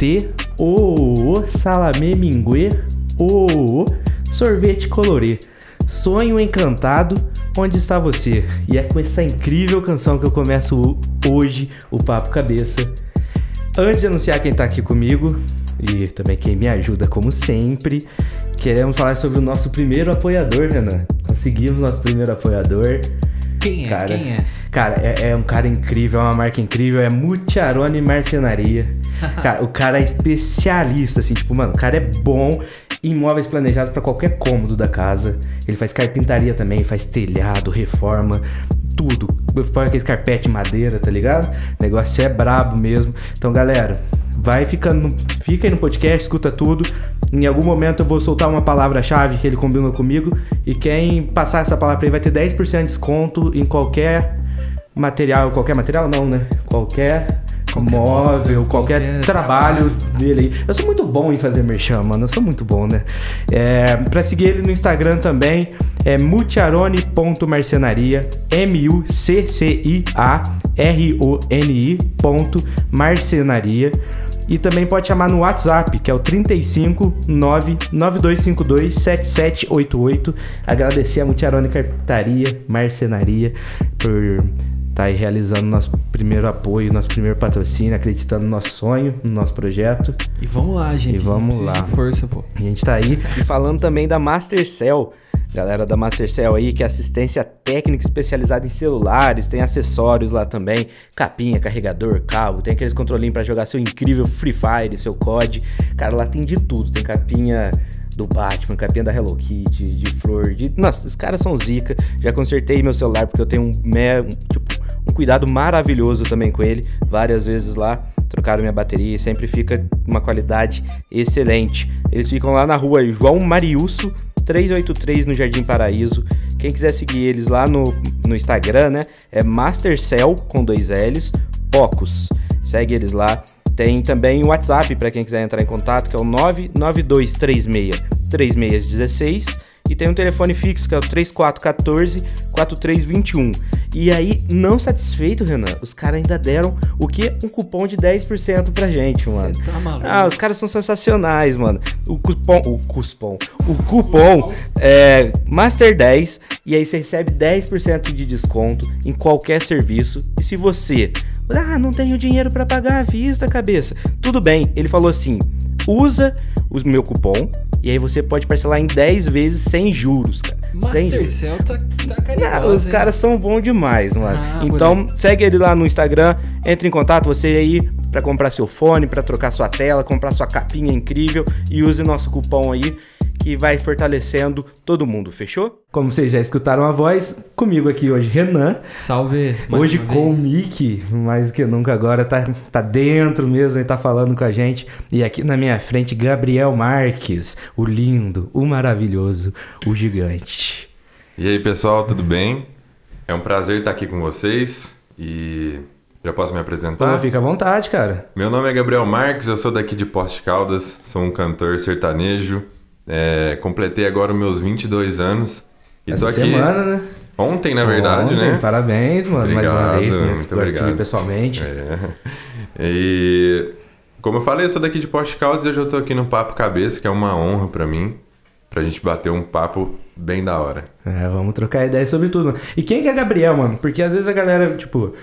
unidunidunité, o salamé minguê, o sorvete colorê. Sonho encantado, onde está você? E é com essa incrível canção que eu começo hoje o Papo Cabeça. Antes de anunciar quem tá aqui comigo e também quem me ajuda como sempre, queremos falar sobre o nosso primeiro apoiador, Renan. Conseguimos nosso primeiro apoiador. Quem é? Cara, Quem é? Cara, é, é um cara incrível, é uma marca incrível, é Mucciarone Marcenaria. cara, o cara é especialista, assim, tipo, mano, o cara é bom em móveis planejados pra qualquer cômodo da casa. Ele faz carpintaria também, faz telhado, reforma, tudo. Põe aquele carpete de madeira, tá ligado? O negócio é brabo mesmo. Então, galera, vai ficando, fica aí no podcast, escuta tudo. Em algum momento eu vou soltar uma palavra-chave que ele combinou comigo. E quem passar essa palavra aí vai ter 10% de desconto em qualquer material. Qualquer material não, né? Qualquer, Qualquer móvel, qualquer, qualquer trabalho dele aí. Eu sou muito bom em fazer merchan, mano. Eu sou muito bom, né? É, pra seguir ele no Instagram também é mucciarone.marcenaria. M-U-C-C-I-A-R-O-N-I. ponto Marcenaria. E também pode chamar no WhatsApp, que é o 35 99252 7788. Agradecer a Mucciarone Carpintaria, Marcenaria, por estar aí realizando nosso primeiro apoio, nosso primeiro patrocínio, acreditando no nosso sonho, no nosso projeto. E vamos lá, gente. E vamos lá. de força, pô. A gente tá aí e falando também da Mastercell. Galera da Mastercell aí, que é assistência técnica especializada em celulares, tem acessórios lá também, capinha, carregador, cabo, tem aqueles controlinhos pra jogar seu incrível Free Fire, seu COD. Cara, lá tem de tudo, tem capinha do Batman, capinha da Hello Kitty, de flor, de... Nossa, os caras são zica. Já consertei meu celular porque eu tenho um, me- um, tipo, um cuidado maravilhoso também com ele, várias vezes lá. Trocaram minha bateria e sempre fica uma qualidade excelente. Eles ficam lá na rua João Mariusso, 383 no Jardim Paraíso. Quem quiser seguir eles lá no, no Instagram, né? É Mastercell com dois L's, Pocos. Segue eles lá. Tem também o WhatsApp para quem quiser entrar em contato, que é o 99236 3616 e tem um telefone fixo que é o 3414 4321. E aí, não satisfeito, Renan, os caras ainda deram o que? Um cupom de 10% pra gente, mano. Você tá maluco? Ah, os caras são sensacionais, mano. O cupom, o cupom, o cupom é Master10 e aí você recebe 10% de desconto em qualquer serviço. E se você, ah, não tenho dinheiro pra pagar à vista, cabeça. Tudo bem, ele falou assim: "Usa o meu cupom e aí você pode parcelar em 10 vezes sem juros, cara. Mastercell tá, tá Não, carinhoso, os hein? caras são bons demais, mano. Ah, então, segue ele lá no Instagram, entre em contato, você aí pra comprar seu fone, pra trocar sua tela, comprar sua capinha incrível e use nosso cupom aí que vai fortalecendo todo mundo, fechou? Como vocês já escutaram a voz, comigo aqui hoje Renan, Salve. hoje com o vez. Mickey, mais que nunca agora tá, tá dentro mesmo e tá falando com a gente. E aqui na minha frente, Gabriel Marques, o lindo, o maravilhoso, o gigante. E aí, pessoal, tudo bem? É um prazer estar aqui com vocês e já posso me Pô, apresentar? fica à vontade, cara. Meu nome é Gabriel Marques, eu sou daqui de Poste Caldas, sou um cantor sertanejo. é, completei agora os meus 22 anos e Essa tô aqui semana, né? ontem, na verdade, Ontem, né? Parabéns, mano, mais uma Obrigado, vez. né? muito Agora obrigado. vi pessoalmente. É. E como eu falei, eu sou daqui de Poste Caldas e hoje eu tô aqui no Papo Cabeça, que é uma honra pra mim, pra gente bater um papo bem da hora. É, vamos trocar ideia sobre tudo. mano. E quem que é Gabriel, mano? Porque às vezes a galera, tipo,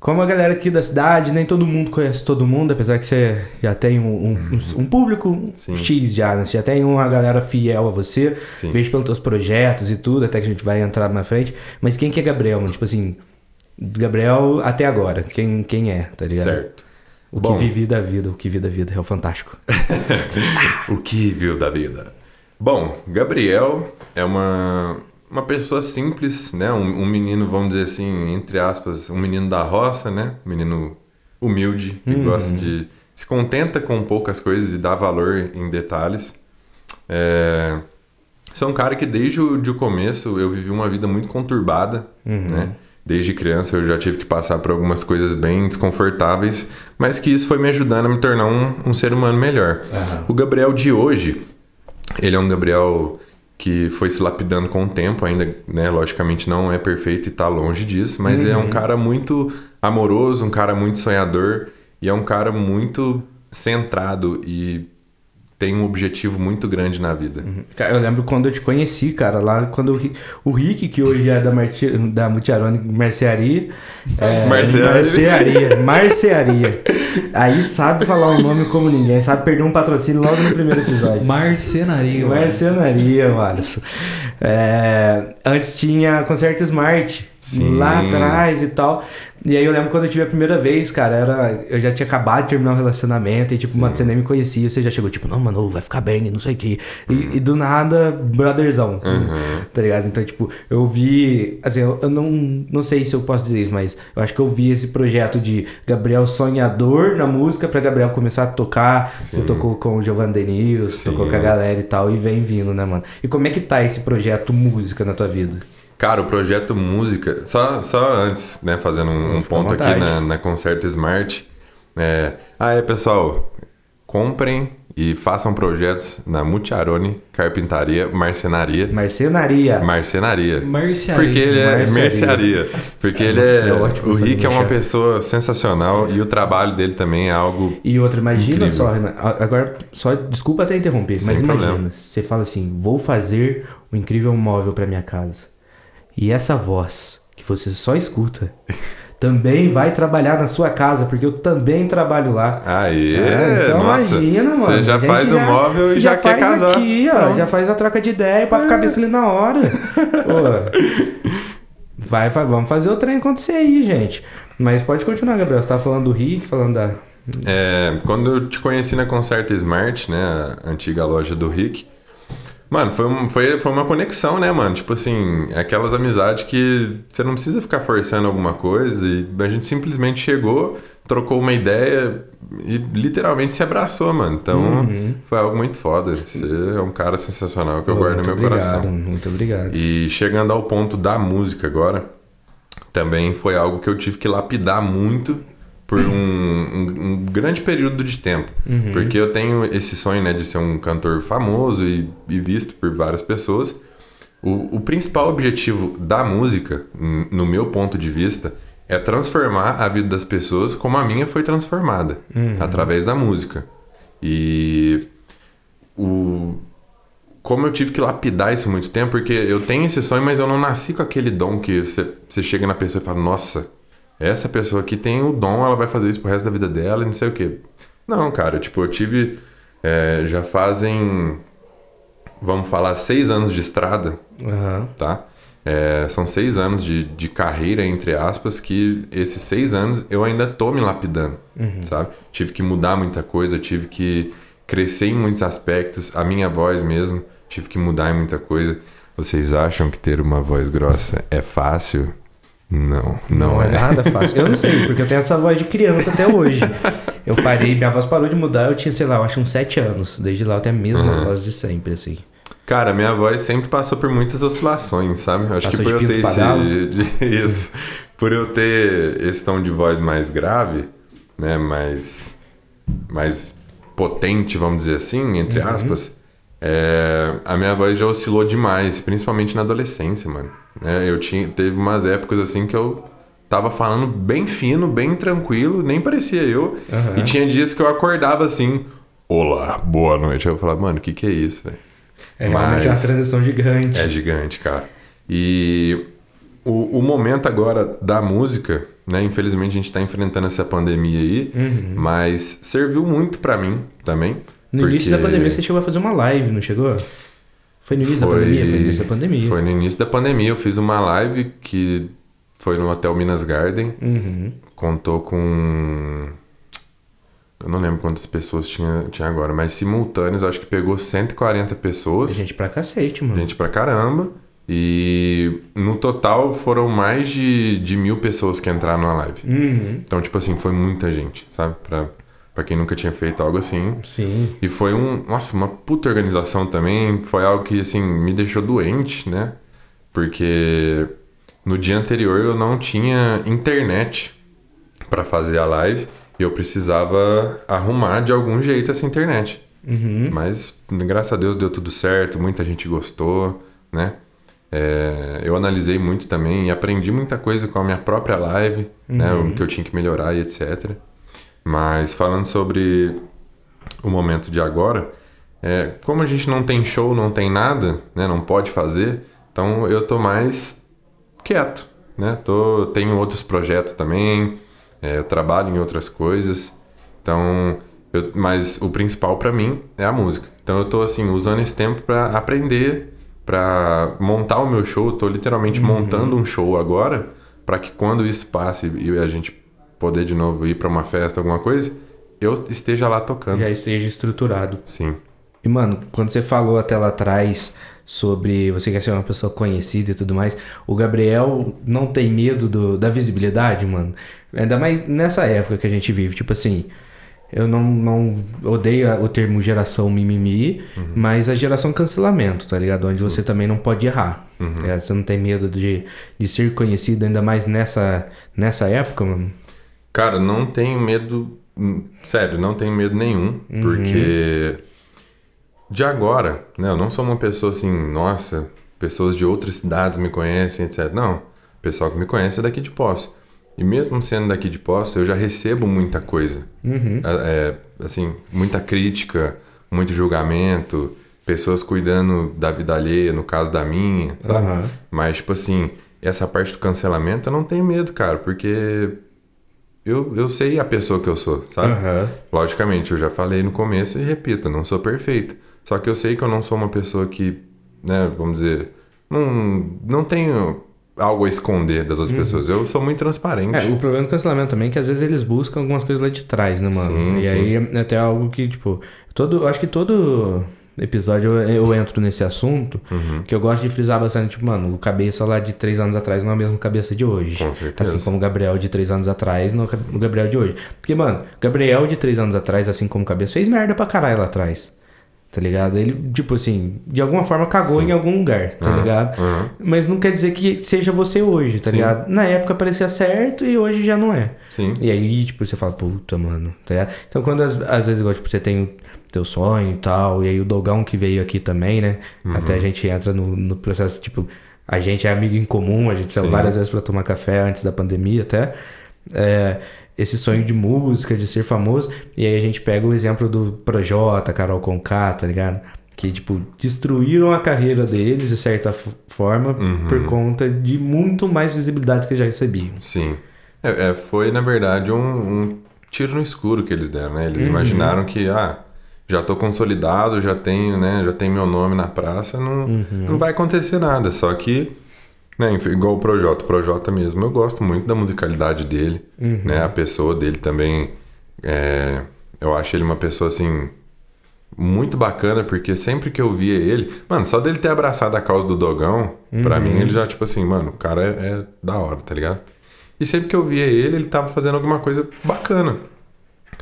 como a galera aqui da cidade, nem todo mundo conhece todo mundo, apesar que você já tem um, um- um- um público Sim. X já, né? Você já tem uma galera fiel a você. Sim. Vejo pelos teus projetos e tudo, até que a gente vai entrar na frente. Mas quem que é Gabriel, mano? Tipo assim, Gabriel até agora, quem, quem é, tá ligado? Certo. O Bom. que vive da vida, o que vive da vida, é o fantástico. O que viu da vida? Bom, Gabriel é uma, uma pessoa simples, né? Um, um menino, vamos dizer assim, entre aspas, um menino da roça, né? Um menino humilde, que gosta de... Se contenta com poucas coisas e dá valor em detalhes. É, sou um cara que desde o de o começo eu vivi uma vida muito conturbada, né? Desde criança eu já tive que passar por algumas coisas bem desconfortáveis, mas que isso foi me ajudando a me tornar um, um ser humano melhor. O Gabriel de hoje, ele é um Gabriel que foi se lapidando com o tempo, ainda, né, logicamente não é perfeito e tá longe disso, mas é um cara muito amoroso, um cara muito sonhador E é um cara muito centrado e tem um objetivo muito grande na vida. Cara, eu lembro quando eu te conheci, cara, lá quando o Ri- o Rick, que hoje é da, Marti, da Mutiarone Mercearia. É, Marcearia. Marcearia. Marcearia. Aí sabe falar o nome como ninguém, sabe perder um patrocínio logo no primeiro episódio. Marcenaria. Marcenaria, Wallace. É, antes tinha Concerto Smart, Sim. lá atrás e tal. E aí eu lembro quando eu tive a primeira vez, cara, era, eu já tinha acabado de terminar um relacionamento e tipo, mano, você nem me conhecia, você já chegou tipo, não, mano, vai ficar bem, não sei o quê. E, e do nada, brotherzão, tá ligado? Então, tipo, eu vi, assim, eu, eu não, não sei se eu posso dizer isso, mas eu acho que eu vi esse projeto de Gabriel sonhador na música pra Gabriel começar a tocar. Você tocou com o Giovanni Denils, Sim. tocou com a galera e tal, e vem vindo, né, mano? E como é que tá esse projeto música na tua vida? Cara, o projeto música, só, só antes, né, fazendo um, um ponto aqui na, na Concerto Smart. É, ah, é, pessoal, comprem e façam projetos na Mutiarone, Carpintaria, Marcenaria, Marcenaria. Marcenaria. Marcearia. Porque ele é mercearia. Porque ele Nossa, é. é ótimo o Rick é uma pessoa sensacional e o trabalho dele também é algo. E outra, imagina Incrível. só, Renan, agora, só desculpa até interromper, Sem mas imagina, problema. você fala assim, vou fazer um incrível móvel pra minha casa. E essa voz que você só escuta também vai trabalhar na sua casa, porque eu também trabalho lá. Aí, É, então nossa. imagina, mano. Você já faz o móvel e já, quer faz casar. Aqui, ó, Pronto. já faz a troca de ideia papo cabeça ali na hora. Pô. Vai, vai, vamos fazer o trem acontecer aí, gente. Mas pode continuar, Gabriel. Você tava falando do Rick, falando da. É, quando eu te conheci na Concerta Smart, né, a antiga loja do Rick, mano, foi, um- foi, foi uma conexão, né, mano? Tipo assim, aquelas amizades que você não precisa ficar forçando alguma coisa e a gente simplesmente chegou, trocou uma ideia e literalmente se abraçou, mano. Então, foi algo muito foda. Você é um cara sensacional que eu guardo no meu obrigado, coração. Muito obrigado. E chegando ao ponto da música agora, também foi algo que eu tive que lapidar muito por um, um- um grande período de tempo. Porque eu tenho esse sonho né, de ser um cantor famoso e, e visto por várias pessoas. O, o principal objetivo da música, no meu ponto de vista, é transformar a vida das pessoas como a minha foi transformada, através da música. E o, como eu tive que lapidar isso muito tempo, porque eu tenho esse sonho, mas eu não nasci com aquele dom que você chega na pessoa e fala, nossa, essa pessoa aqui tem o dom, ela vai fazer isso pro resto da vida dela e não sei o quê. Não, cara, tipo, eu tive. é, já fazem. Vamos falar, seis anos de estrada, Aham. tá? É, são seis anos de, de carreira, entre aspas, que esses seis anos eu ainda tô me lapidando, sabe? Tive que mudar muita coisa, tive que crescer em muitos aspectos, a minha voz mesmo, tive que mudar em muita coisa. Vocês acham que ter uma voz grossa é fácil? Não, não, Não, é é. nada fácil. Eu não sei, porque eu tenho essa voz de criança até hoje. Eu parei, minha voz parou de mudar, eu tinha, sei lá, eu acho uns sete anos. Desde lá eu tenho a mesma Uhum. voz de sempre, assim. Cara, minha voz sempre passou por muitas oscilações, sabe? Eu Acho que Passou por de eu ter esse. Isso. Por eu ter esse tom de voz mais grave, né? Mais. Mais potente, vamos dizer assim, entre Uhum. aspas. É, a minha voz já oscilou demais, principalmente na adolescência, mano. É, eu tinha, teve umas épocas assim que eu tava falando bem fino, bem tranquilo, nem parecia eu. Aham. E tinha dias que eu acordava assim, olá, boa noite. Aí eu falava, mano, o que que é isso, velho? É realmente Mas- uma transição gigante. É gigante, cara. E o, o momento agora da música, né? Infelizmente a gente tá enfrentando essa pandemia aí, mas serviu muito pra mim também. No início da porque pandemia você chegou a fazer uma live, não chegou? Foi no início da foi- pandemia? Foi no início da pandemia. Foi no início da pandemia. Eu fiz uma live que foi no Hotel Minas Garden. Uhum. Contou com. Eu não lembro quantas pessoas tinha, tinha agora, mas simultâneos, eu acho que pegou 140 pessoas. Gente pra cacete, mano. Gente pra caramba. E no total foram mais de, de mil pessoas que entraram na live. Uhum. Então, tipo assim, foi muita gente, sabe? Pra, pra quem nunca tinha feito algo assim. Sim. E foi um. Nossa, uma puta organização também. Foi algo que, assim, me deixou doente, né? Porque no dia anterior eu não tinha internet pra fazer a live. E eu precisava arrumar de algum jeito essa internet. Uhum. Mas, graças a Deus, deu tudo certo, muita gente gostou, né? É, eu analisei muito também e aprendi muita coisa com a minha própria live, né? O que eu tinha que melhorar e etc. Mas falando sobre o momento de agora, é, como a gente não tem show, não tem nada, né, não pode fazer, então eu tô mais quieto, né? Tô, tenho outros projetos também, é, eu trabalho em outras coisas, então, eu, mas o principal para mim é a música. Então eu tô assim usando esse tempo para aprender, para montar o meu show. Eu tô literalmente Uhum. montando um show agora, para que quando isso passe e a gente poder de novo ir para uma festa, alguma coisa, eu esteja lá tocando. Já esteja estruturado. Sim. E, mano, quando você falou até lá atrás sobre você quer ser uma pessoa conhecida e tudo mais, o Gabriel não tem medo do- da visibilidade, mano. Ainda mais nessa época que a gente vive. Tipo assim, eu não, não odeio o termo geração mimimi, mas a geração cancelamento, tá ligado? Onde você também não pode errar. tá ligado? Você não tem medo de, de ser conhecido, ainda mais nessa, nessa época, mano. Cara, não tenho medo. hum, Sério, não tenho medo nenhum. Porque. De agora, né? Eu não sou uma pessoa assim, nossa, pessoas de outras cidades me conhecem, etc. Não. O pessoal que me conhece é daqui de Poço. E mesmo sendo daqui de Poço, eu já recebo muita coisa. É, é, assim, muita crítica, muito julgamento, pessoas cuidando da vida alheia, no caso da minha, sabe? Aham. Mas, tipo assim, essa parte do cancelamento eu não tenho medo, cara, porque eu, eu sei a pessoa que eu sou, sabe? Aham. Logicamente, eu já falei no começo e repito, não sou perfeito. Só que eu sei que eu não sou uma pessoa que, né, vamos dizer, não, não tenho algo a esconder das outras pessoas. Eu sou muito transparente. É, o problema do cancelamento também é que às vezes eles buscam algumas coisas lá de trás, né, mano? Sim, e sim. aí é até algo que, tipo, todo, acho que todo episódio eu, eu entro nesse assunto, Uhum. que eu gosto de frisar bastante, tipo, mano, o cabeça lá de três anos atrás não é a mesma cabeça de hoje. Com certeza. Assim como o Gabriel de três anos atrás não é o Gabriel de hoje. Porque, mano, Gabriel de três anos atrás, assim como o cabeça, fez merda pra caralho lá atrás. Tá ligado? Ele, tipo assim, de alguma forma cagou em algum lugar, tá Aham, ligado? aham. Mas não quer dizer que seja você hoje, tá Sim. ligado? Na época parecia certo e hoje já não é. Sim. E aí, tipo, você fala, puta, mano, tá ligado? Então, quando às, às vezes, igual, tipo, você tem o teu sonho e tal, e aí o Dogão que veio aqui também, né? Uhum. Até a gente entra no, no processo, tipo, a gente é amigo em comum, a gente saiu Sim. várias vezes pra tomar café antes da pandemia até. É, esse sonho de música, de ser famoso, e aí a gente pega o exemplo do Projota, Carol Conká, tá ligado? Que, tipo, destruíram a carreira deles, de certa forma, Uhum. por conta de muito mais visibilidade que já recebiam. Sim. É, é, foi, na verdade, um, um tiro no escuro que eles deram, né? Eles imaginaram que, ah, já tô consolidado, já tenho, né? Já tem meu nome na praça, não, não vai acontecer nada. Só que, né, enfim, igual o Projota. O Projota mesmo, eu gosto muito da musicalidade dele, né? A pessoa dele também, é, eu acho ele uma pessoa, assim, muito bacana, porque sempre que eu via ele... Mano, só dele ter abraçado a causa do Dogão, pra mim, ele já, tipo assim, mano, o cara é, é da hora, tá ligado? E sempre que eu via ele, ele tava fazendo alguma coisa bacana.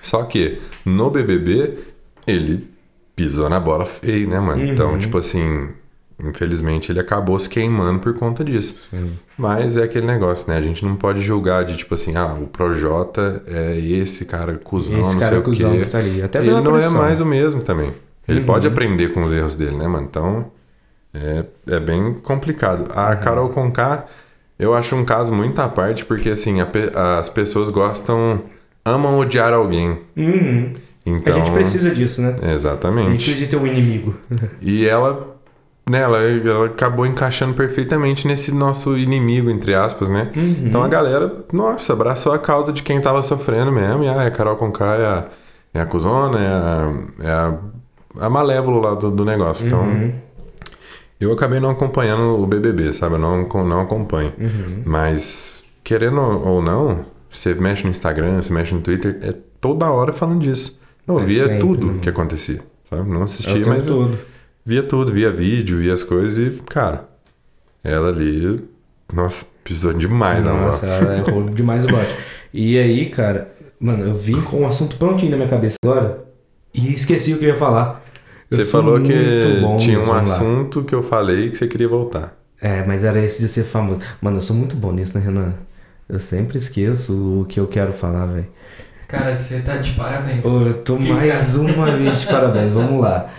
Só que no BBB, ele pisou na bola feio, né, mano? Então, tipo assim, infelizmente ele acabou se queimando por conta disso. Mas é aquele negócio, né? A gente não pode julgar de tipo assim, ah, o Projota é esse cara cuzão, Esse não cara sei o quê. que tá ali. Até ele não pressão. é mais o mesmo também. Ele Uhum. pode aprender com os erros dele, né, mano? Então, é, é bem complicado. A Uhum. Carol Conká, eu acho um caso muito à parte, porque assim, a as pessoas gostam, amam odiar alguém. Uhum. Então, a gente precisa disso, né? A gente Exatamente. precisa de ter um inimigo. E ela, né, ela, ela acabou encaixando perfeitamente nesse nosso inimigo, entre aspas, né? Uhum. Então a galera, nossa, abraçou a causa de quem tava sofrendo mesmo. E ah, a Carol Conká é a, é a cuzona, é a, é a, a malévola lá do, do negócio. Então, Uhum. eu acabei não acompanhando o BBB, sabe? Eu não, não acompanho. Uhum. Mas, querendo ou não, você mexe no Instagram, você mexe no Twitter, é toda hora falando disso. Eu É via sempre, tudo né? que acontecia, sabe? Não É assistia, tempo mas eu. Via tudo, via vídeo, via as coisas e, cara, ela ali, nossa, pisou demais na Nossa, bola. ela errou demais o bote. E aí, cara, mano, eu vim com um assunto prontinho na minha cabeça agora e esqueci o que eu ia falar. Eu Você falou que tinha um vamos lá. assunto que eu falei que você queria voltar. É, mas era esse de ser famoso. Mano, eu sou muito bom nisso, né, Renan? Eu sempre esqueço o que eu quero falar, velho. Cara, você tá de parabéns. Ô, Eu tô mais uma vez de parabéns, vamos lá.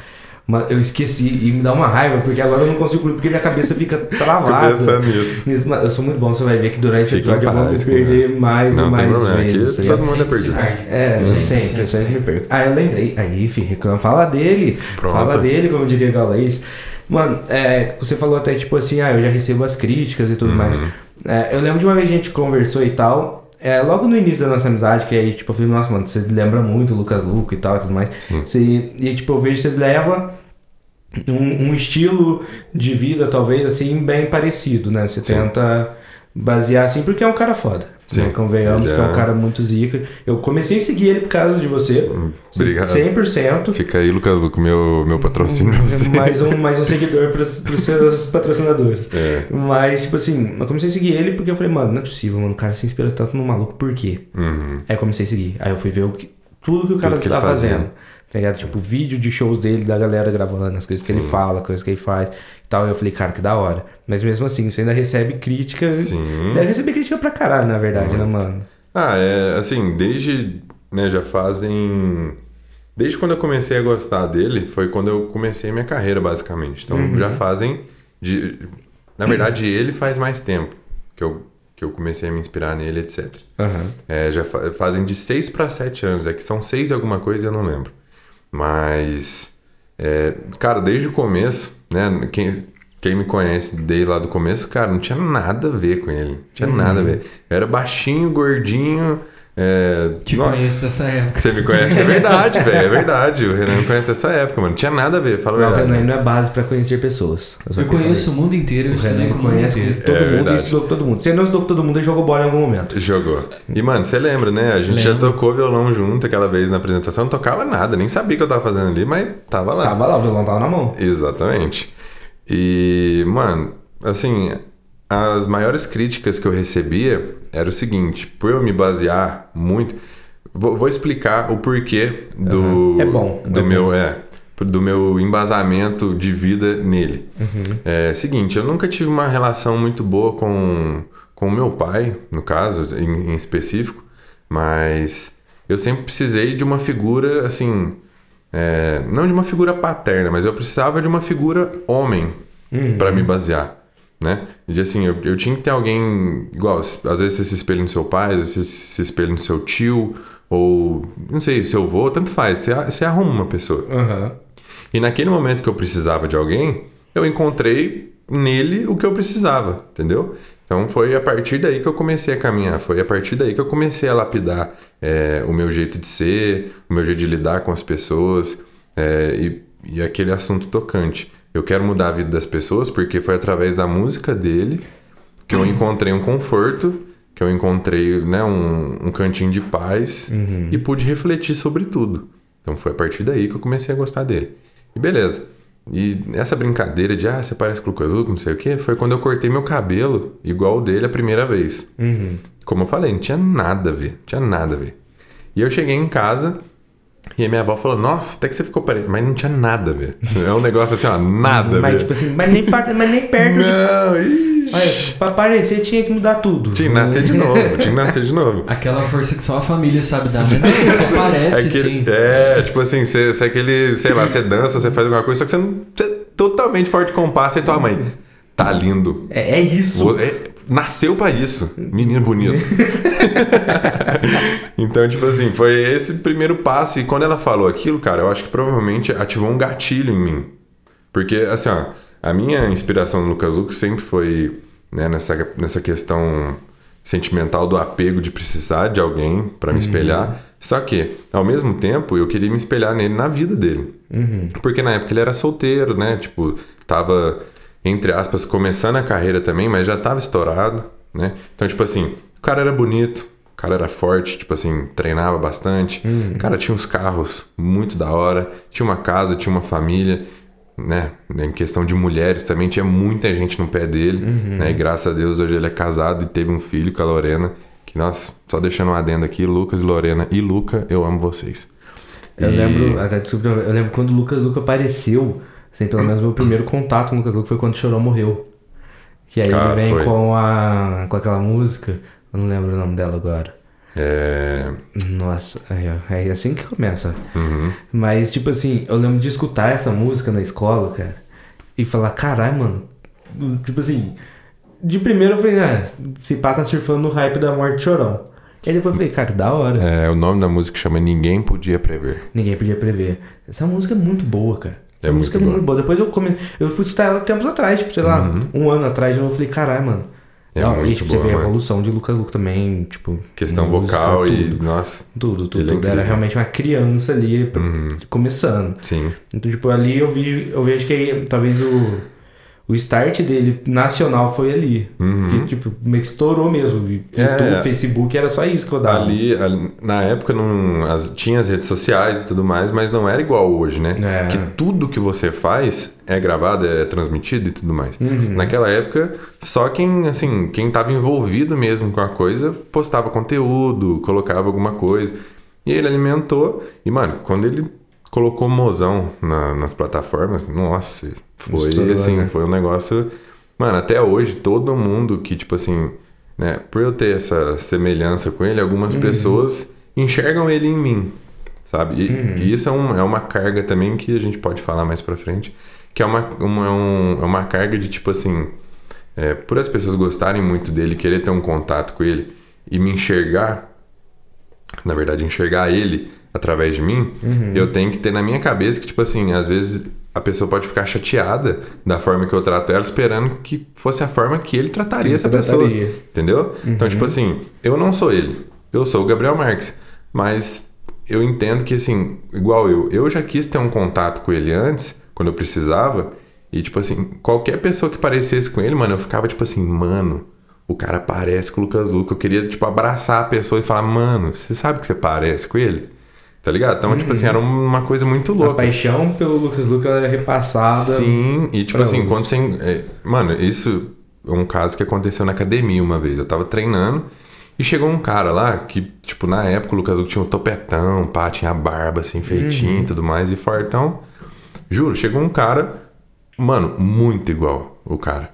Mas eu esqueci e me dá uma raiva, porque agora eu não consigo, porque minha cabeça fica travada. Pensando nisso. Eu sou muito bom, você vai ver que durante o Fica em episódio eu vou me perder cara. mais Não e tem mais problema, aqui vezes. tá todo mundo é perdido. É, Sempre, sempre, sempre, eu sempre sempre. me perco. Ah, eu lembrei. Aí, filho, reclama. Fala dele. Pronto. Fala dele, como diria Galês. Mano, é, você falou até tipo assim, ah, eu já recebo as críticas e tudo Uhum. mais. É, eu lembro de uma vez que a gente conversou e tal. É, logo no início da nossa amizade, que aí, tipo, eu falei, nossa, mano, você lembra muito o Lucas Luco e tal e tudo mais. Sim. Você, e aí, tipo, eu vejo que você leva um, um estilo de vida, talvez, assim, bem parecido, né? Você Sim. tenta basear assim, porque é um cara foda. Sim. Né? Convenhamos Ele que é um é- cara muito zica. Eu comecei a seguir ele por causa de você. Obrigado. 100%. Fica aí, Lucas Luco, meu, meu patrocínio pra você. mais, um, mais um seguidor pros, pros seus patrocinadores. É. Mas, tipo assim, eu comecei a seguir ele porque eu falei, mano, não é possível, mano. O cara se inspira tanto no maluco, por quê? Uhum. Aí eu comecei a seguir. Aí eu fui ver o que, tudo que o cara Tudo que tá fazendo. Tá ligado? Tipo, vídeo de shows dele, da galera gravando, as coisas que ele fala, coisas que ele faz tal. E eu falei, cara, que da hora. Mas mesmo assim, você ainda recebe crítica. Sim. Deve receber crítica pra caralho, na verdade, né, mano? Ah, é assim, desde, né, já fazem... Desde quando eu comecei a gostar dele, foi quando eu comecei minha carreira, basicamente. Então, Uhum. já fazem... De, na verdade, ele faz mais tempo que eu, que eu comecei a me inspirar nele, etc. Aham. É, já fa- fazem de 6 para 7 anos. É que são 6 e alguma coisa, eu não lembro. Mas, é, cara, desde o começo, né? Quem, quem me conhece desde lá do começo, cara, não tinha nada a ver com ele. Não tinha nada a ver. Eu era baixinho, gordinho. É, Te nossa, conheço dessa época. Você me conhece, é verdade, velho. É verdade. O Renan me conhece dessa época, mano. Não tinha nada a ver, fala a Não, o verdade. Renan não é base pra conhecer pessoas. Eu queria conheço o mundo inteiro, eu O estudei Renan com o mundo conhece inteiro. todo É mundo e verdade. estudou com todo mundo. Ele não estudou com todo mundo, ele jogou bola em algum momento. Jogou. E, mano, você lembra, né? A gente já Lembro. tocou violão junto aquela vez na apresentação. Não tocava nada, nem sabia o que eu tava fazendo ali, mas tava lá. Tava lá, o violão tava na mão. Exatamente. E, mano, assim, as maiores críticas que eu recebia era o seguinte: por eu me basear muito. Vou, vou explicar o porquê do. Uhum. É bom, Do é meu. É. Do meu embasamento de vida nele. Uhum. É seguinte, eu nunca tive uma relação muito boa com com o meu pai, no caso, em, em específico, mas eu sempre precisei de uma figura, assim, é, não de uma figura paterna, mas eu precisava de uma figura homem pra me basear, né? E de assim, eu, eu tinha que ter alguém igual, às vezes você se espelha no seu pai, às vezes você se espelha no seu tio, ou não sei, seu avô, tanto faz, você, você arruma uma pessoa. Aham. E naquele momento que eu precisava de alguém, eu encontrei nele o que eu precisava, entendeu? Então foi a partir daí que eu comecei a caminhar, foi a partir daí que eu comecei a lapidar é, o meu jeito de ser, o meu jeito de lidar com as pessoas é, e, e aquele assunto tocante. Eu quero mudar a vida das pessoas porque foi através da música dele que eu encontrei um conforto, que eu encontrei né, um, um cantinho de paz e pude refletir sobre tudo. Então foi a partir daí que eu comecei a gostar dele. E beleza. E essa brincadeira de, ah, você parece com o Lucas Luco, não sei o quê, foi quando eu cortei meu cabelo igual o dele a primeira vez. Uhum. Como eu falei, não tinha nada a ver, não tinha nada a ver. E eu cheguei em casa e a minha avó falou, nossa, até que você ficou parecido. Mas não tinha nada a ver. É um negócio assim, ó, nada a Mas, ver. tipo assim, mas nem, par- mas nem perto. de- Não, ixi. Olha, pra aparecer tinha que mudar tudo. Tinha que nascer de novo, tinha que nascer de novo. Aquela força que só a família sabe dar. Não, você parece, Aquele- sim. é, tipo assim, você, você é aquele, sei lá, você dança, você faz alguma coisa, só que você não. Você é totalmente fora de compasso e tua mãe. Tá lindo. É, é isso. Vo- é- nasceu pra isso. Menino bonito. então, tipo assim, foi esse primeiro passo. E quando ela falou aquilo, cara, eu acho que provavelmente ativou um gatilho em mim. Porque, assim, ó, a minha inspiração no Lucas Luco sempre foi né, nessa, nessa questão sentimental do apego de precisar de alguém pra me espelhar. Só que, ao mesmo tempo, eu queria me espelhar nele na vida dele. Porque na época ele era solteiro, né? Tipo, tava, entre aspas, começando a carreira também, mas já tava estourado, né? Então, tipo assim, o cara era bonito, o cara era forte, tipo assim, treinava bastante. O cara tinha uns carros muito da hora, tinha uma casa, tinha uma família, né? Em questão de mulheres também, tinha muita gente no pé dele, né? E graças a Deus hoje ele é casado e teve um filho com a Lorena. Que, nossa, só deixando um adendo aqui, Lucas e Lorena e Luca, eu amo vocês. Eu E- lembro, até desculpa, eu lembro quando o Lucas Luca apareceu, assim, pelo menos meu primeiro contato com o Lucas Luca foi quando Chorão morreu. Que aí Cara, ele vem foi. com a com aquela música, eu não lembro o nome dela agora. É... Nossa, ó, é assim que começa. uhum. Mas, tipo assim, eu lembro de escutar essa música na escola, cara, e falar, caralho, mano. Tipo assim, de primeiro eu falei, ah, esse pá tá surfando no hype da morte do chorão. E aí depois eu falei, cara, da hora. É, o nome da música chama Ninguém Podia Prever. Ninguém podia prever. Essa música é muito boa, cara. É muito música é boa. muito boa. Depois eu come... eu fui escutar ela tempos atrás, tipo, sei lá, um ano atrás, e eu falei, caralho, mano. Uhum. É e muito tipo, boa, você vê a evolução de Lucas Luco também, tipo. Questão música, vocal e. tudo. Nossa. Tudo, tudo. É tudo. Era incrível. realmente uma criança ali, Uhum. começando. Sim. Então, tipo, ali eu, vi, eu vejo que aí, talvez o, o start dele nacional foi ali. Uhum. Que, tipo, meio que estourou mesmo. É. YouTube, Facebook, era só isso que eu dava. Ali, ali- na época, não, as, tinha as redes sociais e tudo mais, mas não era igual hoje, né? É. Que tudo que você faz é gravado, é transmitido e tudo mais. Uhum. Naquela época, só quem, assim, quem tava envolvido mesmo com a coisa postava conteúdo, colocava alguma coisa. E ele alimentou. E, mano, quando ele colocou mozão na- nas plataformas, nossa, foi Estourou, assim, né? foi um negócio. Mano, até hoje, todo mundo que, tipo assim, né, por eu ter essa semelhança com ele, Uhum. algumas pessoas enxergam ele em mim, sabe? E, Uhum. e isso é, um- é uma carga também que a gente pode falar mais pra frente, que é uma, uma, um- é uma carga de, tipo assim, é, por as pessoas gostarem muito dele, querer ter um contato com ele e me enxergar, na verdade, enxergar ele através de mim, Uhum. eu tenho que ter na minha cabeça que, tipo assim, às vezes a pessoa pode ficar chateada da forma que eu trato ela, esperando que fosse a forma que ele trataria Ele essa pessoa. trataria. Entendeu? Então, Uhum. tipo assim, eu não sou ele. Eu sou o Gabriel Marques. Mas eu entendo que, assim, igual eu, eu já quis ter um contato com ele antes, quando eu precisava. E, tipo assim, qualquer pessoa que parecesse com ele, mano, eu ficava tipo assim, mano, o cara parece com o Lucas Luca. Eu queria, tipo, abraçar a pessoa e falar, mano, você sabe que você parece com ele? Tá ligado? Então, tipo assim, era uma coisa muito A louca. paixão pelo Lucas Luca era repassada. Sim, e tipo assim, outros. quando você. é, mano, isso é um caso que aconteceu na academia uma vez. Eu tava treinando e chegou um cara lá que, tipo, na época o Lucas Luco tinha um topetão, pá, tinha a barba assim, feitinho e tudo mais, e fortão. Juro, chegou um cara, mano, muito igual o cara.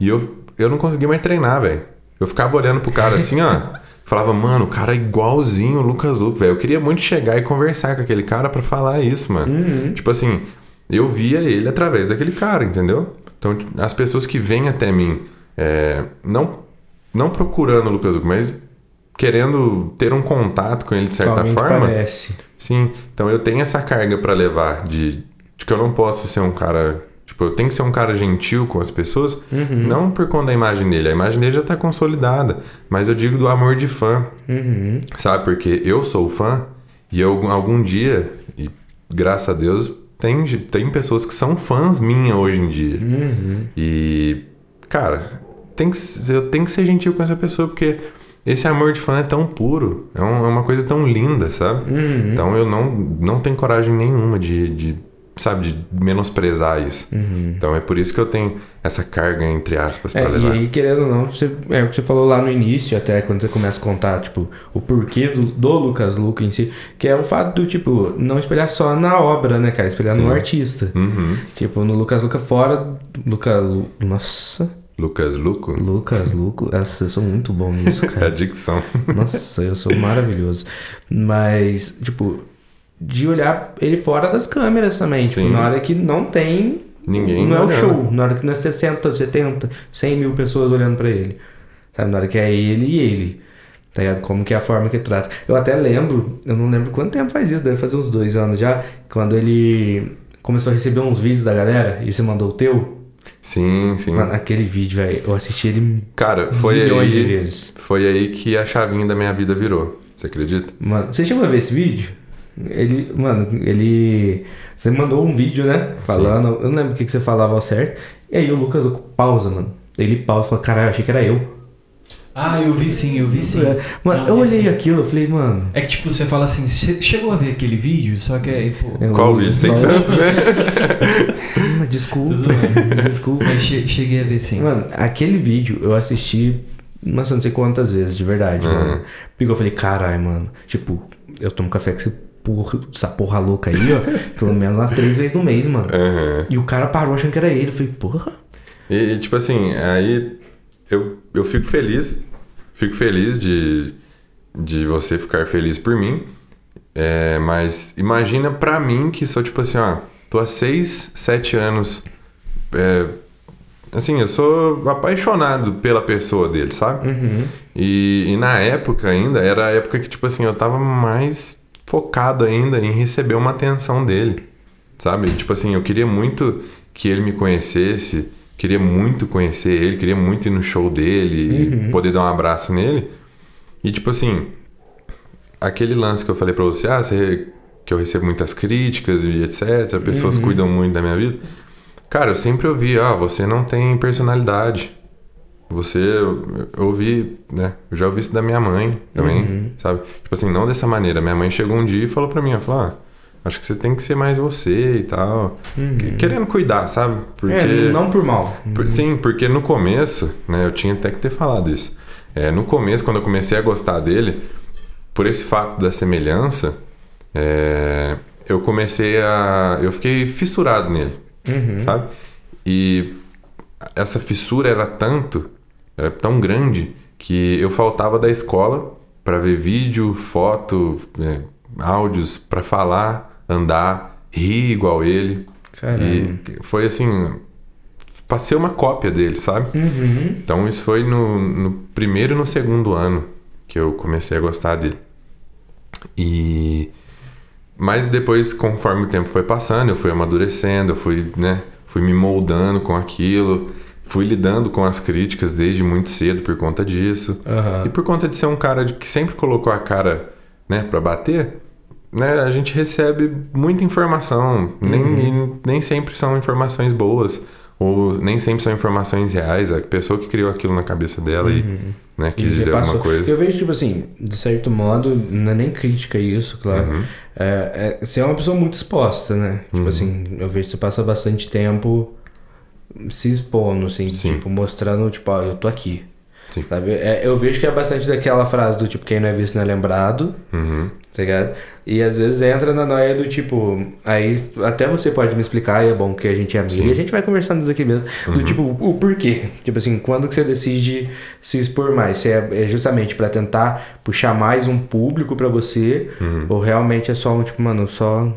E eu, eu não consegui mais treinar, velho. Eu ficava olhando pro cara assim, ó. Falava, mano, o cara é igualzinho o Lucas Luco, velho. Eu queria muito chegar e conversar com aquele cara pra falar isso, mano. Tipo assim, eu via ele através daquele cara, entendeu? Então, as pessoas que vêm até mim, é, não, não procurando o Lucas Luco, mas querendo ter um contato com ele de certa forma. Parece. Sim, então eu tenho essa carga pra levar de, de que eu não posso ser um cara. Tipo, eu tenho que ser um cara gentil com as pessoas, Uhum. não por conta da imagem dele. A imagem dele já tá consolidada, mas eu digo do amor de fã, Uhum. sabe? Porque eu sou fã e eu, algum dia, e graças a Deus, tem, tem pessoas que são fãs minha hoje em dia. Uhum. E, cara, tem que, eu tenho que ser gentil com essa pessoa, porque esse amor de fã é tão puro, é, um- é uma coisa tão linda, sabe? Uhum. Então eu não, não tenho coragem nenhuma de, de, sabe, de menosprezar isso. Então é por isso que eu tenho essa carga, entre aspas, pra Uhum. É, e levar. aí, querendo ou não, você, é o que você falou lá no início, até quando você começa a contar, tipo, o porquê do, do Lucas Luca em si, que é o fato do, tipo, não espelhar só na obra, né, cara? Espelhar no Sim. artista. Uhum. Tipo, no Lucas Luca fora. Luca. Lu, nossa. Lucas Luco, Lucas Luco. Nossa, eu sou muito bom nisso, é a cara. dicção. Nossa, eu sou maravilhoso. Mas, tipo, de olhar ele fora das câmeras também. Tipo, na hora que não tem. Ninguém Não é o show. Na hora que não é 60, 70, 100 mil pessoas olhando pra ele. Sabe? Na hora que é ele e ele. Tá ligado? Como que é a forma que ele trata. Eu até lembro, eu não lembro quanto tempo faz isso, deve fazer uns dois anos já, quando ele começou a receber uns vídeos da galera e você mandou o teu. Sim, sim. Mano, aquele vídeo, velho, eu assisti ele Cara, foi zilhões de aí, vezes. foi aí que a chavinha da minha vida virou. Você acredita? Mano, você chegou a ver esse vídeo? Ele, mano, ele. Você mandou um vídeo, né? Falando, eu não lembro o que, que você falava ao certo. E aí o Lucas pausa, mano. Ele pausa e fala, caralho, achei que era eu. Ah, eu vi sim, eu vi sim. É. Mano, Não, eu vi olhei sim. aquilo, eu falei, mano. É que tipo, você fala assim, "Che- chegou a ver aquele vídeo? Só que aí, pô. eu- Qual vídeo? Tem tantos, né? Hum, Desculpa. Desculpa. Mas che- cheguei a ver sim. Mano, aquele vídeo eu assisti, nossa, não sei quantas vezes, de verdade, Uhum. mano. Porque eu falei, caralho, mano. Tipo, eu tomo café com esse porra, essa porra louca aí, ó. pelo menos umas três vezes no mês, mano. Aham. E o cara parou achando que era ele. Eu falei, porra. E, e, tipo assim, aí eu, eu fico feliz, fico feliz de, de você ficar feliz por mim. É, mas imagina pra mim que sou tipo assim, ó, tô há 6, 7 anos. é, assim, eu sou apaixonado pela pessoa dele, sabe? Uhum. E, e na época ainda, era a época que, tipo assim, eu tava mais focado ainda em receber uma atenção dele, sabe? Tipo assim, eu queria muito que ele me conhecesse, queria muito conhecer ele, queria muito ir no show dele e poder dar um abraço nele. E, tipo assim, aquele lance que eu falei pra você, ah, você, que eu recebo muitas críticas e etc, pessoas cuidam muito da minha vida. Cara, eu sempre ouvi, ah, você não tem personalidade. Você, eu eu ouvi, né? Eu já ouvi isso da minha mãe também, sabe? Tipo assim, não dessa maneira. Minha mãe chegou um dia e falou pra mim, ela falou, ah, acho que você tem que ser mais você e tal. Que- Querendo cuidar, sabe? Porque... É, não por mal. Por- Sim, porque no começo, né, eu tinha até que ter falado isso. É, no começo, quando eu comecei a gostar dele, por esse fato da semelhança, é, eu comecei a. Eu fiquei fissurado nele, sabe? E essa fissura era tanto, era tão grande, que eu faltava da escola para ver vídeo, foto, é, áudios, para falar, andar, rir igual ele. Caramba. E foi assim, passei uma cópia dele, sabe? Uhum. Então isso foi no, no primeiro e no segundo ano que eu comecei a gostar dele. E mas depois, conforme o tempo foi passando, eu fui amadurecendo, eu fui, né, fui me moldando com aquilo, fui lidando com as críticas desde muito cedo por conta disso. Aham. E por conta de ser um cara que sempre colocou a cara, né, para bater, né, a gente recebe muita informação, nem, e nem sempre são informações boas, ou nem sempre são informações reais, a pessoa que criou aquilo na cabeça dela e, né, quis E dizer alguma coisa. Eu vejo, tipo assim, de certo modo, não é nem crítica isso, claro. Uhum. É, é- você é uma pessoa muito exposta, né? Uhum. Tipo assim, eu vejo que você passa bastante tempo se expondo, assim, Sim. tipo, mostrando, tipo, ó, eu tô aqui. Sim. Sabe? É, eu vejo que é bastante daquela frase do tipo, quem não é visto não é lembrado, Uhum. tá ligado? E às vezes entra na noia do tipo, aí até você pode me explicar, e é bom que a gente é amigo, e a gente vai conversando isso aqui mesmo, do Uhum. tipo, o porquê. Tipo assim, quando que você decide se expor mais? Se é, é justamente pra tentar puxar mais um público pra você, Uhum. ou realmente é só um tipo, mano, só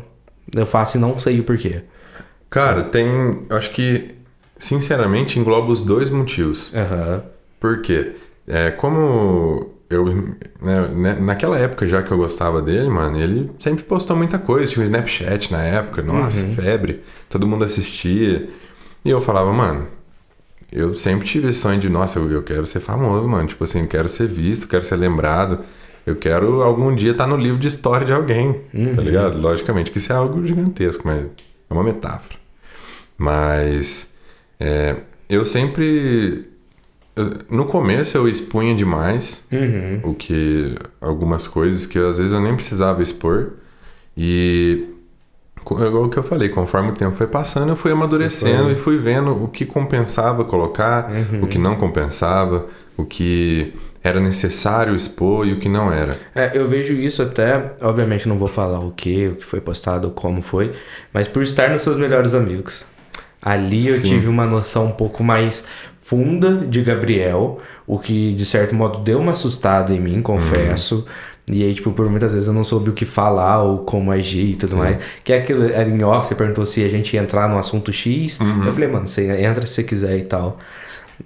eu faço e não sei o porquê. Cara, tem, eu acho que, sinceramente, engloba os dois motivos. Aham. Por quê? É, como eu, né, né, naquela época já que eu gostava dele, mano, ele sempre postou muita coisa. Tinha o Snapchat na época, nossa, febre, todo mundo assistia. E eu falava, mano, eu sempre tive esse sonho de, nossa, eu, eu quero ser famoso, mano. Tipo assim, quero ser visto, quero ser lembrado. Eu quero algum dia estar no livro de história de alguém, tá ligado? Logicamente que isso é algo gigantesco, mas é uma metáfora. Mas é, eu sempre. eu- no começo eu expunha demais Uhum. o que algumas coisas que às vezes eu nem precisava expor. E co- igual o que eu falei, conforme o tempo foi passando, eu fui amadurecendo e fui vendo o que compensava colocar, o que não compensava, o que era necessário expor e o que não era. É, eu vejo isso até, obviamente não vou falar o que, o que foi postado, como foi, mas por estar nos seus melhores amigos. Ali eu Sim. tive uma noção um pouco mais funda de Gabriel, o que de certo modo deu uma assustada em mim, confesso. E aí, tipo, por muitas vezes eu não soube o que falar ou como agir e tudo mais. Que é aquilo, era em off, você perguntou se a gente ia entrar no assunto X. Eu falei, mano, você entra se você quiser e tal.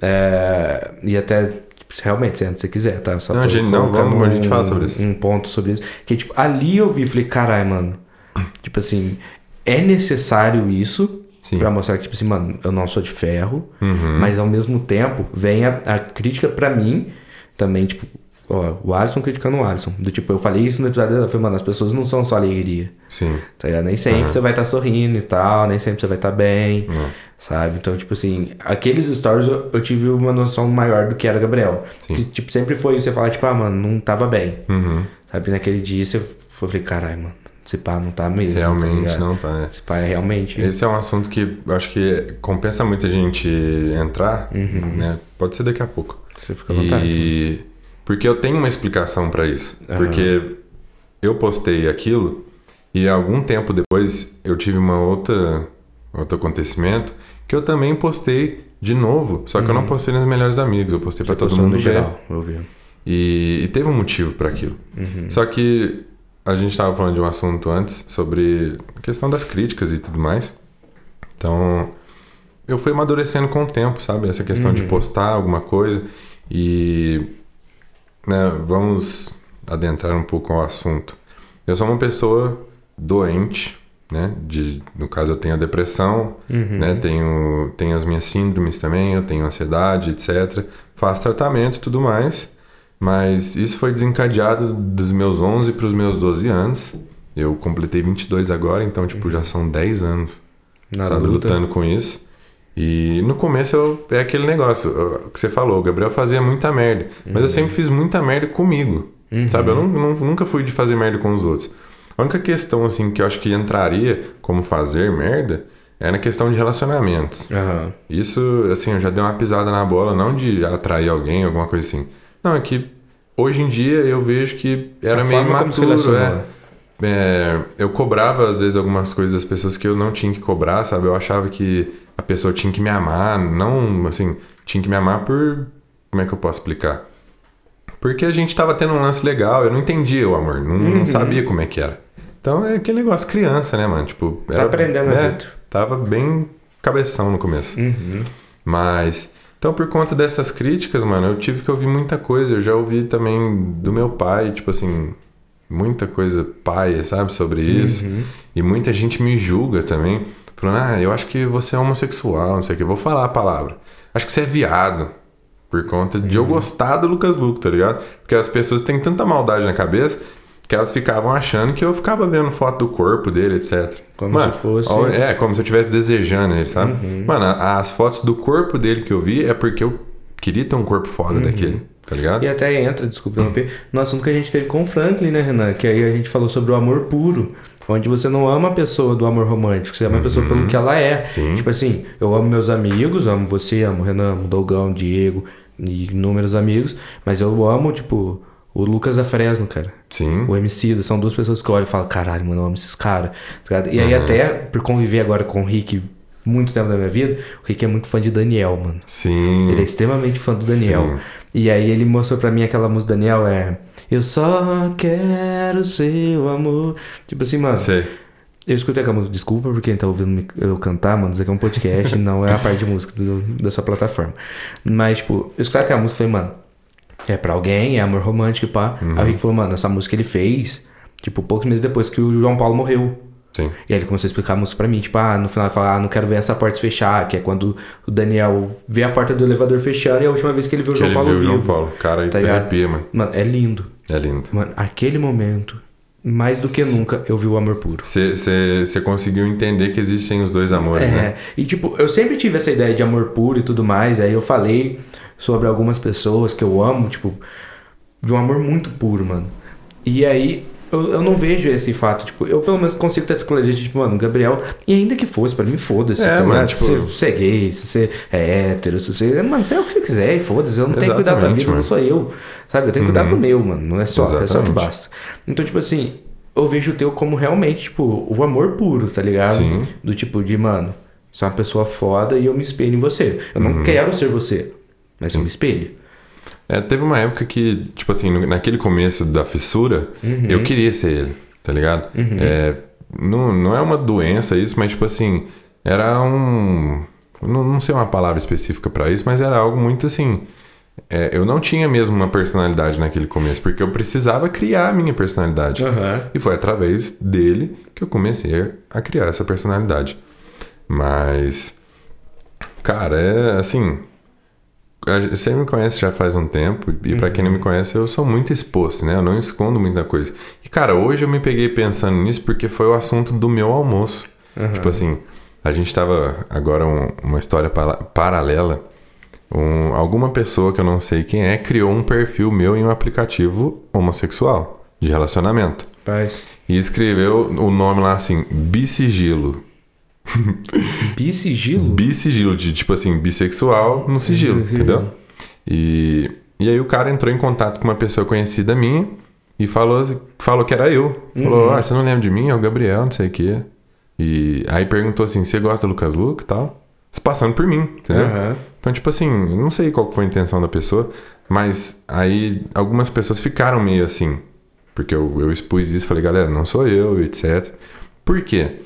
É, e até, tipo, realmente, você entra se você quiser, tá? Só Não, gente, não, vamos, a gente fala um- sobre isso. Um ponto sobre isso. Que, tipo, ali eu vi e falei, carai, mano. Tipo assim, é necessário isso Pra mostrar que, tipo assim, mano, eu não sou de ferro. Uhum. Mas ao mesmo tempo, vem a, a crítica pra mim também, tipo, ó, o Alisson criticando o Alisson. Do tipo, eu falei isso no episódio, eu falei, mano, as pessoas não são só alegria. Sim. Tá ligado? Nem sempre Uhum. você vai estar sorrindo e tal, nem sempre você vai estar bem, Não. sabe? Então, tipo assim, aqueles stories eu, eu tive uma noção maior do que era Gabriel. Sim. Que, tipo, sempre foi você falar, tipo, ah, mano, não tava bem. Uhum. Sabe? Naquele dia você eu falei, caralho, mano, esse pá não tá mesmo. tá Realmente ligado? não tá, né? Esse pá é realmente. Esse é um assunto que eu acho que compensa muito a gente entrar, né? Pode ser daqui a pouco. Você fica à vontade. E porque eu tenho uma explicação pra isso. Aham. Porque eu postei aquilo e algum tempo depois eu tive uma outra outro acontecimento que eu também postei de novo, só que eu não postei nos melhores amigos, eu postei pra todo Uhum. Postando mundo ver. geral, eu vi. E, e teve um motivo para aquilo. Só que a gente estava falando de um assunto antes sobre a questão das críticas e tudo mais. Então, eu fui amadurecendo com o tempo, sabe? Essa questão de postar alguma coisa e né, vamos adentrar um pouco ao assunto. Eu sou uma pessoa doente, né? De, no caso, eu tenho a depressão, né? Tenho, tenho as minhas síndromes também, eu tenho ansiedade, etc. Faço tratamento e tudo mais, mas isso foi desencadeado dos meus 11 para os meus 12 anos. Eu completei 22 agora, então, tipo, já são 10 anos, Na sabe? luta. Lutando com isso. E no começo eu, é aquele negócio, que você falou, o Gabriel fazia muita merda, mas eu sempre fiz muita merda comigo, sabe? Eu não- não- nunca fui de fazer merda com os outros. A única questão, assim, que eu acho que entraria como fazer merda é na questão de relacionamentos. Aham. Isso, assim, eu já dei uma pisada na bola, não de atrair alguém, alguma coisa assim. Não, é que hoje em dia eu vejo que era A meio imaturo, é. É, eu cobrava às vezes algumas coisas das pessoas que eu não tinha que cobrar, sabe? Eu achava que a pessoa tinha que me amar, não assim, tinha que me amar por. Como é que eu posso explicar? Porque a gente tava tendo um lance legal, eu não entendia o amor, não, Uhum. não sabia como é que era. Então é aquele negócio criança, né, mano? Tipo, Tá aprendendo a é, vida. Tava bem cabeção no começo. Uhum. Mas, então por conta dessas críticas, mano, eu tive que ouvir muita coisa. Eu já ouvi também do meu pai, tipo assim, muita coisa paia, sabe, sobre isso. E muita gente me julga também, falando, ah, eu acho que você é homossexual, não sei o que. Eu vou falar a palavra. Acho que você é viado. Por conta de eu gostar do Lucas Luco, tá ligado? Porque as pessoas têm tanta maldade na cabeça que elas ficavam achando que eu ficava vendo foto do corpo dele, etc. Como Mano, se fosse- É, como se eu estivesse desejando ele, sabe? Mano, a- as fotos do corpo dele que eu vi é porque eu queria ter um corpo foda daquele, tá ligado? E até entra, desculpa interromper, no assunto que a gente teve com o Franklin, né, Renan? Que aí a gente falou sobre o amor puro. Onde você não ama a pessoa do amor romântico, você ama a pessoa pelo que ela é. Sim. Tipo assim, eu amo meus amigos, amo você, amo Renan, amo Dogão, Diego e inúmeros amigos, mas eu amo, tipo, o Lucas da Fresno, cara. Sim. O MC, são duas pessoas que eu olho e falo, caralho, mano, eu amo esses caras. tá? E aí, até por conviver agora com o Rick muito tempo da minha vida, o Rick é muito fã de Daniel, mano. Sim. Ele é extremamente fã do Daniel. Sim. E aí ele mostrou pra mim aquela música do Daniel, é. Eu só quero seu amor. Tipo assim, mano. Sei. Eu escutei aquela música, desculpa por quem tá ouvindo eu cantar, mano. Isso aqui é um podcast, não é a parte de música do- da sua plataforma. Mas, tipo, eu escutei aquela música e falei, mano, é pra alguém, é amor romântico e pá. Uhum. Aí o Rick falou, mano, essa música ele fez, tipo, poucos meses depois que o João Paulo morreu. Sim. E aí ele começou a explicar a música pra mim, tipo, ah, no final ele fala, ah, não quero ver essa porta se fechar, que é quando o Daniel vê a porta do elevador fechando e é a última vez que ele viu o Que João ele Paulo viu vivo. João Paulo. Cara, Tá arrepia, mano. Mano, é lindo. É lindo. Mano, aquele momento, mais do que nunca, eu vi o amor puro. Você conseguiu entender que existem os dois amores, É, né? e tipo, eu sempre tive essa ideia de amor puro e tudo mais, aí eu falei sobre algumas pessoas que eu amo, tipo, de um amor muito puro, mano. E aí, eu, eu não vejo esse fato, tipo, eu pelo menos consigo ter essa clareza de, tipo, mano, Gabriel, e ainda que fosse, pra mim, foda-se, É, tá mano, tipo- Se você é gay, se você é hétero, se você. Mano, você é o que você quiser, e foda-se, eu não tenho que cuidar da tua Exatamente, vida, não mano. sou eu, sabe? Eu tenho que cuidar do meu, mano, não é só, é só que Exatamente. basta. Então, tipo assim, eu vejo o teu como realmente, tipo, o amor puro, tá ligado? Sim. Do tipo de, mano, você é uma pessoa foda e eu me espelho em você. Eu não Uhum. quero ser você, mas eu me espelho. É, teve uma época que, tipo assim, naquele começo da fissura, Uhum. eu queria ser ele, tá ligado? É, não, não é uma doença isso, mas, tipo assim, era um. Não, não sei uma palavra específica pra isso, mas era algo muito assim. é, eu não tinha mesmo uma personalidade naquele começo, porque eu precisava criar a minha personalidade. Aham. E foi através dele que eu comecei a criar essa personalidade. Mas, cara, é assim. Você me conhece já faz um tempo, e pra quem não me conhece, eu sou muito exposto, né? Eu não escondo muita coisa. E, cara, hoje eu me peguei pensando nisso porque foi o assunto do meu almoço. Tipo assim, a gente tava agora um- uma história para- paralela. Um- alguma pessoa que eu não sei quem é criou um perfil meu em um aplicativo homossexual de relacionamento. Paz. E escreveu o nome lá assim, bisigilo. Bisigilo? Bisigilo, de tipo assim, bissexual no sigilo, Sigilo. entendeu? E, e aí o cara entrou em contato com uma pessoa conhecida minha e falou, falou que era eu. Falou, ah, você não lembra de mim? É o Gabriel, não sei o quê. E aí perguntou assim, você gosta do Lucas Luke e tal? se passando por mim, entendeu? Aham. Então, tipo assim, não sei qual foi a intenção da pessoa, mas aí algumas pessoas ficaram meio assim. Porque eu, eu expus isso, falei, galera, não sou eu, etc. Por quê?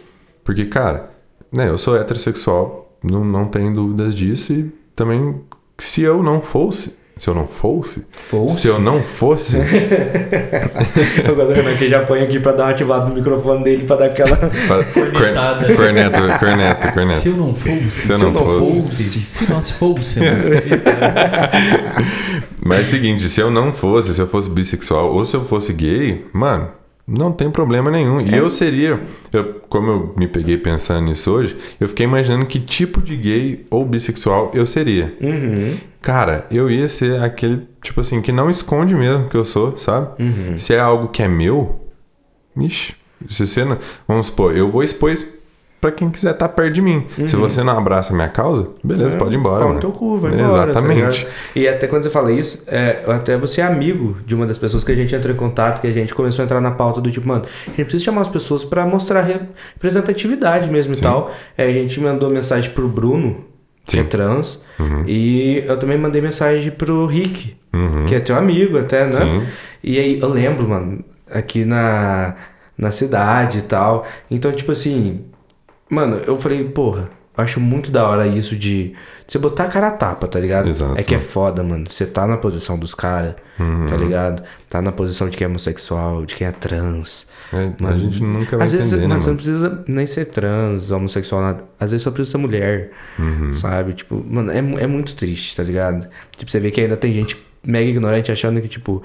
Porque, cara, né, eu sou heterossexual, não, não tenho dúvidas disso, e também, se eu não fosse, se eu não fosse, Fosse? se eu não fosse, Eu gosto do Renan que já põe aqui pra dar uma ativada no microfone dele pra dar aquela. Cornetada. corneta, corneta, corneta. Se eu não fosse, Se eu não fosse. se nós fôssemos. Mas é o seguinte, se eu não fosse, se eu fosse bissexual ou se eu fosse gay, mano, não tem problema nenhum. E eu seria, eu- como eu me peguei pensando nisso hoje, eu fiquei imaginando que tipo de gay ou bissexual eu seria. Uhum. Cara, eu ia ser aquele, tipo assim, que não esconde mesmo que eu sou, sabe? Uhum. Se é algo que é meu, ixi, se você não. Vamos supor, eu vou expor pra quem quiser estar perto de mim. Se você não abraça a minha causa, beleza, pode ir embora. Pau teu cu, vai embora. tá Exatamente. ligado? e até quando você fala isso, é, até você é amigo de uma das pessoas que a gente entrou em contato, que a gente começou a entrar na pauta do tipo, mano, a gente precisa chamar as pessoas pra mostrar representatividade mesmo e tal. É, a gente mandou mensagem pro Bruno, que é Sim. trans, Uhum. e eu também mandei mensagem pro Rick, Uhum. que é teu amigo até, né? Sim. E aí eu lembro, mano, aqui na, na cidade e tal. Então, tipo assim, mano, eu falei, porra, eu acho muito da hora isso de você botar a cara a tapa, tá ligado? Exato. É que é foda, mano. Você tá na posição dos caras, Uhum. tá ligado? Tá na posição de quem é homossexual, de quem é trans. É, a gente nunca vai Às vezes, entender, mano, né, você não mano? precisa nem ser trans, homossexual, nada. Às vezes só precisa ser mulher, Uhum. sabe? Tipo, mano, é, é muito triste, tá ligado? Tipo, você vê que ainda tem gente mega ignorante achando que, tipo,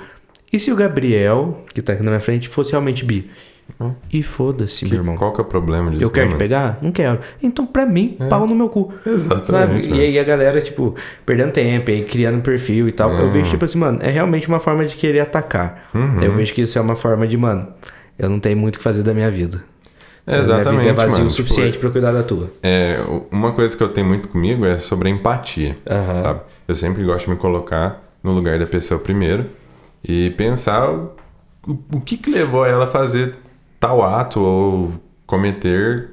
e se o Gabriel, que tá aqui na minha frente, fosse realmente bi? Hum. E foda-se, meu irmão. Qual que é o problema disso? Eu quero né, te pegar? Não quero. Então, pra mim, pau no meu cu. Exatamente, Sabe? E aí a galera, tipo, perdendo tempo, aí criando perfil e tal. Eu vejo, tipo assim, mano, é realmente uma forma de querer atacar. Uhum. Eu vejo que isso é uma forma de, mano, eu não tenho muito o que fazer da minha vida. É, Minha vida exatamente, é vazio mano. o suficiente pra eu cuidar da tua. É, uma coisa que eu tenho muito comigo é sobre a empatia, Aham. sabe? Eu sempre gosto de me colocar no lugar da pessoa primeiro e pensar o, o que que levou ela a fazer tal ato ou cometer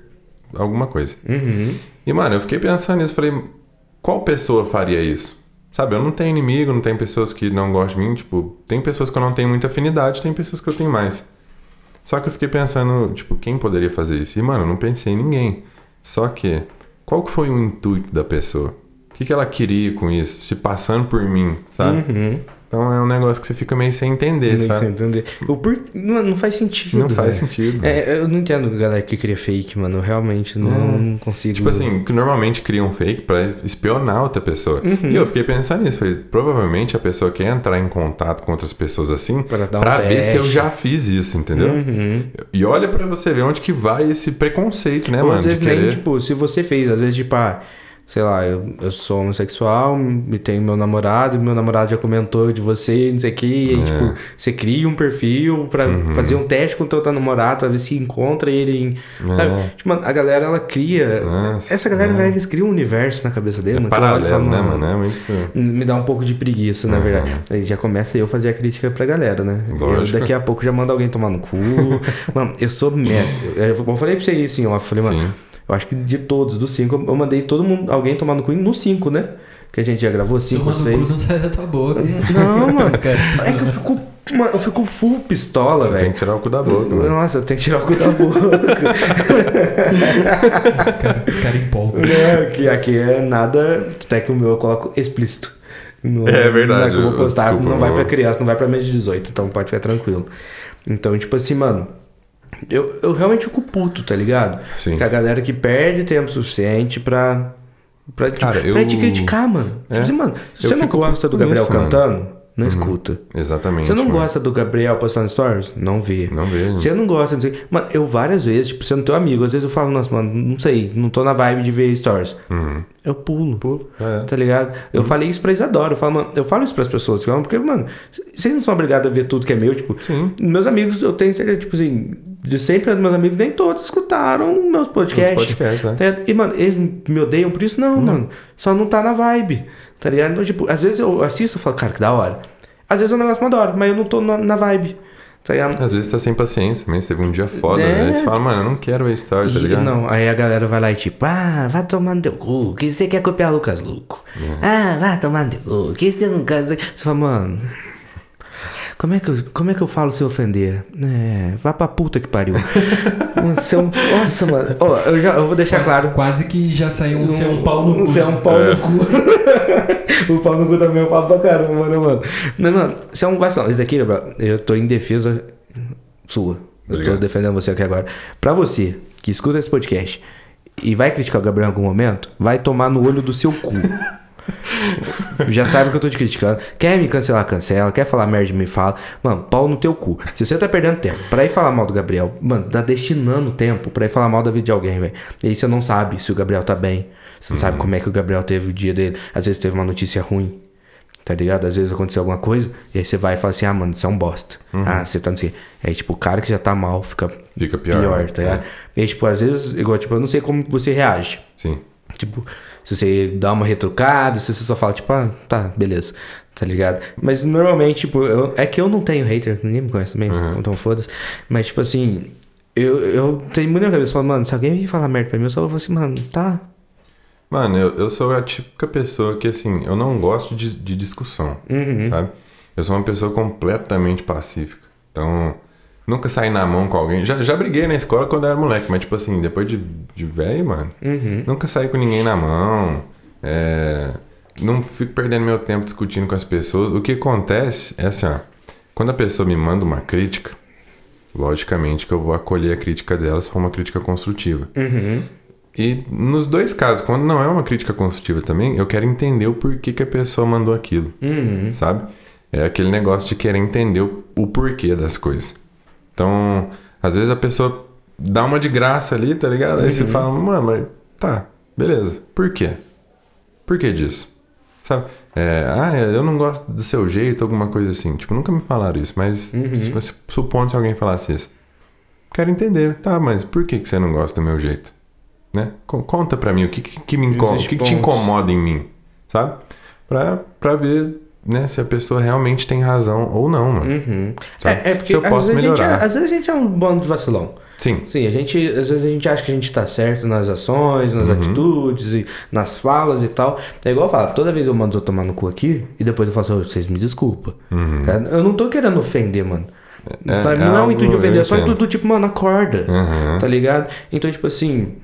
alguma coisa. Uhum. E, mano, eu fiquei pensando nisso, falei, qual pessoa faria isso? Sabe, eu não tenho inimigo, não tenho pessoas que não gostam de mim, tipo, tem pessoas que eu não tenho muita afinidade, tem pessoas que eu tenho mais. Só que eu fiquei pensando, tipo, quem poderia fazer isso? E, mano, eu não pensei em ninguém. Só que, qual que foi o intuito da pessoa? O que, que ela queria com isso? Se passando por mim, sabe? Uhum. Então é um negócio que você fica meio sem entender, Nem sabe? sei entender. O por... não, não faz sentido. Não faz velho. sentido. É, eu não entendo a galera que cria fake, mano. Eu realmente não, não consigo. Tipo assim, que normalmente criam fake pra espionar outra pessoa. Uhum. E eu fiquei pensando nisso. Falei, provavelmente a pessoa quer entrar em contato com outras pessoas assim Pra dar um ver se eu já fiz isso, entendeu? Uhum. E olha pra você ver onde que vai esse preconceito, né, Ou mano? às De vezes nem, querer. tipo, se você fez, às vezes, tipo, ah, sei lá, eu, eu sou homossexual e tenho meu namorado, meu namorado já comentou de você, não sei o que, e aí, É. tipo, você cria um perfil pra Uhum. fazer um teste com o teu namorado pra ver se encontra ele em. sabe? Tipo, mano, a galera, ela cria. Nossa, essa galera, é. eles criam um universo na cabeça dele, É mano. eu paralelo, falo, né, "Mano, mano? É muito... Me dá um pouco de preguiça, na verdade. Aí já começa eu fazer a crítica pra galera, né? Eu, Lógico. daqui a pouco já manda alguém tomar no cu. mano, eu sou mestre. Eu, eu falei pra você isso, assim, ó. Eu falei, mano, Sim. Eu acho que de todos, dos cinco, eu mandei todo mundo, alguém tomar no cu no cinco, né? Que a gente já gravou cinco ou Tomando seis. cu não sai da tua boca. Não, mano. É que eu fico, mano, eu fico full pistola, Você tem velho. que tirar o cu da boca, mano. Nossa, eu tenho que tirar o cu da boca. Os caras os caras empolgam. Não, que aqui é nada. Até que o meu eu coloco explícito. No, É verdade, na que eu vou postar desculpa, não vai pra criança, não vai pra menos de 18, então pode ficar tranquilo. Então, tipo assim, mano. Eu, eu realmente fico puto, tá ligado? Sim. Que a galera que perde tempo suficiente pra. Pra, te- Cara, pra eu- te criticar, mano. Tipo É. assim, mano, se você não gosta do Gabriel isso, mano. Uhum. não escuta. Exatamente. Você não mano. gosta do Gabriel postando stories? Não vê. Não vejo. Você não gosta, não sei. Mano, eu várias vezes, tipo, sendo teu amigo, às vezes eu falo, nossa, mano, não sei, não tô na vibe de ver stories. Uhum. Eu pulo. Pô, é. Tá ligado? Eu falei isso pra Isadora. Eu falo, mano, eu falo isso pras pessoas, porque, mano, vocês não são obrigados a ver tudo que é meu, tipo. Sim. Meus amigos, eu tenho certeza, tipo assim, de sempre meus amigos, nem todos escutaram meus podcasts. Os podcasts, né? E, mano, eles me odeiam por isso? Não, mano. Só não tá na vibe. Tá ligado? Então, tipo, às vezes eu assisto e falo, cara, que da hora. Às vezes é um negócio mó da hora, mas eu não tô na, na vibe. Tá ligado? Às vezes tá sem paciência você teve um dia foda, É. né? Aí você fala, mano, eu não quero ver story, tá ligado? não, aí a galera vai lá e tipo, ah, vai tomar no teu cu, que você quer copiar Lucas Luco. Ah, vai tomar no teu cu, que você não quer. Você fala, mano. Como é, que eu, como é que eu falo se eu ofender? É, vá pra puta que pariu. Você é um- nossa, mano. Ó, eu, já, eu vou deixar Quase- claro. Quase que já saiu um um pau no cu. Você é um pau no cu. o pau no cu também é um pau pra caramba, né, mano? Não, mano, você é um vacilão. Isso daqui, bro, eu tô em defesa sua. Eu tô Obrigado. defendendo você aqui agora. Pra você que escuta esse podcast e vai criticar o Gabriel em algum momento, vai tomar no olho do seu cu. Já sabe que eu tô te criticando. Quer me cancelar, cancela. Quer falar merda, me fala. Mano, pau no teu cu. Se você tá perdendo tempo pra ir falar mal do Gabriel, mano, tá destinando tempo pra ir falar mal da vida de alguém, velho. E aí você não sabe se o Gabriel tá bem. Você não sabe como é que o Gabriel teve o dia dele. Às vezes teve uma notícia ruim. Tá ligado? Às vezes aconteceu alguma coisa. E aí você vai e fala assim: ah, mano, você é um bosta. Ah, você tá não sei. Aí, tipo, o cara que já tá mal fica Fica pior. pior, tá ligado? E aí, tipo, às vezes, igual, tipo, eu não sei como você reage. Sim. Tipo, se você dá uma retrucada, se você só fala, tipo, ah, tá, beleza, tá ligado? Mas normalmente, tipo, eu- é que eu não tenho hater, ninguém me conhece também, então foda-se. Mas, tipo assim, eu, eu tenho muito na cabeça, falo, mano, se alguém vir falar merda pra mim, eu só vou assim, mano, tá. Mano, eu, eu sou a típica pessoa que, assim, eu não gosto de, de discussão, Uhum. sabe? Eu sou uma pessoa completamente pacífica. Então, nunca saí na mão com alguém. Já, já briguei na escola quando eu era moleque, mas, tipo assim, depois de, de velho, mano, Uhum. nunca saí com ninguém na mão. É, não fico perdendo meu tempo discutindo com as pessoas. O que acontece é assim, ó. Quando a pessoa me manda uma crítica, logicamente que eu vou acolher a crítica dela se for uma crítica construtiva. Uhum. E nos dois casos, quando não é uma crítica construtiva também, eu quero entender o porquê que a pessoa mandou aquilo, Uhum. sabe? É aquele negócio de querer entender o, o porquê das coisas. Então, às vezes a pessoa dá uma de graça ali, tá ligado? Aí você fala, mano, mas tá, beleza, por quê? Por que disso? Sabe? É, ah, eu não gosto do seu jeito, alguma coisa assim. Tipo, nunca me falaram isso, mas se você supondo se alguém falasse isso. Quero entender, tá, mas por que, que você não gosta do meu jeito? Né? Co- Conta pra mim o que, que, que me incomoda, o que, que te incomoda em mim, sabe? Pra, pra ver né, se a pessoa realmente tem razão ou não, mano. Uhum. É, é porque Se eu às posso vezes a gente melhorar. é- às vezes a gente é um bando de vacilão. Sim, Sim, a gente, às vezes a gente acha que a gente tá certo nas ações, nas Uhum. atitudes e nas falas e tal. É igual eu falo, toda vez eu mando eu tomar no cu aqui e depois eu falo assim, "Ô, vocês me desculpa. É, Eu não tô querendo ofender, mano. Uhum. É, Tá? é não é o algo- intuito de ofender, eu é só entendo. intuito tipo, mano, acorda. Uhum. Tá ligado? Então, tipo assim,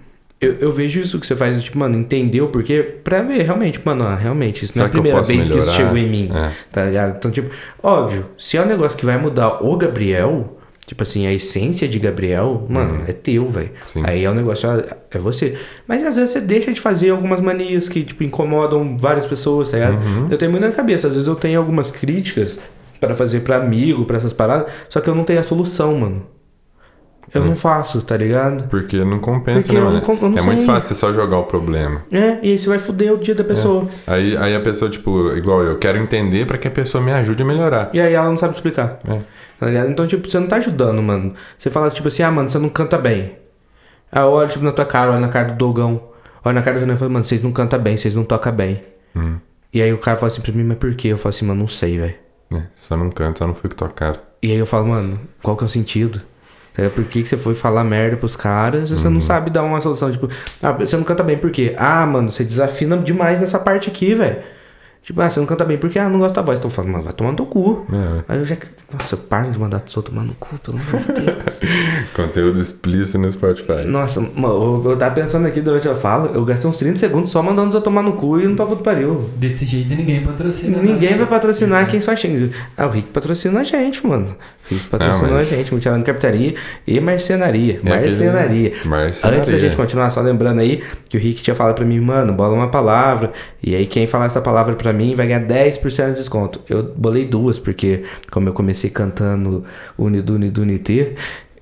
eu, eu vejo isso que você faz, tipo, mano, entender o porquê pra ver, realmente, mano, realmente, isso não é Será a primeira vez que isso melhorar? chegou em mim. É. Tá ligado? Então, tipo, óbvio, se é um negócio que vai mudar o Gabriel, tipo assim, a essência de Gabriel, mano, é teu, velho. Uhum. Aí é um negócio, ah, é você. Mas às vezes você deixa de fazer algumas manias que, tipo, incomodam várias pessoas, tá ligado? Uhum. Eu tenho muito na cabeça, às vezes eu tenho algumas críticas pra fazer pra amigo, pra essas paradas, só que eu não tenho a solução, mano. Eu Hum. não faço, tá ligado? porque não compensa, Porque né, eu mano? não eu não é muito sei. fácil você só jogar o problema. É, e aí você vai foder o dia da pessoa. Aí, aí a pessoa, tipo, igual eu, quero entender pra que a pessoa me ajude a melhorar. E aí ela não sabe explicar. É. Tá ligado? Então, tipo, você não tá ajudando, mano. Você fala, tipo assim, ah, mano, você não canta bem. Aí eu olho, tipo, na tua cara, olho na cara do Dogão. Olho na cara do Renan e falo, mano, vocês não cantam bem, vocês não tocam bem. Hum. E aí o cara fala assim pra mim, mas por quê? Eu falo assim, mano, não sei, velho. É, só não canto, só não fui que tocar. E aí eu falo, mano, qual que é o sentido? Tá ligado? Por que, que você foi falar merda pros caras e você Uhum. não sabe dar uma solução? Tipo, ah, você não canta bem, por quê? Ah, mano, você desafina demais nessa parte aqui, velho. Tipo, ah, você não canta bem, por quê? Ah, não gosto da voz. Então eu falo, mano, vai tomar no teu cu. É. Aí eu já. Nossa, para de mandar só tomar no cu, pelo amor de Deus. Conteúdo explícito no Spotify. Nossa, mano, eu, eu tava pensando aqui durante a fala, eu gastei uns 30 segundos só mandando eu tomar no cu e não pra puto pariu. Desse jeito ninguém patrocina. Ninguém nada. vai patrocinar quem só xinga. Ah, o Rick patrocina a gente, mano. O Rick patrocina Não, mas- a gente, Multilano Carpintaria e Marcenaria. É aquele- marcenaria. Marcenaria. Antes da gente continuar, só lembrando aí que o Rick tinha falado pra mim, mano, bola uma palavra. E aí quem falar essa palavra pra mim vai ganhar 10% de desconto. Eu bolei duas, porque como eu comecei cantando Unidunidunité,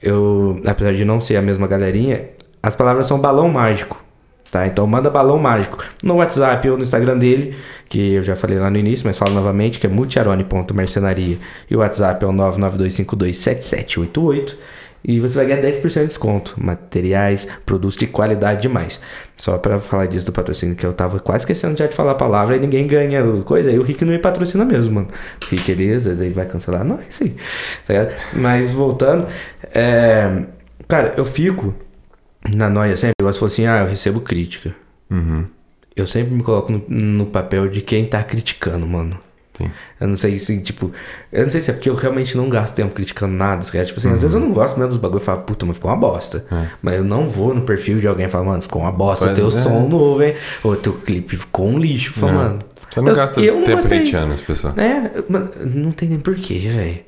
eu, apesar de não ser a mesma galerinha, as palavras são balão mágico. Tá? Então manda balão mágico no WhatsApp ou no Instagram dele, que eu já falei lá no início, mas falo novamente, que é multiarone.mercenaria. E o WhatsApp é o 992527788. e você vai ganhar 10% de desconto. Materiais, produtos de qualidade demais. Só pra falar disso do patrocínio, que eu tava quase esquecendo já de falar a palavra e ninguém ganha coisa. Aí o Rick não me patrocina mesmo, mano. O Rick, ele, às vezes, ele vai cancelar nós, sim. Tá? Mas voltando, é... cara, eu fico na noia sempre. Eu gosto assim, ah, eu recebo crítica. Uhum. Eu sempre me coloco no, no papel de quem tá criticando, mano. Sim. Eu não sei se, tipo. Eu não sei se é porque eu realmente não gasto tempo criticando nada. Tá ligado? Tipo assim, às vezes eu não gosto mesmo dos bagulho e falo, puta, mas ficou uma bosta. É. Mas eu não vou no perfil de alguém e falo, mano, ficou uma bosta. Pois teu é. som novo, hein? Ou teu clipe ficou um lixo. Mano. Você não eu- gasta eu tempo hateando as pessoas. É, mano, não tem nem porquê, velho.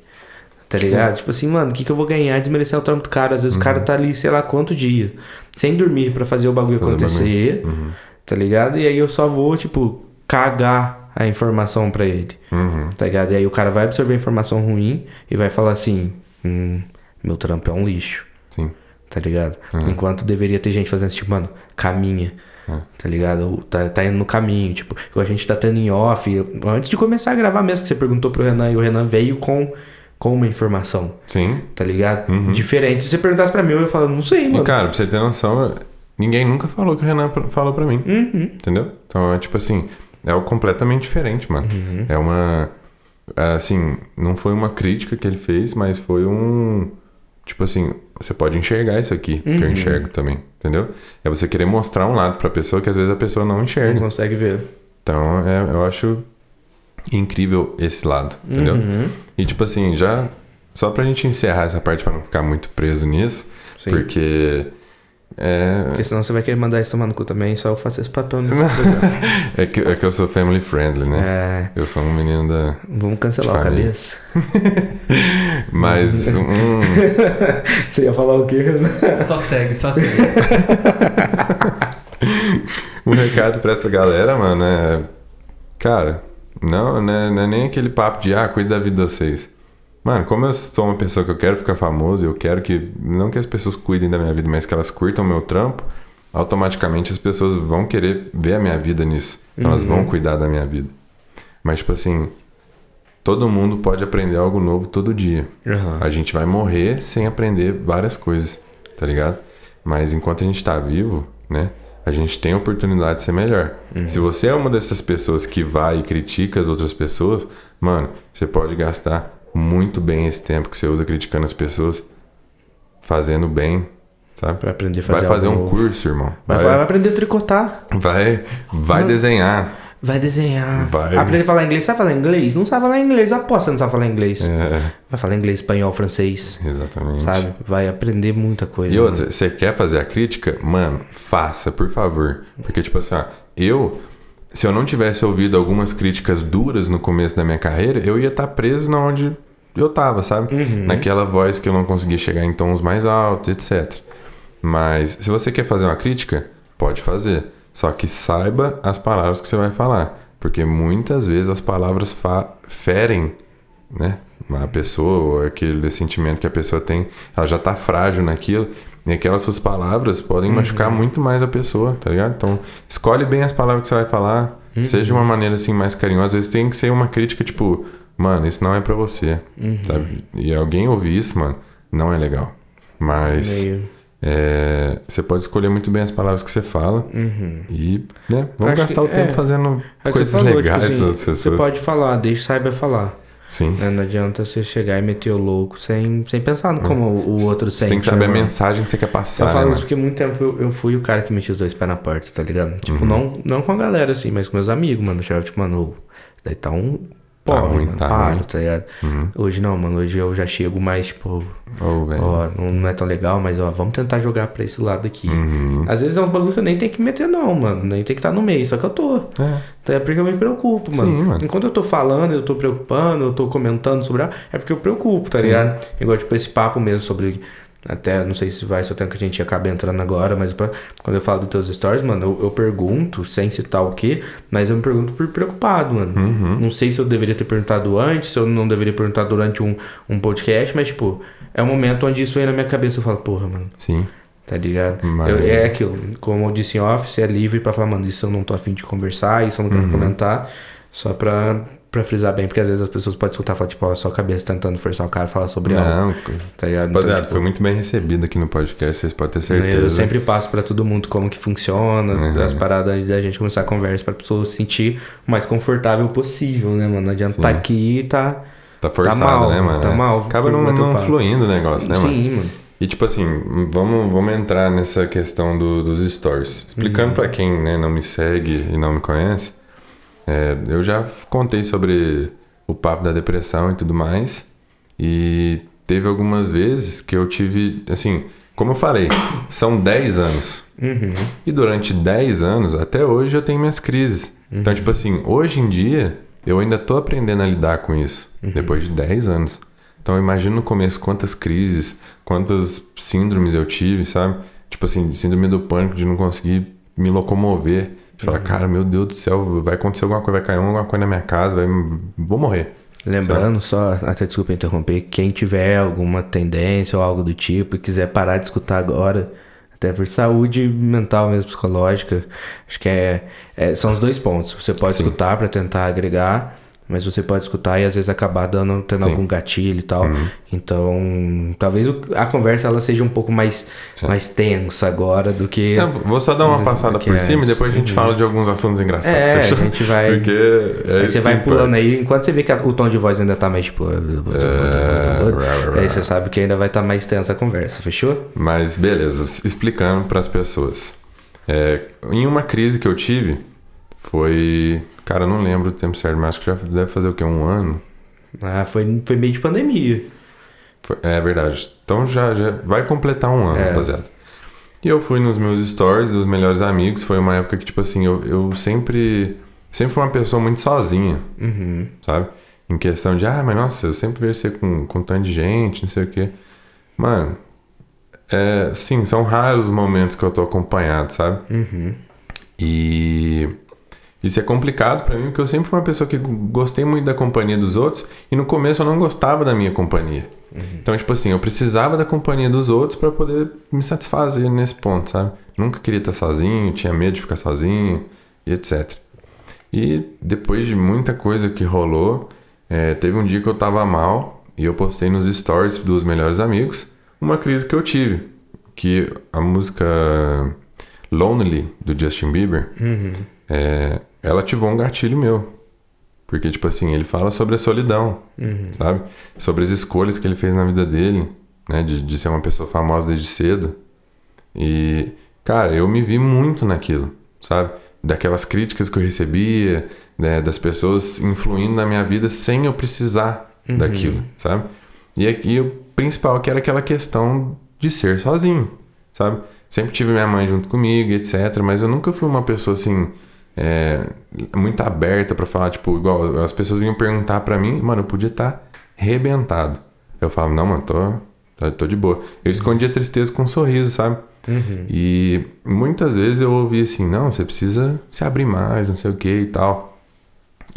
Tá ligado? Tipo assim, mano, o que, que eu vou ganhar desmerecer o trampo do cara? Às vezes o cara tá ali, sei lá quanto dia, sem dormir pra fazer o bagulho Fazer o acontecer, Uhum. tá ligado? E aí eu só vou, tipo, cagar a informação pra ele, Uhum. tá ligado? E aí o cara vai absorver a informação ruim e vai falar assim: hum, meu trampo é um lixo, Sim. tá ligado? Uhum. Enquanto deveria ter gente fazendo assim, tipo, mano, caminha. É. Tá ligado? Tá, tá indo no caminho. Tipo, a gente tá tendo em off. Antes de começar a gravar mesmo, que você perguntou pro Renan e o Renan veio com, com uma informação. Sim. Tá ligado? Uhum. Diferente. Se você perguntasse pra mim, eu ia falar, não sei, E, mano. cara, pra você ter noção, ninguém nunca falou que o Renan falou pra mim. Uhum. Entendeu? Então, é tipo assim, é algo completamente diferente, mano. Uhum. É uma. é, Assim, não foi uma crítica que ele fez, mas foi um. Tipo assim, você pode enxergar isso aqui, que eu Uhum. enxergo também, entendeu? É você querer mostrar um lado pra pessoa que às vezes a pessoa não Não enxerga. consegue ver. Então, é, eu acho incrível esse lado, entendeu? Uhum. E tipo assim, já. Só pra gente encerrar essa parte pra não ficar muito preso nisso, Sim. porque. É, Porque senão você vai querer mandar isso tomar no cu também, só eu faço esse papel nesse é, que, é que eu sou family friendly, né? É, Eu sou um menino da. vamos cancelar o cabeça. Mas um. Você ia falar o quê? Só segue, só segue. um recado pra essa galera, mano, é. Cara, não, né, não é nem aquele papo de, ah, cuida da vida de vocês. Mano, como eu sou uma pessoa que eu quero ficar famoso, eu quero que. Não que as pessoas cuidem da minha vida, mas que elas curtam o meu trampo, automaticamente as pessoas vão querer ver a minha vida nisso. Então elas vão cuidar da minha vida. Mas, tipo assim. Todo mundo pode aprender algo novo todo dia. Aham. A gente vai morrer sem aprender várias coisas, tá ligado? Mas enquanto a gente tá vivo, né? A gente tem a oportunidade de ser melhor. Se você é uma dessas pessoas que vai e critica as outras pessoas, mano, você pode gastar muito bem esse tempo que você usa criticando as pessoas, fazendo bem, sabe? Pra aprender a fazer Vai fazer um novo. curso, irmão. Vai, vai aprender a tricotar. vai, vai desenhar. Vai desenhar. Vai. Aprender a falar inglês. Sabe falar inglês? Não sabe falar inglês. Eu aposto que você não sabe falar inglês. É, Vai falar inglês, espanhol, francês. exatamente. Sabe? Vai aprender muita coisa. E mano. outra, você quer fazer a crítica? Mano, faça, por favor. Porque, tipo assim, ó, eu, se eu não tivesse ouvido algumas críticas duras no começo da minha carreira, eu ia estar preso na onde eu tava, sabe? Naquela voz que eu não conseguia chegar em tons mais altos, etc. Mas, se você quer fazer uma crítica, pode fazer. Só que saiba as palavras que você vai falar. Porque muitas vezes as palavras fa- ferem né? A pessoa, ou aquele sentimento que a pessoa tem, ela já tá frágil naquilo, e aquelas suas palavras podem machucar muito mais a pessoa, tá ligado? Então, escolhe bem as palavras que você vai falar, seja de uma maneira assim mais carinhosa, às vezes tem que ser uma crítica tipo, mano, isso não é pra você, sabe? E alguém ouvir isso, mano, não é legal. Mas Meio. É, você pode escolher muito bem as palavras que você fala e, né, vamos Acho gastar que- o tempo é. fazendo É coisas você falou, legais tipo assim, Você pode falar, deixa saiba falar. Sim. né? Não adianta você chegar e meter o louco sem, sem pensar no como o o outro Você sente. tem que saber né, a mensagem que você quer passar, Eu né, falo mano? isso porque muito tempo eu, eu fui o cara que metia os dois pés na porta, tá ligado? Tipo, Uhum. não, não com a galera assim, mas com meus amigos, mano. Eu chegava, tipo, mano, daí tá um Tá porre, ruim, mano, tá para, ruim. tá ligado? Uhum. Hoje não, mano. Hoje eu já chego mais, tipo, velho. ó, não, não é tão legal, mas ó, vamos tentar jogar pra esse lado aqui. Uhum. Às vezes é uns bagulho que eu nem tenho que meter, não, mano. Nem tem que estar no meio, só que eu tô. É. Então é porque eu me preocupo, mano. Sim, mano. Enquanto eu tô falando, eu tô preocupando, eu tô comentando sobre. a- É porque eu preocupo, tá Sim. ligado? Igual, tipo, esse papo mesmo sobre. Até, não sei se vai, se eu tenho que a gente acaba entrando agora, mas pra- quando eu falo dos teus stories, mano, eu, eu pergunto, sem citar o quê, mas eu me pergunto por preocupado, mano. Uhum. Não sei se eu deveria ter perguntado antes, se eu não deveria perguntar durante um, um podcast, mas, tipo, é um momento onde isso vem na minha cabeça. Eu falo, porra, mano, Sim. Tá ligado? Eu- é aquilo, como eu disse em off, você é livre pra falar, mano, isso eu não tô afim de conversar, isso eu não quero Uhum. comentar, só pra, pra frisar bem, porque às vezes as pessoas podem escutar falar, tipo, ó, sua cabeça tentando forçar o cara a falar sobre algo. Não, Tá ligado? rapaziada, Então, tipo, foi muito bem recebido aqui no podcast, vocês podem ter certeza. Eu sempre passo pra todo mundo como que funciona, Uhum. as paradas da gente começar a conversa pra pessoa se sentir o mais confortável possível, né, mano? Não adianta Sim. tá aqui e tá. Tá forçado, mal, né, mano? tá É. mal, Acaba não, não fluindo o negócio, né, mano? Sim, mano. E tipo assim, vamos, vamos entrar nessa questão do- dos stories. Explicando pra quem né, não me segue e não me conhece, é, eu já contei sobre o papo da depressão e tudo mais. E teve algumas vezes que eu tive, assim, como eu falei, são 10 anos. Uhum. E durante 10 anos, até hoje, eu tenho minhas crises. Então, tipo assim, hoje em dia, eu ainda tô aprendendo a lidar com isso. Depois de 10 anos. Então, eu imagino no começo quantas crises, quantas síndromes eu tive, sabe? Tipo assim, síndrome do pânico, de não conseguir me locomover. De falar, cara, meu Deus do céu, vai acontecer alguma coisa, vai cair alguma coisa na minha casa, vai, vou morrer. Lembrando, só, até desculpa interromper, quem tiver alguma tendência ou algo do tipo e quiser parar de escutar agora, até por saúde mental mesmo, psicológica, acho que é, é- são os dois pontos. Você pode Sim. escutar pra tentar agregar, mas você pode escutar e às vezes acabar dando, tendo Sim. Uhum. algum gatilho e tal. Então, talvez a conversa ela seja um pouco mais, mais tensa agora do que... Não, vou só dar uma do- passada do por cima e depois a gente Uhum. fala de alguns assuntos engraçados, É, fechou? a gente vai- Porque é Aí você vai importa. pulando aí, enquanto você vê que o tom de voz ainda tá mais tipo. É, aí você sabe que ainda vai estar mais tensa a conversa, fechou? Mas beleza, explicando para as pessoas. É, em uma crise que eu tive, foi. Cara, eu não lembro o tempo certo, mas acho que já deve fazer o quê? Um ano? Ah, foi, foi meio de pandemia. Foi- é verdade. Então já, já vai completar um ano, É. rapaziada. E eu fui nos meus stories dos melhores amigos. Foi uma época que, tipo assim, eu, eu sempre. Sempre fui uma pessoa muito sozinha, Uhum. sabe? Em questão de, ah, mas nossa, eu sempre você com, com tanto de gente, não sei o quê. Mano, é, sim, são raros os momentos que eu tô acompanhado, sabe? Uhum. E isso é complicado pra mim, porque eu sempre fui uma pessoa que gostei muito da companhia dos outros e no começo eu não gostava da minha companhia. Então, tipo assim, eu precisava da companhia dos outros pra poder me satisfazer nesse ponto, sabe? Nunca queria estar sozinho, tinha medo de ficar sozinho e etc. E depois de muita coisa que rolou, é, teve um dia que eu tava mal e eu postei nos stories dos melhores amigos uma crise que eu tive. Que a música Lonely do Justin Bieber, é, ela ativou um gatilho meu. Porque, tipo assim, ele fala sobre a solidão, sabe? Sobre as escolhas que ele fez na vida dele, né? De, de ser uma pessoa famosa desde cedo. E, cara, eu me vi muito naquilo, sabe? Daquelas críticas que eu recebia, né? das pessoas influindo na minha vida sem eu precisar daquilo, sabe? E, aqui o principal que era aquela questão de ser sozinho, sabe? Sempre tive minha mãe junto comigo, etc. Mas eu nunca fui uma pessoa assim. É, muito aberta pra falar, tipo, igual as pessoas vinham perguntar pra mim, mano, eu podia estar rebentado. Eu falava, não, mano, tô, tô, tô de boa. Eu escondia a tristeza com um sorriso, sabe? E muitas vezes eu ouvi assim, não, você precisa se abrir mais, não sei o que e tal.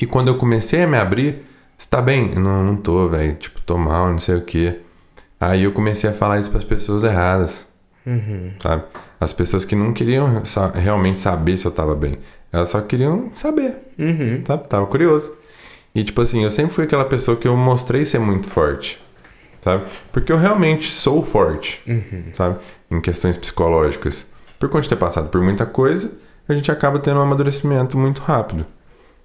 E quando eu comecei a me abrir, você tá bem? Não, não tô, velho. Tipo, tô mal, não sei o que. Aí eu comecei a falar isso pras pessoas erradas, Uhum. sabe? As pessoas que não queriam sa- realmente saber se eu tava bem. Elas só queriam saber, Uhum. sabe? Tava curioso. E tipo assim, eu sempre fui aquela pessoa que eu mostrei ser muito forte, sabe? Porque eu realmente sou forte, sabe? Em questões psicológicas. Por conta de ter passado por muita coisa, a gente acaba tendo um amadurecimento muito rápido.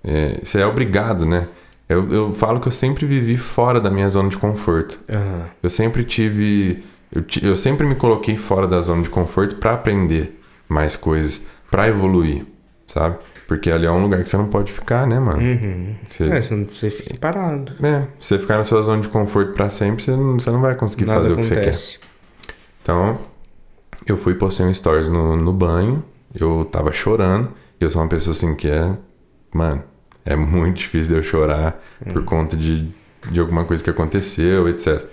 É, você é obrigado, né? Eu, eu falo que eu sempre vivi fora da minha zona de conforto. Aham. Eu sempre tive. Eu, eu sempre me coloquei fora da zona de conforto pra aprender mais coisas, pra evoluir, sabe? Porque ali é um lugar que você não pode ficar, né, mano? Uhum. Você, É, você fica parado. é, se você ficar na sua zona de conforto pra sempre, você não, você não vai conseguir Nada fazer o que você quer. acontece. Então, eu fui postei um stories no, no banho, eu tava chorando, e eu sou uma pessoa assim que é. Mano, é muito difícil de eu chorar por conta de, de alguma coisa que aconteceu, etc.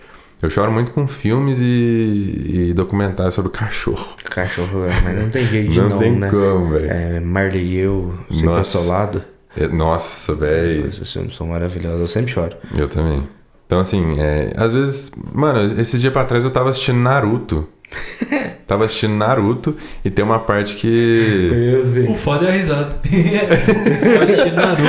Eu choro muito com filmes e, e documentários sobre cachorro. Cachorro, é, mas não tem jeito de Não, não, tem né? como, velho. É, Marley e eu, sempre Nossa. assolado. É, Nossa, velho. Esses filmes são maravilhosos, eu sempre choro. Eu também. Então, assim, é, às vezes, mano, esses dias pra trás eu tava assistindo Naruto. tava assistindo Naruto e tem uma parte que. O foda é a risada. Eu assisti Naruto.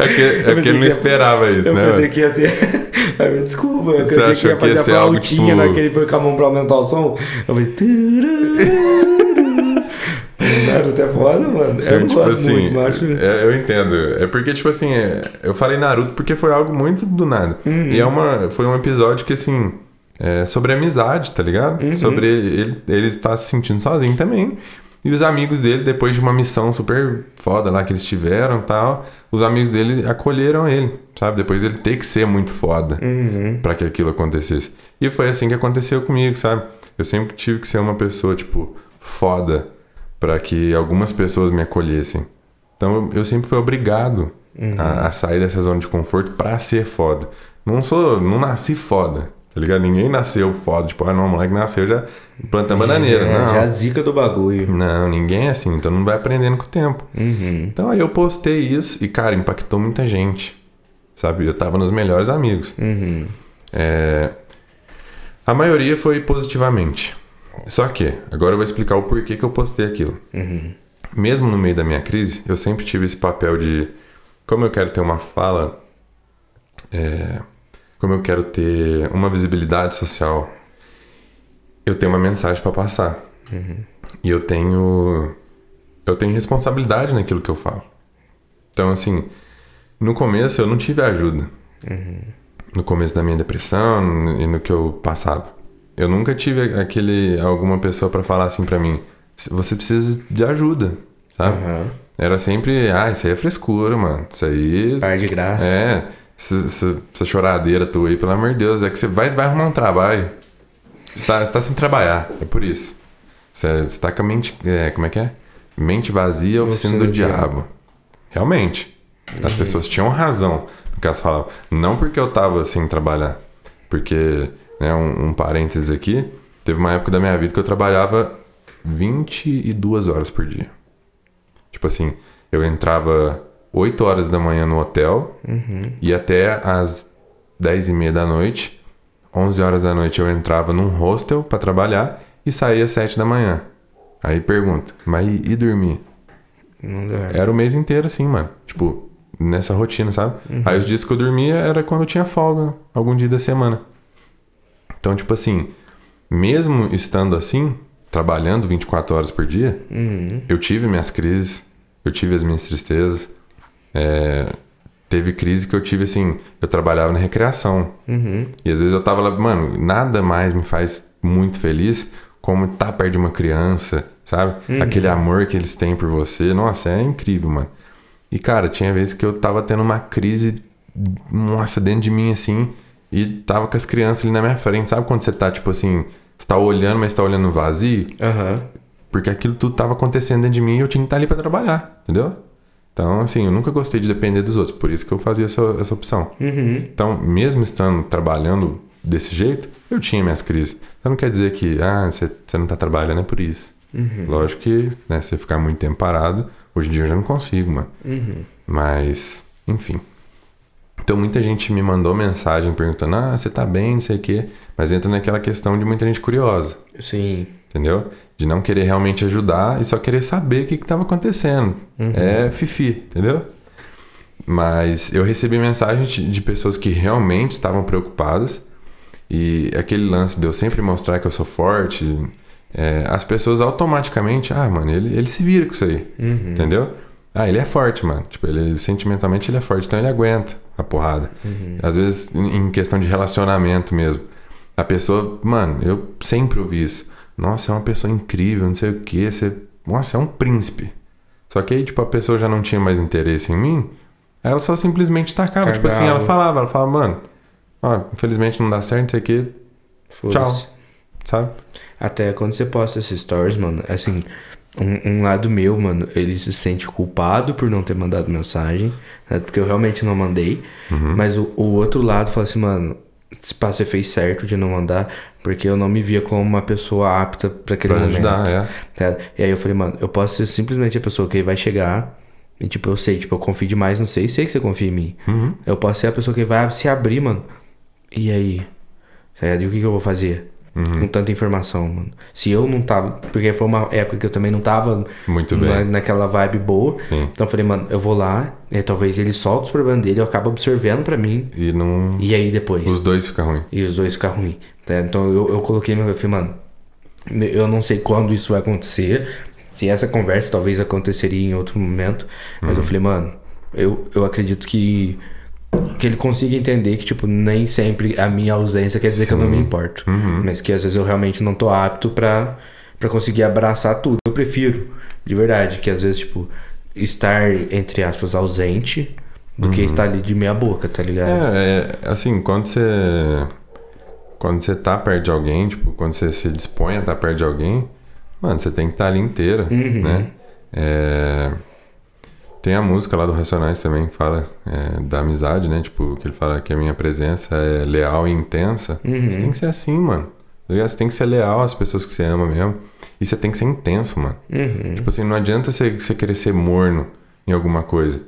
É que, é que ele não esperava isso, Eu né? pensei mano? que ia ter. Meu, Desculpa, eu achei que ia que fazer ser a flautinha tipo- naquele foi com a mão pra aumentar o som. Eu falei. Naruto é foda, mano. eu não tipo gosto assim, muito, mas acho. é, eu entendo. É porque, tipo assim, é, eu falei Naruto porque foi algo muito do nada. Uhum. E é uma, foi um episódio que, assim, é sobre amizade, tá ligado? Uhum. Sobre ele, ele estar se sentindo sozinho também. E os amigos dele, depois de uma missão super foda lá que eles tiveram e tal, os amigos dele acolheram ele, sabe? Depois ele ter que ser muito foda Uhum. pra que aquilo acontecesse. E foi assim que aconteceu comigo, sabe? Eu sempre tive que ser uma pessoa, tipo, foda pra que algumas pessoas me acolhessem. Então eu- sempre fui obrigado a, a sair dessa zona de conforto pra ser foda. Não sou, não nasci foda, tá ligado? Ninguém nasceu foda, tipo, ah não, o moleque nasceu já plantando bananeira, É, não. Já a zica do bagulho. Não, ninguém é assim, então não vai aprendendo com o tempo. Uhum. Então aí eu postei isso e, cara, impactou muita gente, sabe? Eu tava nos melhores amigos. Uhum. É, A maioria foi positivamente. Só que, agora eu vou explicar o porquê que eu postei aquilo. Uhum. Mesmo no meio da minha crise, eu sempre tive esse papel de. Como eu quero ter uma fala. é, como eu quero ter uma visibilidade social, eu tenho uma mensagem para passar. E eu tenho. Eu tenho responsabilidade naquilo que eu falo. Então, assim, no começo eu não tive ajuda. No começo da minha depressão e no que eu passava. Eu nunca tive aquele alguma pessoa para falar assim para mim, você precisa de ajuda, sabe? Aham. Era sempre, ah, isso aí é frescura, mano. Isso aí Par de graça. é, essa, choradeira tua aí, pelo amor de Deus, é que você vai, vai arrumar um trabalho. Você tá, você tá sem trabalhar, é por isso. Você, você tá com a mente, é, como é que é? Mente vazia, oficina do, diabo. Realmente. As pessoas tinham razão no que elas falavam. Não porque eu tava sem trabalhar. Porque, né, um, um parênteses aqui, teve uma época da minha vida que eu trabalhava 22 horas por dia. Tipo assim, eu entrava 8 horas da manhã no hotel e até às 10 e meia da noite, 11 horas da noite eu entrava num hostel pra trabalhar e saía às 7 da manhã. Aí pergunta, mas e, e dormir? Não dá. Era o mês inteiro assim, mano. Tipo, nessa rotina, sabe? Aí os dias que eu dormia era quando eu tinha folga, algum dia da semana. Então, tipo assim, mesmo estando assim, trabalhando 24 horas por dia, Uhum. eu tive minhas crises, eu tive as minhas tristezas. É, teve crise que eu tive assim, eu trabalhava na recreação. Uhum. E às vezes eu tava lá, mano, nada mais me faz muito feliz como estar perto de uma criança, sabe? Aquele amor que eles têm por você. Nossa, é incrível, mano. E cara, tinha vezes que eu tava tendo uma crise, nossa, dentro de mim assim, e tava com as crianças ali na minha frente. Sabe quando você tá, tipo assim, você tá olhando, mas tá olhando vazio? Aham. Porque aquilo tudo tava acontecendo dentro de mim e eu tinha que estar ali pra trabalhar, entendeu? Então, assim, eu nunca gostei de depender dos outros, por isso que eu fazia essa, essa opção. Uhum. Então, mesmo estando trabalhando desse jeito, eu tinha minhas crises. Então não quer dizer que, ah, você, não tá trabalhando é por isso. Lógico que, né, você ficar muito tempo parado, hoje em dia eu já não consigo, mano. Uhum. Mas, enfim. Então muita gente me mandou mensagem perguntando, ah, você tá bem, não sei o quê. Mas entra naquela questão de muita gente curiosa, Sim. entendeu? De não querer realmente ajudar e só querer saber o que, que tava acontecendo. É fifi, entendeu? Mas eu recebi mensagens de, de pessoas que realmente estavam preocupadas. E aquele lance de eu sempre mostrar que eu sou forte, é, as pessoas automaticamente, ah, mano, ele, ele se vira com isso aí, Uhum. entendeu? Ah, ele é forte, mano. Tipo, ele sentimentalmente ele é forte, então ele aguenta a porrada. Às vezes, em questão de relacionamento mesmo. A pessoa, mano, eu sempre ouvi isso. Nossa, é uma pessoa incrível, não sei o que. Você, nossa, é um príncipe. Só que aí, tipo, a pessoa já não tinha mais interesse em mim. Aí ela só simplesmente tacava. Tipo assim, ela Cagava. falava, ela falava, mano, ó, infelizmente não dá certo, não sei o. Foda-se. Tchau. Sabe? Até quando você posta esses stories, mano, assim, um, um lado meu, mano, ele se sente culpado por não ter mandado mensagem, né, porque eu realmente não mandei. Uhum. Mas o, o outro lado fala assim, mano, se pá, você fez certo de não mandar, porque eu não me via como uma pessoa apta pra aquele Pra momento. ajudar, é. Tá? E aí eu falei, mano, eu posso ser simplesmente a pessoa que vai chegar e, tipo, eu sei, tipo, eu confio demais, não sei, sei que você confia em mim. Eu posso ser a pessoa que vai se abrir, mano. E aí? Certo? E o que, que eu vou fazer? Com tanta informação, mano. Se eu não tava. Porque foi uma época que eu também não tava Muito na- bem. naquela vibe boa. Sim. Então eu falei, mano, eu vou lá, e talvez ele solte os problemas dele, eu acabo absorvendo pra mim. E não. E aí depois. Os dois ficam ruins. E os dois ficam ruins. tá? Então eu, eu coloquei meu. Eu falei, mano, eu não sei quando isso vai acontecer. Se essa conversa talvez aconteceria em outro momento. Mas eu falei, mano, eu, eu acredito que. Que ele consiga entender que, tipo, nem sempre a minha ausência quer dizer que eu não me Sim. importo. Mas que às vezes eu realmente não tô apto pra, pra conseguir abraçar tudo. Eu prefiro, de verdade, que às vezes, tipo, estar, entre aspas, ausente do que estar ali de meia boca, tá ligado? É, é, assim, quando você. Quando você tá perto de alguém, tipo, quando você se dispõe a estar perto de alguém, mano, você tem que estar ali inteira, Uhum. né? É, tem a música lá do Racionais também que fala é, da amizade, né? Tipo, que ele fala que a minha presença é leal e intensa. Uhum. Você tem que ser assim, mano. tá? Você tem que ser leal às pessoas que você ama mesmo. E você tem que ser intenso, mano. Uhum. Tipo assim, não adianta você, você querer ser morno em alguma coisa.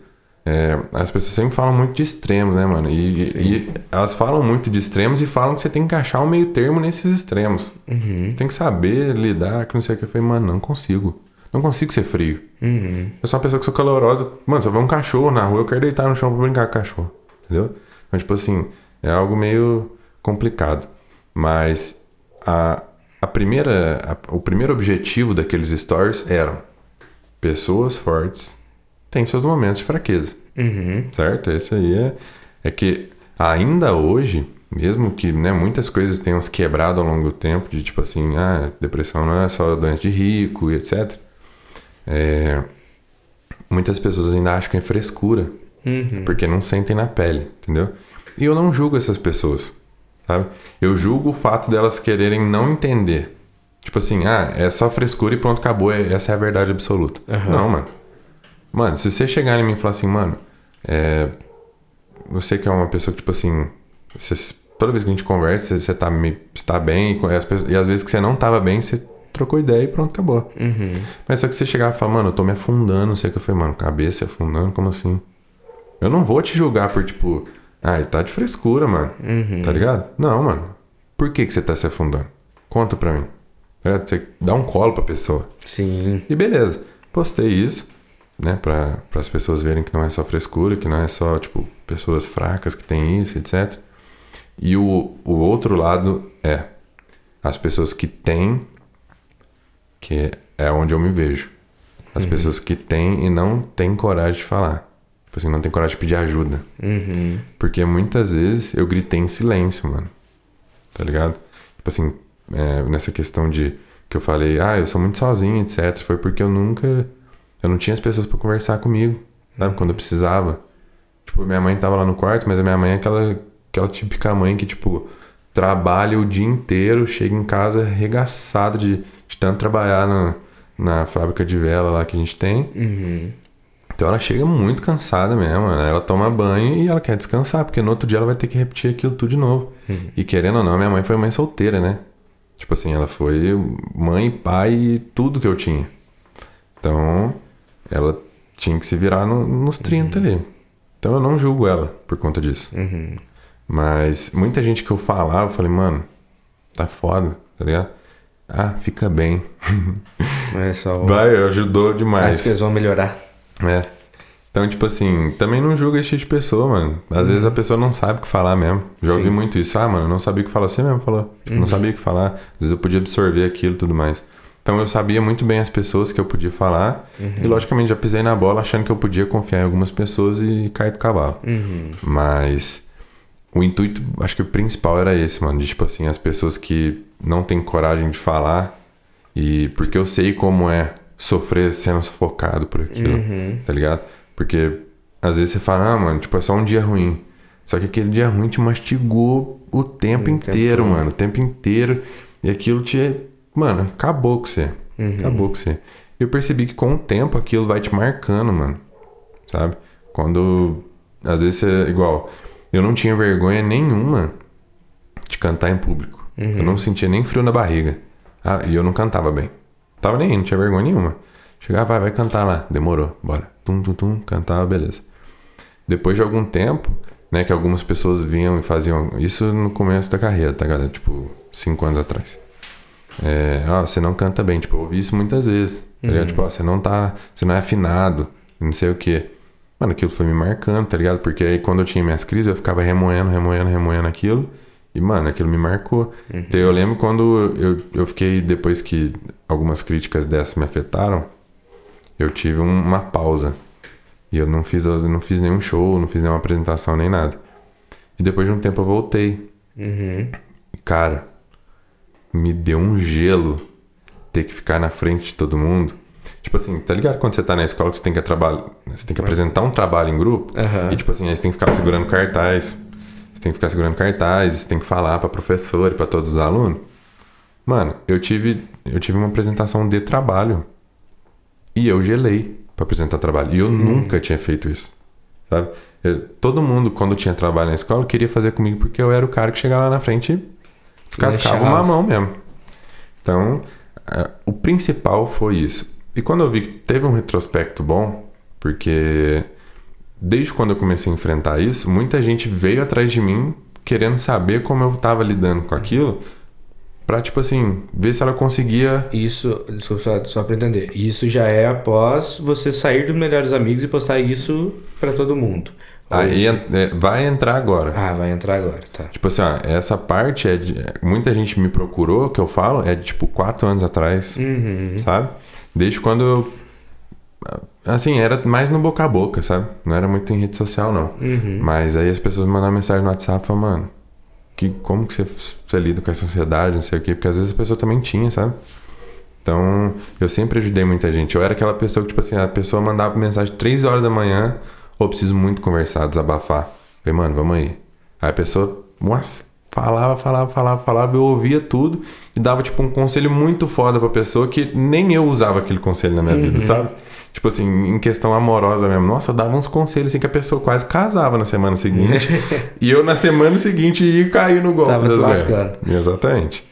É, as pessoas sempre falam muito de extremos, né, mano? E, e elas falam muito de extremos e falam que você tem que achar um meio termo nesses extremos. Uhum. Você tem que saber lidar com não sei o que. Eu falei, mano, não consigo. Não consigo ser frio. Uhum. Eu sou uma pessoa que sou calorosa. Mano, se eu ver um cachorro na rua, eu quero deitar no chão pra brincar com o cachorro. Entendeu? Então, tipo assim, é algo meio complicado. Mas a, a primeira, a- o primeiro objetivo daqueles stories eram pessoas fortes têm seus momentos de fraqueza. Uhum. Certo? Esse aí é, é que ainda hoje, mesmo que né, muitas coisas tenham se quebrado ao longo do tempo, de tipo assim, ah, depressão não é só doença de rico e etc. É, muitas pessoas ainda acham que é frescura, Uhum. porque não sentem na pele, entendeu? E eu não julgo essas pessoas, sabe? Eu julgo o fato delas quererem não entender. Tipo assim, ah, é só frescura e pronto, acabou, é- essa é a verdade absoluta. Aham. Não, mano. Mano, se você chegar em mim e falar assim, mano, é, você que é uma pessoa que, tipo assim, você- toda vez que a gente conversa, você, você, tá, me- você tá bem, e as pessoas- e às vezes que você não tava bem, você trocou ideia e pronto, acabou. Uhum. Mas só que você chegar e falar, mano, eu tô me afundando, não sei o que eu falei, mano, cabeça afundando, como assim? Eu não vou te julgar por, tipo, ah, ele tá de frescura, mano. Uhum. Tá ligado? Não, mano. Por que, que você tá se afundando? Conta pra mim. Você dá um colo pra pessoa. Sim. E beleza, postei isso, né, para as pessoas verem que não é só frescura, que não é só, tipo, pessoas fracas que têm isso, etc. E o, o outro lado é as pessoas que têm, que é onde eu me vejo. As pessoas que têm e não têm coragem de falar. Tipo assim, não tem coragem de pedir ajuda. Uhum. Porque muitas vezes eu gritei em silêncio, mano. Tá ligado? Tipo assim, é, nessa questão de que eu falei, ah, eu sou muito sozinho, etc. Foi porque eu nunca. Eu não tinha as pessoas pra conversar comigo, sabe? Quando eu precisava. Tipo, minha mãe tava lá no quarto, mas a minha mãe é aquela, aquela típica mãe que, tipo, trabalha o dia inteiro, chega em casa arregaçada de, de tanto trabalhar na, na fábrica de vela lá que a gente tem. Uhum. Então ela chega muito cansada mesmo, né? ela toma banho e ela quer descansar, porque no outro dia ela vai ter que repetir aquilo tudo de novo. E querendo ou não, minha mãe foi mãe solteira, né? Tipo assim, ela foi mãe, pai e tudo que eu tinha. Então, ela tinha que se virar no- nos 30 ali. Então eu não julgo ela por conta disso. Uhum. Mas muita gente que eu falava, eu falei, mano, tá foda, tá ligado? Ah, fica bem. É só. Vai, ajudou demais. Acho que eles vão melhorar. É. Então, tipo assim, também não julga esse tipo de pessoa, mano. Às vezes a pessoa não sabe o que falar mesmo. Já ouvi Sim. muito isso. Ah, mano, eu não sabia o que falar. Você mesmo falou. Tipo, não sabia o que falar. Às vezes eu podia absorver aquilo e tudo mais. Então eu sabia muito bem as pessoas que eu podia falar. E logicamente já pisei na bola achando que eu podia confiar em algumas pessoas e cair do cavalo. Uhum. Mas o intuito, acho que o principal era esse, mano. De tipo assim, as pessoas que não têm coragem de falar. E porque eu sei como é sofrer sendo sufocado por aquilo, Uhum. tá ligado? Porque às vezes você fala, ah, mano, tipo, é só um dia ruim. Só que aquele dia ruim te mastigou o tempo inteiro, tempo. mano. O tempo inteiro. E aquilo te. Mano, acabou com você. Uhum. Acabou com você. Eu percebi que com o tempo aquilo vai te marcando, mano. Sabe? Quando. Às vezes você. Igual. Eu não tinha vergonha nenhuma de cantar em público. Uhum. Eu não sentia nem frio na barriga. Ah, e eu não cantava bem. Tava nem não tinha vergonha nenhuma. Chegava, vai, vai cantar lá. Demorou, bora. Tum, tum, tum, cantava, beleza. Depois de algum tempo, né? Que algumas pessoas vinham e faziam. Isso no começo da carreira, tá, galera? Tipo, cinco anos atrás. É, ah, você não canta bem. Tipo, eu ouvi isso muitas vezes. Tá ligado? Tipo, ó, você não tá. Você não é afinado. Não sei o quê. Mano, aquilo foi me marcando, tá ligado? Porque aí quando eu tinha minhas crises, eu ficava remoendo, remoendo, remoendo aquilo. E, mano, aquilo me marcou. Então eu lembro quando eu, eu fiquei, depois que algumas críticas dessas me afetaram, eu tive um- uma pausa. E eu não fiz, eu não fiz nenhum show, não fiz nenhuma apresentação, nem nada. E depois de um tempo eu voltei. Uhum. E, cara, me deu um gelo ter que ficar na frente de todo mundo. Tipo assim, tá ligado quando você tá na escola que você tem que, trabalhar, você tem que apresentar um trabalho em grupo? Aham. E tipo assim, aí você tem que ficar segurando cartaz. Você tem que ficar segurando cartaz, você tem que falar pra professor e pra todos os alunos. Mano, eu tive, eu tive uma apresentação de trabalho. E eu gelei pra apresentar trabalho. E eu nunca tinha feito isso. Sabe? Eu- todo mundo, quando tinha trabalho na escola, queria fazer comigo porque eu era o cara que chegava lá na frente e descascava uma mão mesmo. Então, o principal foi isso. E quando eu vi que teve um retrospecto bom, porque desde quando eu comecei a enfrentar isso, muita gente veio atrás de mim querendo saber como eu tava lidando com aquilo, pra, tipo assim, ver se ela conseguia. Isso, desculpa, só, só pra entender. Isso já é após você sair dos melhores amigos e postar isso pra todo mundo. Aí é, vai entrar agora. Ah, vai entrar agora, tá. Tipo assim, ó, essa parte é de. Muita gente me procurou, que eu falo, é de tipo quatro anos atrás, Uhum. sabe? Desde quando eu. Assim, era mais no boca a boca, sabe? Não era muito em rede social, não. Uhum. Mas aí as pessoas me mandavam mensagem no WhatsApp falavam, mano, que, como que você, você lida com essa ansiedade, não sei o quê? Porque às vezes a pessoa também tinha, sabe? Então, eu sempre ajudei muita gente. Eu era aquela pessoa que, tipo assim, a pessoa mandava mensagem 3 horas da manhã, ou preciso muito conversar, desabafar. Eu falei, mano, vamos aí. Aí a pessoa, nossa, falava, falava, falava, falava, eu ouvia tudo e dava, tipo, um conselho muito foda pra pessoa que nem eu usava aquele conselho na minha vida, sabe? Tipo assim, em questão amorosa mesmo. Nossa, eu dava uns conselhos assim que a pessoa quase casava na semana seguinte. e eu na semana seguinte ia cair no golpe. Tava das se lascando. Exatamente.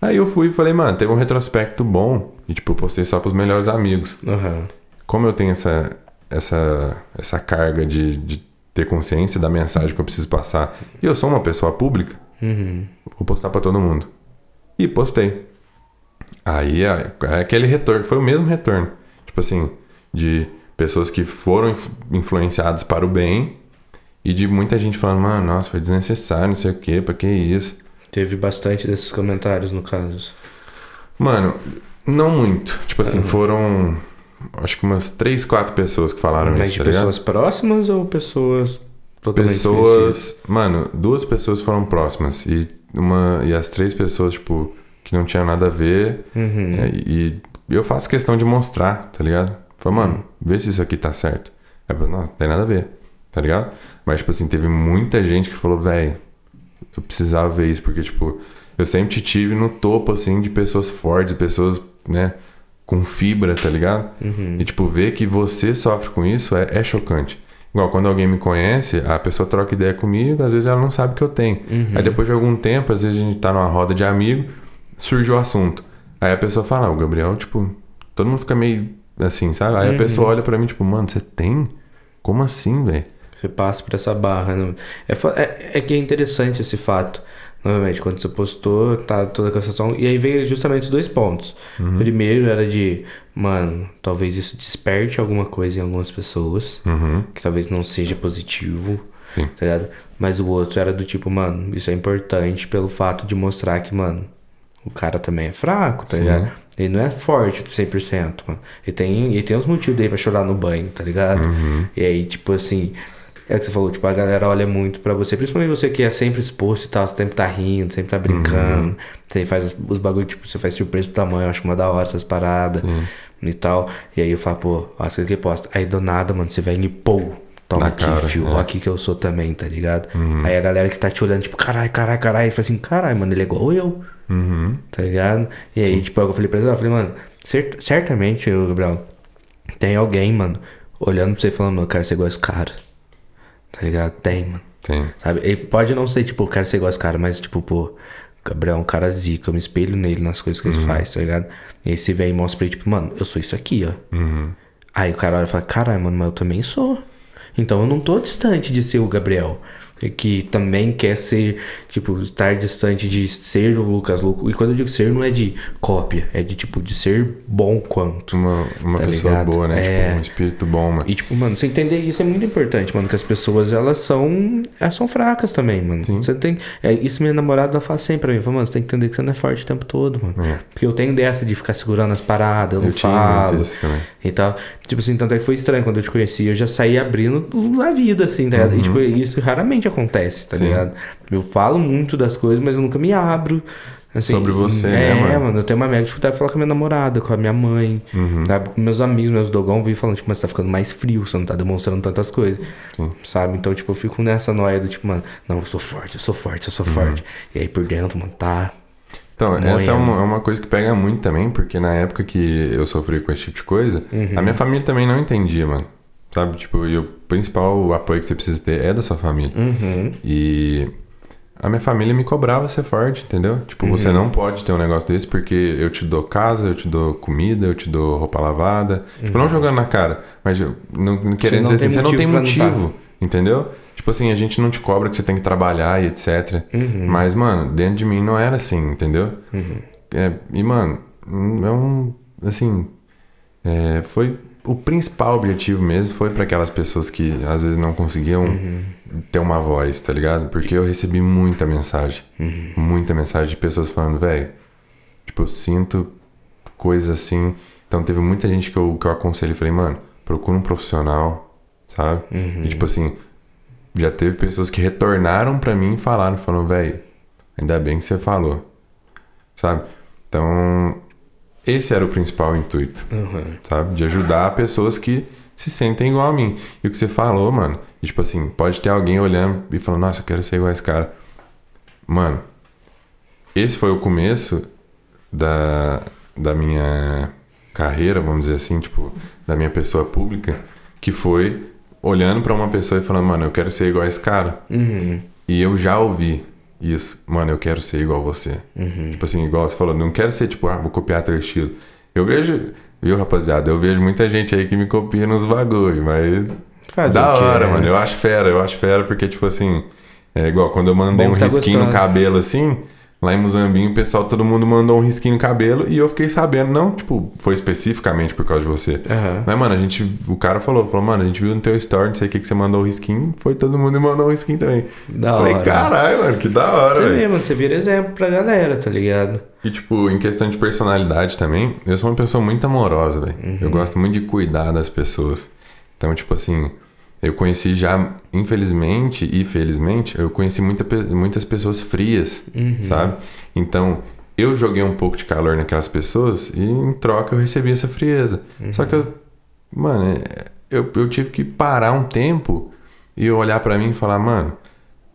Aí eu fui e falei, mano, teve um retrospecto bom. E tipo, eu postei só pros melhores amigos. Aham. Como eu tenho essa, essa, essa carga de, de ter consciência da mensagem que eu preciso passar, e eu sou uma pessoa pública, Uhum. vou postar pra todo mundo. E postei. Aí é, é aquele retorno, foi o mesmo retorno. Tipo assim, de pessoas que foram inf- influenciadas para o bem e de muita gente falando, mano, nossa, foi desnecessário, não sei o que, pra que isso? Teve bastante desses comentários, no caso. Mano, não muito. Tipo assim, foram acho que umas três, quatro pessoas que falaram Mas isso, de tá ligado? pessoas próximas ou pessoas totalmente? Pessoas. Mano, duas pessoas foram próximas. E uma. E as três pessoas, tipo, que não tinham nada a ver. Uhum. É, e eu faço questão de mostrar, tá ligado? Falei, mano, vê se isso aqui tá certo. Aí não, não tem nada a ver, tá ligado? Mas, tipo assim, teve muita gente que falou, velho, eu precisava ver isso, porque, tipo, eu sempre te tive no topo, assim, de pessoas fortes, pessoas, né, com fibra, tá ligado? Uhum. E, tipo, ver que você sofre com isso é, é chocante. Igual, quando alguém me conhece, a pessoa troca ideia comigo, às vezes ela não sabe que eu tenho. Aí depois de algum tempo, às vezes a gente tá numa roda de amigo, surge o assunto. Aí a pessoa fala, ah, o Gabriel, tipo, todo mundo fica meio assim, sabe? Aí a pessoa olha pra mim, tipo, mano, você tem? Como assim, velho? Você passa por essa barra. né? É, é, é que é interessante esse fato. Novamente, quando você postou, tá toda a situação. E aí veio justamente os dois pontos. Uhum. Primeiro era de, mano, talvez isso desperte alguma coisa em algumas pessoas. Uhum. Que talvez não seja positivo. Sim. Tá ligado? Mas o outro era do tipo, mano, isso é importante pelo fato de mostrar que, mano, o cara também é fraco, tá Sim. ligado? Ele não é forte 100%, mano. Ele tem, ele tem uns motivos aí pra chorar no banho, tá ligado? Uhum. E aí, tipo assim, é o que você falou, tipo, a galera olha muito pra você, principalmente você que é sempre exposto e tal, você sempre tá rindo, sempre tá brincando, você faz os, bagulho, tipo, você faz surpresa pro tamanho, eu acho uma da hora essas paradas e tal. E aí eu falo, pô, coisas que eu posto. Aí do nada, mano, você vem e pô, toma Na aqui, cara, fio, é. aqui que eu sou também, tá ligado? Aí a galera que tá te olhando, tipo, caralho, caralho, caralho, fala assim, caralho, mano, ele é igual eu, Uhum. tá ligado? E aí, tipo, eu falei pra ele, eu falei, mano, cer- certamente, eu, Gabriel, tem alguém, mano, olhando pra você e falando, mano, eu quero ser igual esse cara. Tá ligado? Tem, mano. Tem. Sabe? Ele pode não ser, tipo, eu quero ser igual esse cara, mas, tipo, pô, Gabriel é um cara zica, eu me espelho nele nas coisas que ele faz, tá ligado? E aí você vem e mostra pra ele, tipo, mano, eu sou isso aqui, ó. Uhum. Aí o cara olha e fala, caralho, mano, mas eu também sou. Então eu não tô distante de ser o Gabriel. Que também quer ser, tipo, estar distante de ser o Lucas Louco. E quando eu digo ser, não é de cópia, é de, tipo, de ser bom quanto. Uma, uma Tá pessoa ligado? boa, né? É. Tipo, um espírito bom, mano. E, tipo, mano, você entender isso é muito importante, mano, que as pessoas, elas são, elas são fracas também, mano. Sim. Você tem, é, isso minha namorada fala sempre pra mim, fala, mano, você tem que entender que você não é forte o tempo todo, mano. É. Porque eu tenho dessa de ficar segurando as paradas, eu não Eu tinha falo. isso também. E tal. Tipo assim, tanto é que foi estranho quando eu te conheci. Eu já saí abrindo a vida, assim, tá ligado? E, tipo, isso raramente acontece, tá. Sim. ligado? Eu falo muito das coisas, mas eu nunca me abro. assim, Sobre você, é, né, mano? Eu tenho uma mega dificuldade de falar com a minha namorada, com a minha mãe, Uhum. sabe? Com meus amigos, meus dogão, vêm falando, tipo, mas você tá ficando mais frio, você não tá demonstrando tantas coisas. Sim. Sabe? Então, tipo, eu fico nessa noia do tipo, mano, não, eu sou forte, eu sou forte, eu sou Uhum. forte. E aí por dentro, mano, tá. Então, essa é uma, é uma coisa que pega muito também, porque na época que eu sofri com esse tipo de coisa, Uhum. a minha família também não entendia, mano. Sabe? Tipo, e o principal apoio que você precisa ter é da sua família. Uhum. E a minha família me cobrava ser forte, entendeu? Tipo, Uhum. você não pode ter um negócio desse porque eu te dou casa, eu te dou comida, eu te dou roupa lavada. Tipo, não jogando na cara, mas eu- não, não querendo dizer assim, você não tem motivo não entendeu? Tipo assim, a gente não te cobra que você tem que trabalhar e etc. Mas, mano, dentro de mim não era assim, entendeu? É, e, mano, é um. Assim. é, foi. O principal objetivo mesmo foi para aquelas pessoas que às vezes não conseguiam ter uma voz, tá ligado? Porque eu recebi muita mensagem. Muita mensagem de pessoas falando, velho, tipo, eu sinto coisas assim. Então teve muita gente que eu, que eu aconselhei e falei, mano, procura um profissional, sabe? E tipo assim, já teve pessoas que retornaram pra mim e falaram, falaram, velho, ainda bem que você falou, sabe? Então, esse era o principal intuito, Uhum. sabe? De ajudar pessoas que se sentem igual a mim. E o que você falou, mano, tipo assim, pode ter alguém olhando e falando, nossa, eu quero ser igual a esse cara. Mano, esse foi o começo da, da minha carreira, vamos dizer assim, tipo, da minha pessoa pública, que foi olhando pra uma pessoa e falando, mano, eu quero ser igual a esse cara. Uhum. E eu já ouvi isso, mano, eu quero ser igual a você. Uhum. Tipo assim, igual você falou, não quero ser tipo, ah, vou copiar teu estilo. Eu vejo, viu, rapaziada, eu vejo muita gente aí que me copia nos bagulho, mas Fazer da hora, né? mano. Eu acho fera, eu acho fera porque, tipo assim, é igual quando eu mandei Bom um tá risquinho no gostando. cabelo assim, lá em Muzambinho, o pessoal, todo mundo mandou um risquinho no cabelo e eu fiquei sabendo, não, tipo, foi especificamente por causa de você. Aham. Mas, mano, a gente, o cara falou, falou, mano, a gente viu no teu story, não sei o que que você mandou o risquinho, foi todo mundo e mandou um risquinho também. Da Falei, caralho, mano, que da hora, Você vê, mano, você vira exemplo pra galera, tá ligado? E, tipo, em questão de personalidade também, eu sou uma pessoa muito amorosa, velho. Uhum. Eu gosto muito de cuidar das pessoas. Então, tipo assim, eu conheci já, infelizmente e felizmente, eu conheci muita, muitas pessoas frias, Uhum. sabe? Então, eu joguei um pouco de calor naquelas pessoas e, em troca, eu recebi essa frieza. Uhum. Só que eu, mano, é- eu, eu tive que parar um tempo e olhar pra mim e falar, mano,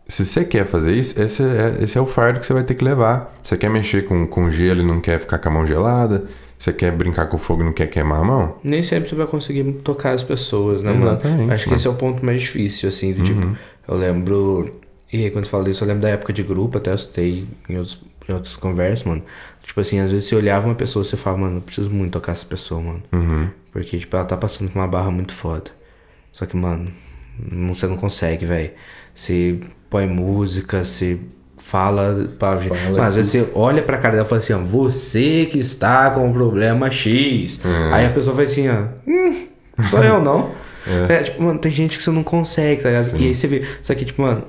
se você quer fazer isso, esse é, esse é o fardo que você vai ter que levar. Você quer mexer com, com gelo e não quer ficar com a mão gelada? Você quer brincar com fogo e não quer queimar a mão? Nem sempre você vai conseguir tocar as pessoas, né, mano? Exatamente, Acho que mano. Uhum. esse é o ponto mais difícil, assim, do tipo, eu lembro. E aí, quando você fala disso, eu lembro da época de grupo, até eu citei em outros, em outras conversas, mano. Tipo assim, às vezes você olhava uma pessoa e você fala, mano, eu preciso muito tocar essa pessoa, mano. Uhum. Porque, tipo, ela tá passando por uma barra muito foda. Só que, mano, não, você não consegue, velho. Você põe música, você fala pra gente. Fala Mas às vezes você olha pra cara dela e fala assim, ó, você que está com o problema X. Aí a pessoa vai assim, ó, hum, sou eu não. É, tipo, mano, tem gente que você não consegue, tá ligado? E aí você vê. Só que, tipo, mano,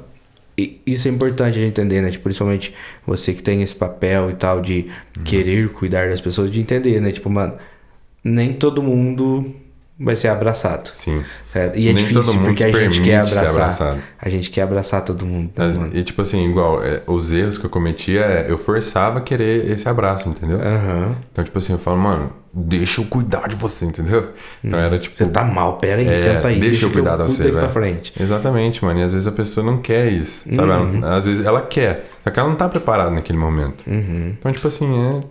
isso é importante a gente entender, né? Tipo, principalmente você que tem esse papel e tal de querer cuidar das pessoas, de entender, né? Tipo, mano, nem todo mundo vai ser abraçado. Sim. certo? E é Nem difícil todo porque a gente quer abraçar. abraçado. A gente quer abraçar todo mundo, mano? E tipo assim, igual, é, os erros que eu cometia, é, eu forçava a querer esse abraço, entendeu? Aham. Então, tipo assim, eu falo, mano, deixa eu cuidar de você, entendeu? Então era tipo. Você tá mal, pera aí, É, senta aí. deixa eu que cuidar de você, velho. frente. Exatamente, mano. E às vezes a pessoa não quer isso, sabe? Ela- Uhum. às vezes ela quer, só que ela não tá preparada naquele momento. Uhum. Então, tipo assim, é,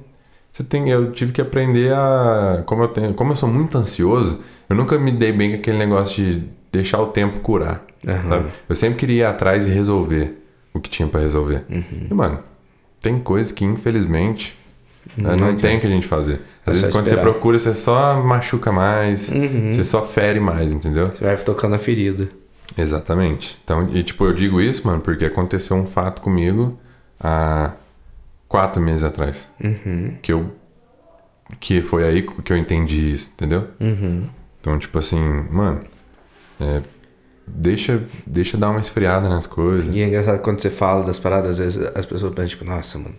você tem, eu tive que aprender a, como eu tenho, como eu sou muito ansioso, eu nunca me dei bem com aquele negócio de deixar o tempo curar, Aham. sabe? Eu sempre queria ir atrás e resolver o que tinha pra resolver. Uhum. E mano, tem coisas que infelizmente Não não, não tem o que a gente fazer. É Às vezes só quando esperar. você procura, você só machuca mais, Uhum. você só fere mais, entendeu? Você vai tocando a ferida. Exatamente. Então, e tipo, eu digo isso, mano, porque aconteceu um fato comigo há quatro meses atrás. Uhum. Que eu. Que foi aí que eu entendi isso, entendeu? Uhum. Então, tipo assim, mano. é, deixa, deixa dar uma esfriada nas coisas. E é engraçado quando você fala das paradas, às vezes as pessoas pensam, tipo, nossa, mano,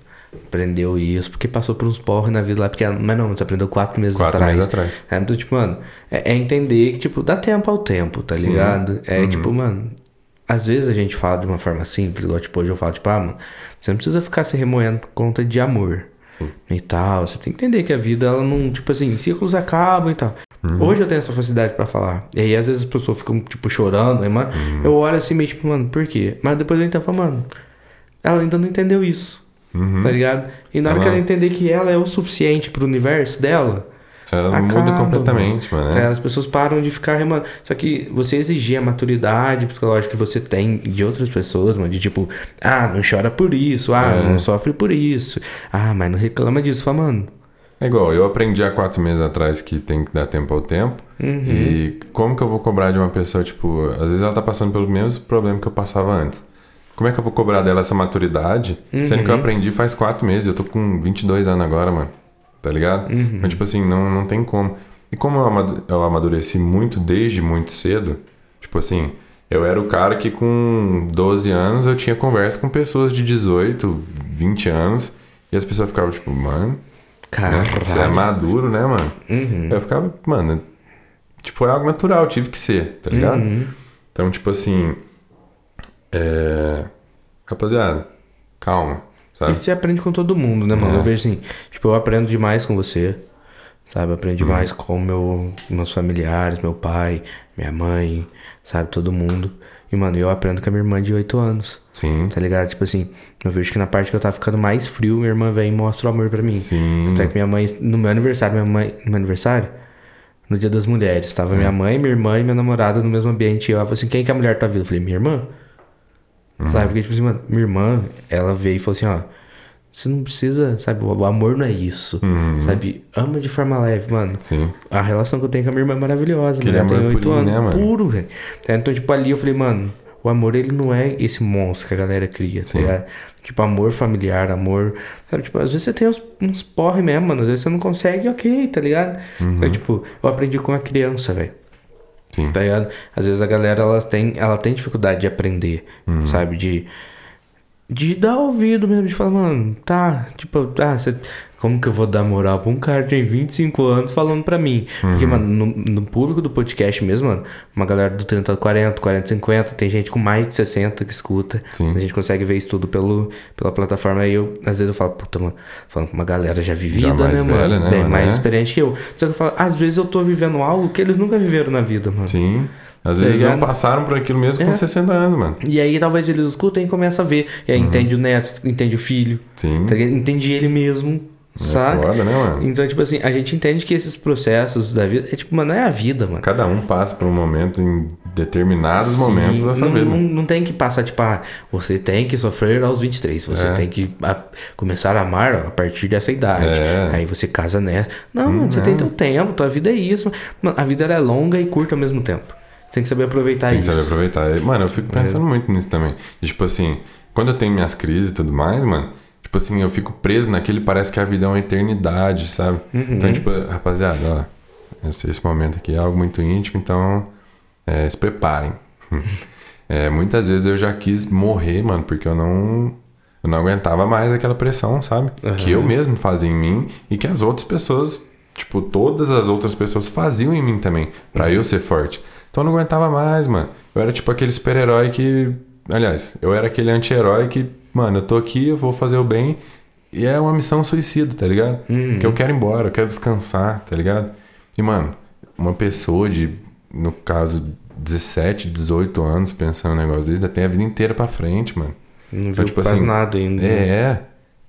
aprendeu isso porque passou por uns porros na vida lá, porque, mas não, você aprendeu quatro meses Quatro atrás. meses atrás. É, então, tipo, mano, é, é entender que, tipo, dá tempo ao tempo, tá Sim. ligado? É, Uhum. tipo, mano, às vezes a gente fala de uma forma simples, igual, tipo, hoje eu falo, tipo, ah, mano, você não precisa ficar se remoendo por conta de amor e tal. Você tem que entender que a vida, ela não, tipo assim, ciclos acabam e tal. Uhum. Hoje eu tenho essa facilidade pra falar. E aí, às vezes, as pessoas ficam, tipo, chorando, aí, mano, Uhum. eu olho assim, meio tipo, mano, por quê? Mas depois eu entendo, falo, mano, ela ainda não entendeu isso, Uhum. tá ligado? E na hora que Ela- ela entender que ela é o suficiente pro universo dela, Ela muda Acaba, completamente, mano. Tá, né? As pessoas param de ficar remando. Só que você exigir a maturidade psicológica que você tem de outras pessoas, mano, de tipo, ah, não chora por isso, ah, É. não sofre por isso, ah, mas não reclama disso. Fala, mano, É igual, eu aprendi há quatro meses atrás que tem que dar tempo ao tempo. Uhum. E como que eu vou cobrar de uma pessoa, tipo, às vezes ela tá passando pelo mesmo problema que eu passava antes. Como é que eu vou cobrar dela essa maturidade, sendo Uhum. que eu aprendi faz quatro meses, eu tô com 22 anos agora, mano. Tá ligado? Uhum. Então, tipo assim, não, não tem como. E como eu amadu- eu amadureci muito desde muito cedo, tipo assim, eu era o cara que com 12 anos eu tinha conversa com pessoas de 18, 20 anos, e as pessoas ficavam tipo, mano? Caralho. Você é maduro, né, mano? Uhum. Eu ficava, mano, tipo, foi algo natural, tive que ser, tá ligado? Uhum. Então, tipo assim, é... Rapaziada, calma, E sabe? você aprende com todo mundo, né, mano? É. Eu vejo assim, tipo, eu aprendo demais com você, sabe? Eu aprendo Uhum. demais com meu, meus familiares, meu pai, minha mãe, sabe? Todo mundo. E, mano, eu aprendo com a minha irmã de 8 anos. Sim, Tá ligado? Tipo assim, eu vejo que na parte que eu tava ficando mais frio, minha irmã vem e mostra o amor pra mim. sim. Tanto é que minha mãe, no meu aniversário, minha mãe, no meu aniversário, no dia das mulheres, tava Hum. minha mãe, minha irmã e minha namorada no mesmo ambiente. E eu falei assim, quem que é a mulher da tua vida? Eu falei, minha irmã. Uhum. Sabe? Porque, tipo assim, mano, minha irmã, ela veio e falou assim, ó, você não precisa, sabe, o amor não é isso. Uhum. Sabe? Ama de forma leve, mano. Sim, A relação que eu tenho com a minha irmã é maravilhosa, Aquele mano. Ela tem 8 purinho, anos. né, mano? Puro, velho. Então, tipo, ali eu falei, mano, o amor, ele não é esse monstro que a galera cria, tá Sim. ligado? Tipo, amor familiar, amor. Sabe, tipo, às vezes você tem uns, uns porre mesmo, mano. Às vezes você não consegue, ok, tá ligado? Uhum. Então, tipo, eu aprendi com a criança, velho. sim. Tá ligado? Às vezes a galera, elas tem, ela tem dificuldade de aprender, Uhum. sabe? De. De dar ouvido mesmo, de falar, mano, tá, tipo, ah, você, como que eu vou dar moral pra um cara que tem 25 anos falando pra mim? Porque, Uhum. mano, no, no público do podcast mesmo, mano, uma galera do 30 40, 40, 50, tem gente com mais de 60 que escuta. Sim. A gente consegue ver isso tudo pelo, pela plataforma. Aí eu, às vezes eu falo, puta, mano, falando com uma galera já vivida, mais né, velha, mano? né, Bem mano, mais é. experiente que eu. Só que eu falo, às vezes eu tô vivendo algo que eles nunca viveram na vida, mano. Sim. Às vezes ligado? não passaram por aquilo mesmo com É. 60 anos, mano. E aí talvez eles escutem e começam a ver. E aí entende o neto, entende o filho, Sim. tá entende ele mesmo, É sabe? foda, né, mano? Então, tipo assim, a gente entende que esses processos da vida, é tipo, mano, é a vida, mano. Cada um passa por um momento em determinados Sim, momentos da sua vida. não, não tem que passar, tipo, ah, você tem que sofrer aos 23, você É. tem que a- começar a amar a partir dessa idade. É. Uhum. Aí você casa nessa. Não, mano, você tem teu tempo, tua vida é isso. Mano, a vida é longa e curta ao mesmo tempo. Tem que saber aproveitar Tem que isso. saber aproveitar. Mano, eu É. fico pensando muito nisso também. E, tipo assim, quando eu tenho minhas crises e tudo mais, mano, tipo assim, eu fico preso naquele, parece que a vida é uma eternidade, sabe? Uhum. Então, tipo, rapaziada, ó, esse, esse momento aqui é algo muito íntimo, então é, se preparem. É, muitas vezes eu já quis morrer, mano, porque eu não. Eu não aguentava mais aquela pressão, sabe? Que eu mesmo fazia em mim e que as outras pessoas, tipo, todas as outras pessoas faziam em mim também, pra eu ser forte. Então eu não aguentava mais, mano. Eu era tipo aquele super-herói que. Aliás, eu era aquele anti-herói que, mano, eu tô aqui, eu vou fazer o bem. E é uma missão suicida, tá ligado? Uhum. Que eu quero ir embora, eu quero descansar, tá ligado? E, mano, uma pessoa de, no caso, 17, 18 anos pensando um negócio desse, ainda tem a vida inteira pra frente, mano. Não Então, viu tipo quase assim, nada ainda. É, é.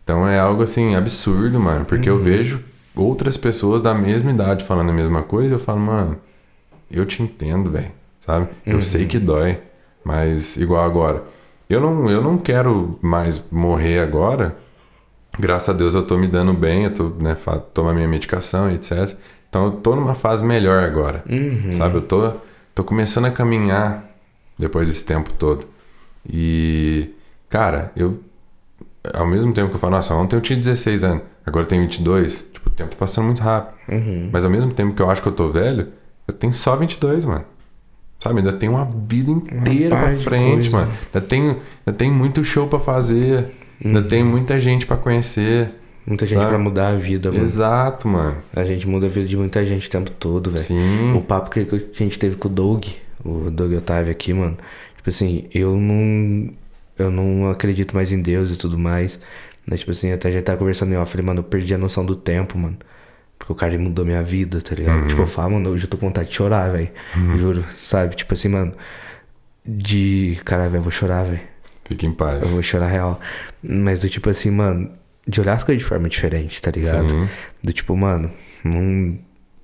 Então é algo assim, absurdo, mano. Porque eu vejo outras pessoas da mesma idade falando a mesma coisa e eu falo, mano, eu te entendo, velho. Sabe? Eu sei que dói. Mas igual agora. Eu não, eu não quero mais morrer agora. Graças a Deus eu tô me dando bem, eu tô, né, tomo a minha medicação etc. Então eu tô numa fase melhor agora. Uhum. Sabe? Eu tô, tô começando a caminhar depois desse tempo todo. E, cara, eu. Ao mesmo tempo que eu falo, nossa, ontem eu tinha 16 anos, agora eu tenho 22. Tipo, o tempo tá passando muito rápido. Uhum. Mas ao mesmo tempo que eu acho que eu tô velho, eu tenho só 22, mano. Sabe, ainda tem uma vida inteira par pra frente, coisa. mano. Ainda tenho, ainda tem muito show pra fazer. Ainda tem muita gente pra conhecer. Muita gente Sabe? pra mudar a vida, mano. Exato, mano. A gente muda a vida de muita gente o tempo todo, velho. Sim. O papo que, que a gente teve com o Doug, o Doug Otávio aqui, mano. Tipo assim, eu não. Eu não acredito mais em Deus e tudo mais. Mas, tipo assim, até a gente tava conversando em off, eu falei, mano, eu perdi a noção do tempo, mano. Porque o cara mudou minha vida, tá ligado? Tipo, eu falo, mano, hoje eu tô com vontade de chorar, velho. Juro, sabe? Tipo assim, mano. De. Caralho, velho, eu vou chorar, velho. Fique em paz. Eu vou chorar real. Mas do tipo assim, mano, de olhar as coisas de forma diferente, tá ligado? Sim. Do tipo, mano, não,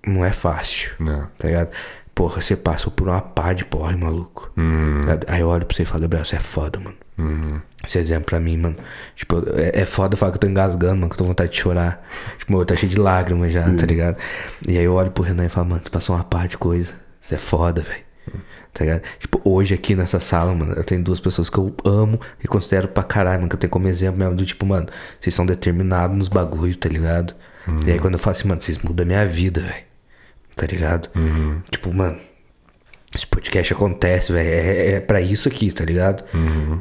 não é fácil, Não. tá ligado? Porra, você passou por uma pá de porra, maluco. Hum, tá ligado? Aí eu olho pra você e falo, Gabriel, você é foda, mano. hum, Esse exemplo pra mim, mano. Tipo, é, é foda falar que eu tô engasgando, mano, que eu tô com vontade de chorar. Tipo, meu olho tá cheio de lágrimas já, tá ligado? E aí eu olho pro Renan e falo, mano, você passou uma pá de coisa. Você é foda, velho. Tá ligado? Tipo, hoje aqui nessa sala, mano, eu tenho duas pessoas que eu amo e considero pra caralho, mano, que eu tenho como exemplo mesmo do tipo, mano, vocês são determinados nos bagulho, tá ligado? E aí quando eu falo assim, mano, vocês mudam a minha vida, velho. Tá ligado? Tipo, mano, esse podcast acontece, velho. É, é pra isso aqui, tá ligado?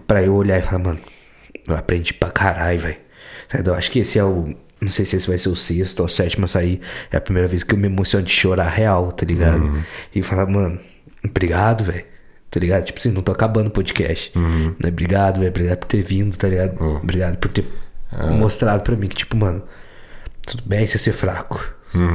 Pra eu olhar e falar, mano, eu aprendi pra caralho, velho. Tá? Eu acho que esse é o. Não sei se esse vai ser o sexto ou o sétimo a sair. É a primeira vez que eu me emociono de chorar real, tá ligado? E falar, mano, obrigado, velho. Tá ligado? Tipo assim, não tô acabando o podcast. Né? Obrigado, velho. Obrigado por ter vindo, tá ligado? Oh. Obrigado por ter mostrado pra mim que, tipo, mano, tudo bem você ser fraco.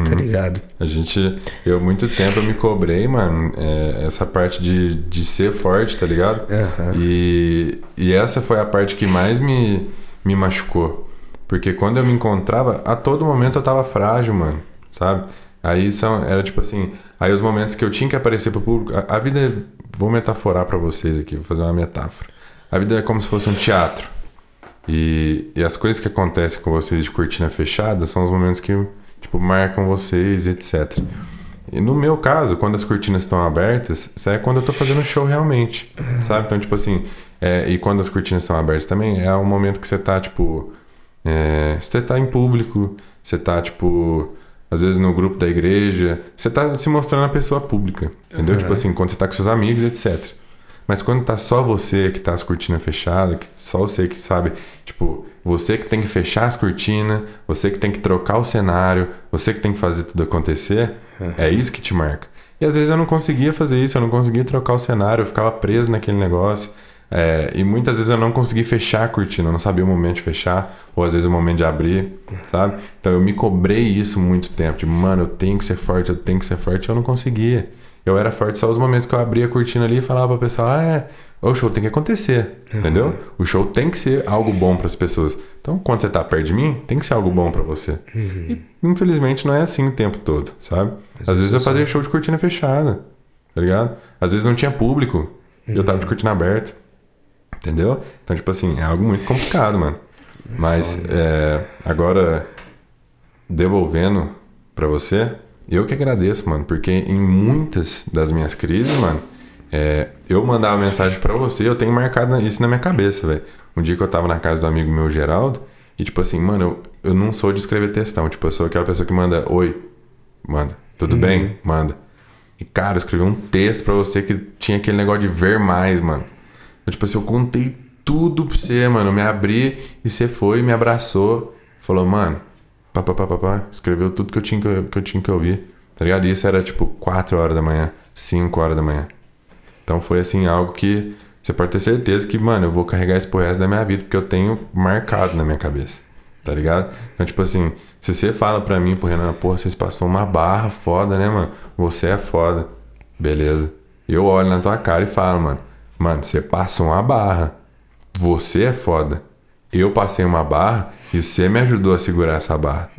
Tá ligado? A gente, eu muito tempo eu me cobrei, mano, é, essa parte de, de ser forte, tá ligado? Aham. E, e essa foi a parte que mais me, me machucou. Porque quando eu me encontrava, a todo momento eu tava frágil, mano, sabe? Aí são, era tipo assim, aí os momentos que eu tinha que aparecer pro público, a, a vida, é- vou metaforar pra vocês aqui, vou fazer uma metáfora. A vida é como se fosse um teatro. E, e as coisas que acontecem com vocês de cortina fechada são os momentos que, tipo, marcam vocês, etc. E no meu caso, quando as cortinas estão abertas, isso é quando eu tô fazendo show realmente, sabe? Então, tipo assim, é, e quando as cortinas estão abertas também, é o momento que você tá, tipo, é, você tá em público, você tá, tipo, às vezes no grupo da igreja, você tá se mostrando a pessoa pública, entendeu? Tipo assim, quando você tá com seus amigos, etc. Mas quando tá só você que tá as cortinas fechadas, que só você que sabe, tipo, você que tem que fechar as cortinas, você que tem que trocar o cenário, você que tem que fazer tudo acontecer, é isso que te marca. E às vezes eu não conseguia fazer isso, eu não conseguia trocar o cenário, eu ficava preso naquele negócio. É, e muitas vezes eu não consegui fechar a cortina, eu não sabia o momento de fechar, ou às vezes o momento de abrir, sabe? Então eu me cobrei isso muito tempo, de mano, eu tenho que ser forte, eu tenho que ser forte, eu não conseguia. Eu era forte só os momentos que eu abria a cortina ali e falava pra pessoa, ah, é, o show tem que acontecer, entendeu? O show tem que ser algo bom para as pessoas. Então, quando você tá perto de mim, tem que ser algo bom para você. E, infelizmente, não é assim o tempo todo, sabe? Às vezes eu fazia show de cortina fechada, tá ligado? Às vezes não tinha público e eu tava de cortina aberta, entendeu? Então, tipo assim, é algo muito complicado, mano. Mas, é, agora, devolvendo pra você, eu que agradeço, mano, porque em muitas das minhas crises, mano, é, eu mandava mensagem pra você, eu tenho marcado isso na minha cabeça, velho. Um dia que eu tava na casa do amigo meu, Geraldo, e tipo assim, mano, eu, eu não sou de escrever textão, tipo, eu sou aquela pessoa que manda, oi, manda, tudo bem? Manda. E cara, eu escrevi um texto pra você que tinha aquele negócio de ver mais, mano. Então, tipo assim, eu contei tudo pra você, mano. Eu me abri e você foi, me abraçou. Falou, mano, pá, pá, pá, pá, pá. Escreveu tudo que eu tinha que, que eu tinha que ouvir. Tá ligado? E isso era tipo 4 horas da manhã, 5 horas da manhã. Então foi assim, algo que você pode ter certeza que, mano, eu vou carregar isso pro resto da minha vida, porque eu tenho marcado na minha cabeça. Tá ligado? Então, tipo assim, se você fala pra mim, pro Renan, porra, vocês passaram uma barra foda, né, mano? Você é foda. Beleza. Eu olho na tua cara e falo, mano, mano, você passou uma barra. Você é foda. Eu passei uma barra e você me ajudou a segurar essa barra.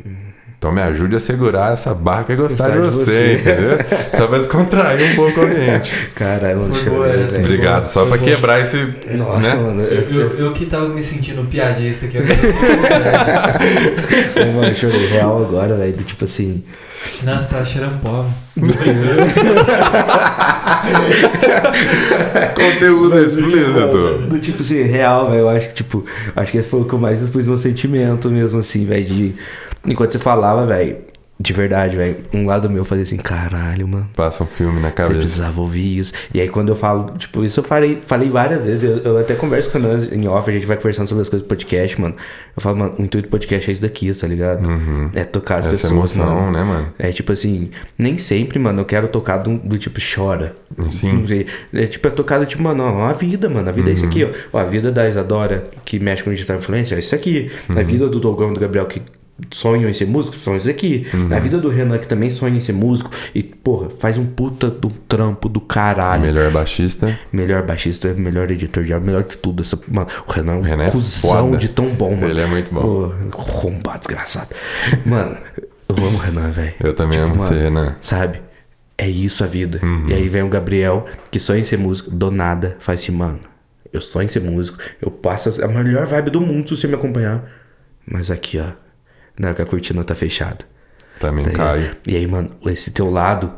Então me ajude a segurar essa barra que é gostar de Gostar de você, você. entendeu? Só pra descontrair um pouco o ambiente. Caralho, boa essa. velho. Obrigado, só bom. quebrar esse. Nossa, né? mano. Eu, Eu, eu, eu que tava me sentindo piadista aqui agora. eu, mano, chorei real agora, velho. Do tipo assim. Nossa, tá cheirando pó. Conteúdo explícito. Do tipo assim, real, velho. Eu acho que, tipo, acho que esse foi o que eu mais expus meu sentimento mesmo, assim, velho. De... Enquanto você falava, velho. De verdade, velho. Um lado meu fazia assim, caralho, mano. Passa um filme na Você cabeça. precisava ouvir isso. E aí quando eu falo, tipo, isso eu falei, falei várias vezes. Eu, eu até converso com a Nana em off, a gente vai conversando sobre as coisas do podcast, mano. Eu falo, mano, o intuito do podcast é isso daqui, tá ligado? É tocar as Essa pessoas. emoção, mano. né, mano? É tipo assim, nem sempre, mano, eu quero tocar do, do tipo chora. Sim. É tipo, é tocar do tipo, mano, ó, a vida, mano. A vida é isso aqui, ó. Ó, A vida da Isadora, que mexe com digital influencer, é isso aqui. A vida do Dogão do Gabriel, que sonham em ser músico, são isso aqui. A vida do Renan, que também sonha em ser músico. E, porra, faz um puta do trampo do caralho. Melhor baixista. Melhor baixista, é melhor editor de áudio, melhor de tudo. Essa, mano, o Renan é um Renan é cuzão foda. de tão bom, mano. Ele é muito bom. Pô, arrombado, desgraçado. Mano, eu amo o Renan, velho. Eu também Tipo, amo mano, você, Renan. Sabe? É isso a vida. Uhum. E aí vem o Gabriel, que sonha em ser músico, do nada, faz assim, mano. Eu sonho em ser músico, eu passo a melhor vibe do mundo se você me acompanhar. Mas aqui, ó, não, que a cortina tá fechada. Também Tá cai. E aí, mano, esse teu lado,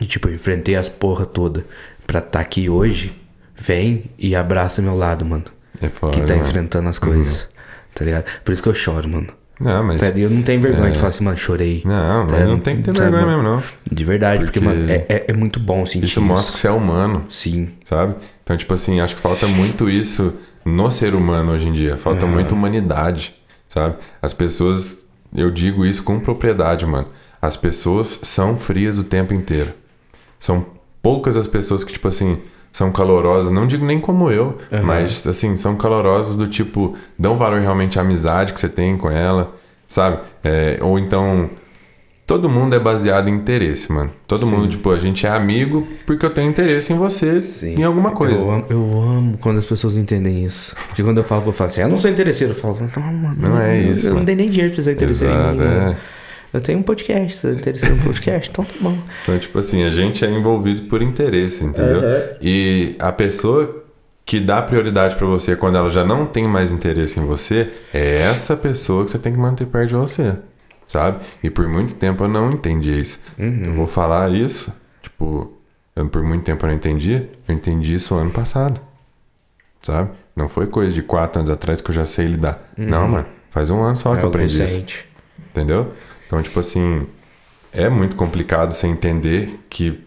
e tipo, eu enfrentei as porra toda pra estar aqui hoje, vem e abraça meu lado, mano. É foda. Que tá mano. enfrentando as coisas. Tá ligado? Por isso que eu choro, mano. Não, mas. Tá, Eu não tenho vergonha é. de falar assim, mano, chorei. Não, Tá mas não tem que ter Sabe, vergonha mano? mesmo, não. De verdade, porque, Porque mano, é, é, é muito bom sentir Isso mostra que você é humano, Sim. sabe? Então, tipo assim, acho que falta muito isso no ser humano hoje em dia. Falta muita humanidade, sabe? As pessoas, eu digo isso com propriedade, mano. As pessoas são frias o tempo inteiro. São poucas as pessoas que, tipo assim, são calorosas. Não digo nem como eu, mas, assim, são calorosas do tipo, dão valor realmente à amizade que você tem com ela, sabe? É, ou então, todo mundo é baseado em interesse, mano. Todo mundo, tipo, a gente é amigo porque eu tenho interesse em você, Sim. em alguma coisa. Eu amo, eu amo quando as pessoas entendem isso. Porque quando eu falo, eu falo assim, eu não sou interesseiro. Eu falo, não, mano. Não é isso, Eu não mano. tenho nem dinheiro pra ser interesseiro em Exato, mim, mano. é. Eu tenho um podcast, sou interesseiro em um podcast, então tá bom. Então, tipo assim, a gente é envolvido por interesse, entendeu? E a pessoa que dá prioridade pra você quando ela já não tem mais interesse em você, é essa pessoa que você tem que manter perto de você, sabe? E por muito tempo eu não entendi isso. Eu vou falar isso, tipo, eu, por muito tempo eu não entendi, eu entendi isso ano passado, sabe? Não foi coisa de quatro anos atrás que eu já sei lidar. Não, mano, faz um ano só que eu É aprendi isso. presente. Entendeu? Então, tipo assim, é muito complicado você entender que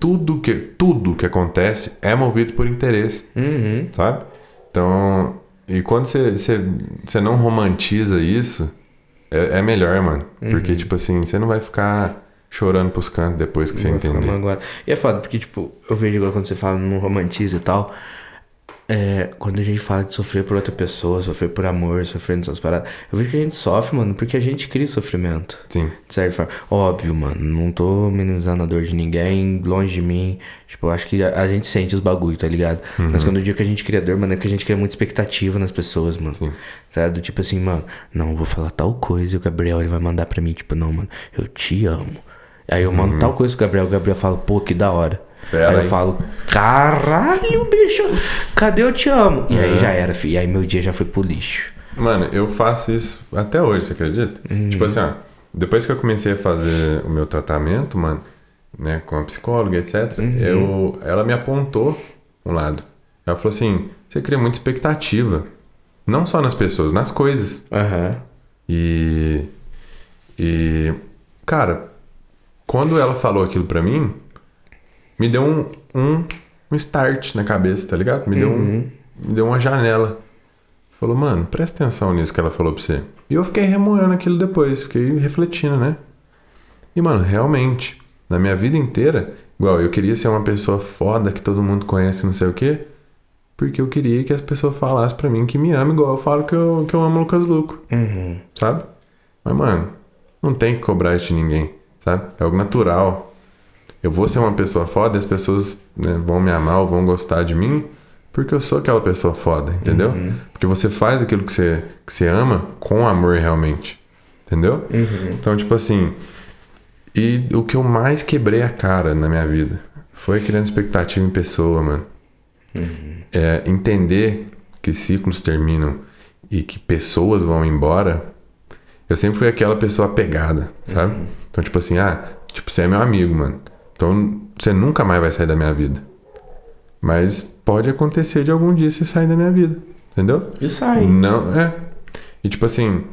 tudo que, tudo que acontece é movido por interesse, Uhum. sabe? Então, e quando você, você, você não romantiza isso, é, é melhor, mano. Uhum. Porque, tipo assim, você não vai ficar chorando pros cantos depois que você Vai ficar entender. E é foda, porque, tipo, eu vejo igual quando você fala no romantiza e tal. É, quando a gente fala de sofrer por outra pessoa, sofrer por amor, sofrer nessas paradas, eu vejo que a gente sofre, mano, porque a gente cria sofrimento. Sim. De certa forma. Óbvio, mano, não tô minimizando a dor de ninguém, longe de mim. Tipo, eu acho que a, a gente sente os bagulho, tá ligado? Mas quando eu digo que a gente cria dor, mano, é que a gente cria muita expectativa nas pessoas, mano. Sim. Tá? Do tipo assim, mano, não, eu vou falar tal coisa e o Gabriel ele vai mandar pra mim, tipo, não, mano, eu te amo. Aí eu mando tal coisa pro Gabriel, o Gabriel fala, pô, que da hora. Fera, aí eu hein? falo, caralho, bicho, cadê eu te amo? E aí já era, filho. E aí meu dia já foi pro lixo. Mano, eu faço isso até hoje, você acredita? Tipo assim, ó, depois que eu comecei a fazer o meu tratamento, mano, né, com a psicóloga, etc., eu, ela me apontou um lado. Ela falou assim: você cria muita expectativa. Não só nas pessoas, nas coisas. Aham. E. E. Cara, quando ela falou aquilo pra mim, me deu um, um, um start na cabeça, tá ligado? Me deu, um, me deu uma janela. Falou, mano, presta atenção nisso que ela falou pra você. E eu fiquei remoendo aquilo depois, fiquei refletindo, né? E, mano, realmente, na minha vida inteira, igual, eu queria ser uma pessoa foda que todo mundo conhece, não sei o quê, porque eu queria que as pessoas falassem pra mim que me amam, igual eu falo que eu, que eu amo o Lucas Luco Uhum. sabe? Mas, mano, não tem que cobrar isso de ninguém, sabe? É algo natural. Eu vou ser uma pessoa foda e as pessoas né, vão me amar ou vão gostar de mim porque eu sou aquela pessoa foda, entendeu? Porque você faz aquilo que você, que você ama com amor realmente, entendeu? Então, tipo assim, e o que eu mais quebrei a cara na minha vida foi criando expectativa em pessoa, mano. É entender que ciclos terminam e que pessoas vão embora. eu sempre fui aquela pessoa apegada, sabe? Então, tipo assim, ah, tipo, você é meu amigo, mano. Então, você nunca mais vai sair da minha vida. Mas pode acontecer de algum dia você sair da minha vida, entendeu? E sai. Não, é. E tipo assim,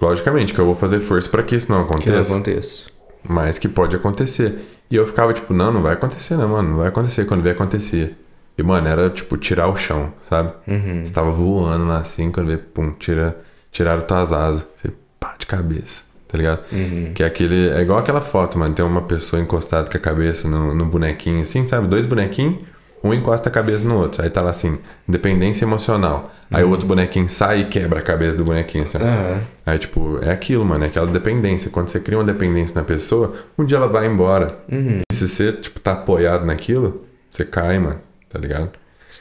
logicamente que eu vou fazer força pra que isso não Que não aconteça. aconteça. Mas que pode acontecer. E eu ficava tipo, não, não vai acontecer, não, mano. Não vai acontecer. Quando vier acontecer. E, mano, era tipo tirar o chão, sabe? Uhum. Você tava voando lá assim, quando vê, pum, tira, tiraram tuas asas. Você pá de cabeça, tá ligado? Uhum. Que é aquele. É igual aquela foto, mano. Tem uma pessoa encostada com a cabeça no, no bonequinho, assim, sabe? Dois bonequinhos, um encosta a cabeça no outro. Aí tá lá assim, dependência emocional. Aí o outro bonequinho sai e quebra a cabeça do bonequinho, assim. Aham. Aí, tipo, é aquilo, mano, é aquela dependência. Quando você cria uma dependência na pessoa, um dia ela vai embora. Uhum. E se você, tipo, tá apoiado naquilo, você cai, mano, tá ligado?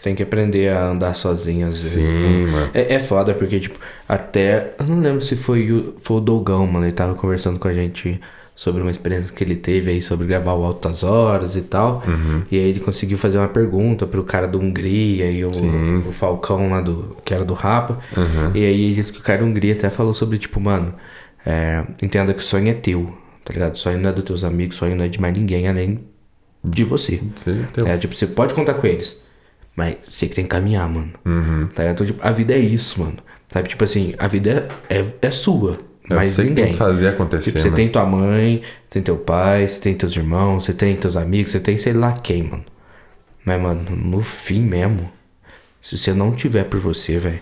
Tem que aprender a andar sozinho às vezes. Sim, né? mano. É, é foda porque, tipo, até. Eu não lembro se foi o, foi o Dogão, mano. Ele tava conversando com a gente sobre uma experiência que ele teve aí sobre gravar o Altas Horas e tal. Uhum. E aí ele conseguiu fazer uma pergunta pro cara do Hungria e o, Sim. o Falcão lá do. que era do Rapa. Uhum. E aí ele disse que o cara da Hungria até falou sobre, tipo, mano, é, entenda que o sonho é teu, tá ligado? O sonho não é dos teus amigos, o sonho não é de mais ninguém além de você. Tem É, tipo, você pode contar com eles. Mas você que tem que caminhar, mano. Uhum. Tá? Então, tipo, a vida é isso, mano. Sabe? Tipo assim, a vida é, é, é sua. É mas você que ninguém. tem que fazer acontecer, Tipo, você mano. tem tua mãe, tem teu pai, você tem teus irmãos, você tem teus amigos, você tem sei lá quem, mano. Mas, mano, no fim mesmo, se você não tiver por você, velho.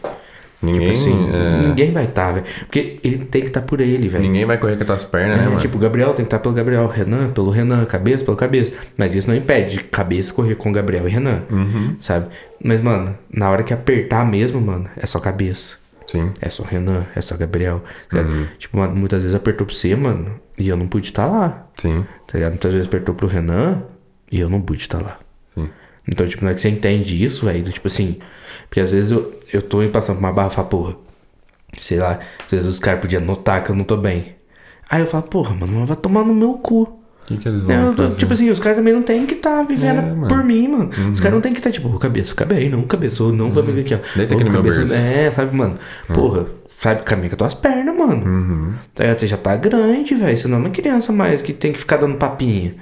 Ninguém, Tipo assim, é, ninguém vai estar, velho. Porque ele tem que estar por ele, velho. ninguém vai correr com as pernas, É, né, mano? tipo, o Gabriel tem que estar pelo Gabriel, Renan pelo Renan, cabeça pelo cabeça. Mas isso não impede de cabeça correr com Gabriel e Renan, Uhum. sabe? Mas, mano, na hora que apertar mesmo, mano, é só cabeça. Sim. É só Renan, é só Gabriel. tá? Uhum. Tipo, mano, muitas vezes apertou pra você, mano, e eu não pude estar lá. Sim. Tá ligado? Muitas vezes apertou pro Renan e eu não pude estar lá. Então, tipo, não é que você entende isso, velho. Tipo assim, porque às vezes eu, eu tô passando por uma barra e falo, porra, sei lá, às vezes os caras podiam notar que eu não tô bem. Aí eu falo, porra, mano, vai tomar no meu cu. O que, que Eu tô- tipo assim, os caras também não tem que estar vivendo É, por mim, mano. Os caras não tem que estar, tipo, ô, cabeça, fica bem, não, cabeça, ô, não, vamos ver aqui, ó. Deita aqui no meu cabeça, berço. É, sabe, mano? Porra, sabe, caminha com as tuas pernas, mano. Uhum. Tá ligado? Você já tá grande, velho. Você não é uma criança mais que tem que ficar dando papinha.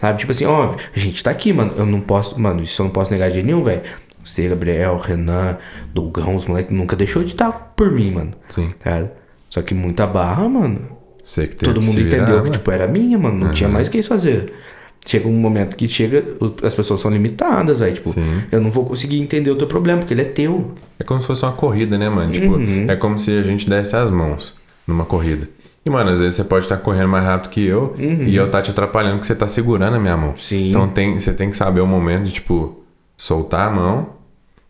Sabe? Tipo assim, óbvio, a gente tá aqui, mano. Eu não posso, mano, isso eu não posso negar de nenhum, velho. Você, Gabriel, Renan, Dogão, os moleques nunca deixou de estar por mim, mano. Sim. Tá? Só que muita barra, mano. Você que Todo que mundo virar, entendeu que, tipo, era minha, mano. Não tinha mais o que isso fazer. Chega um momento que chega, as pessoas são limitadas, velho. Tipo, Sim. eu não vou conseguir entender o teu problema, porque ele é teu. É como se fosse uma corrida, né, mano? Tipo, Uhum. é como se a gente desse as mãos numa corrida. E, mano, às vezes você pode estar correndo mais rápido que eu e eu tá te atrapalhando porque você tá segurando a minha mão. Uhum. Sim. Então tem, você tem que saber o momento de, tipo, soltar a mão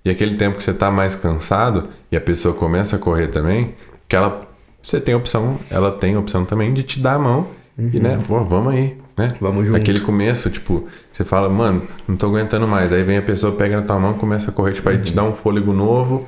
e aquele tempo que você tá mais cansado e a pessoa começa a correr também, que ela. Você tem a opção, ela tem opção também de te dar a mão e, né, pô, vamos aí, né? Uhum. Vamos junto. Aquele começo, tipo, você fala, mano, não tô aguentando mais. Aí vem a pessoa, pega na tua mão, começa a correr, tipo, aí te dá um fôlego novo.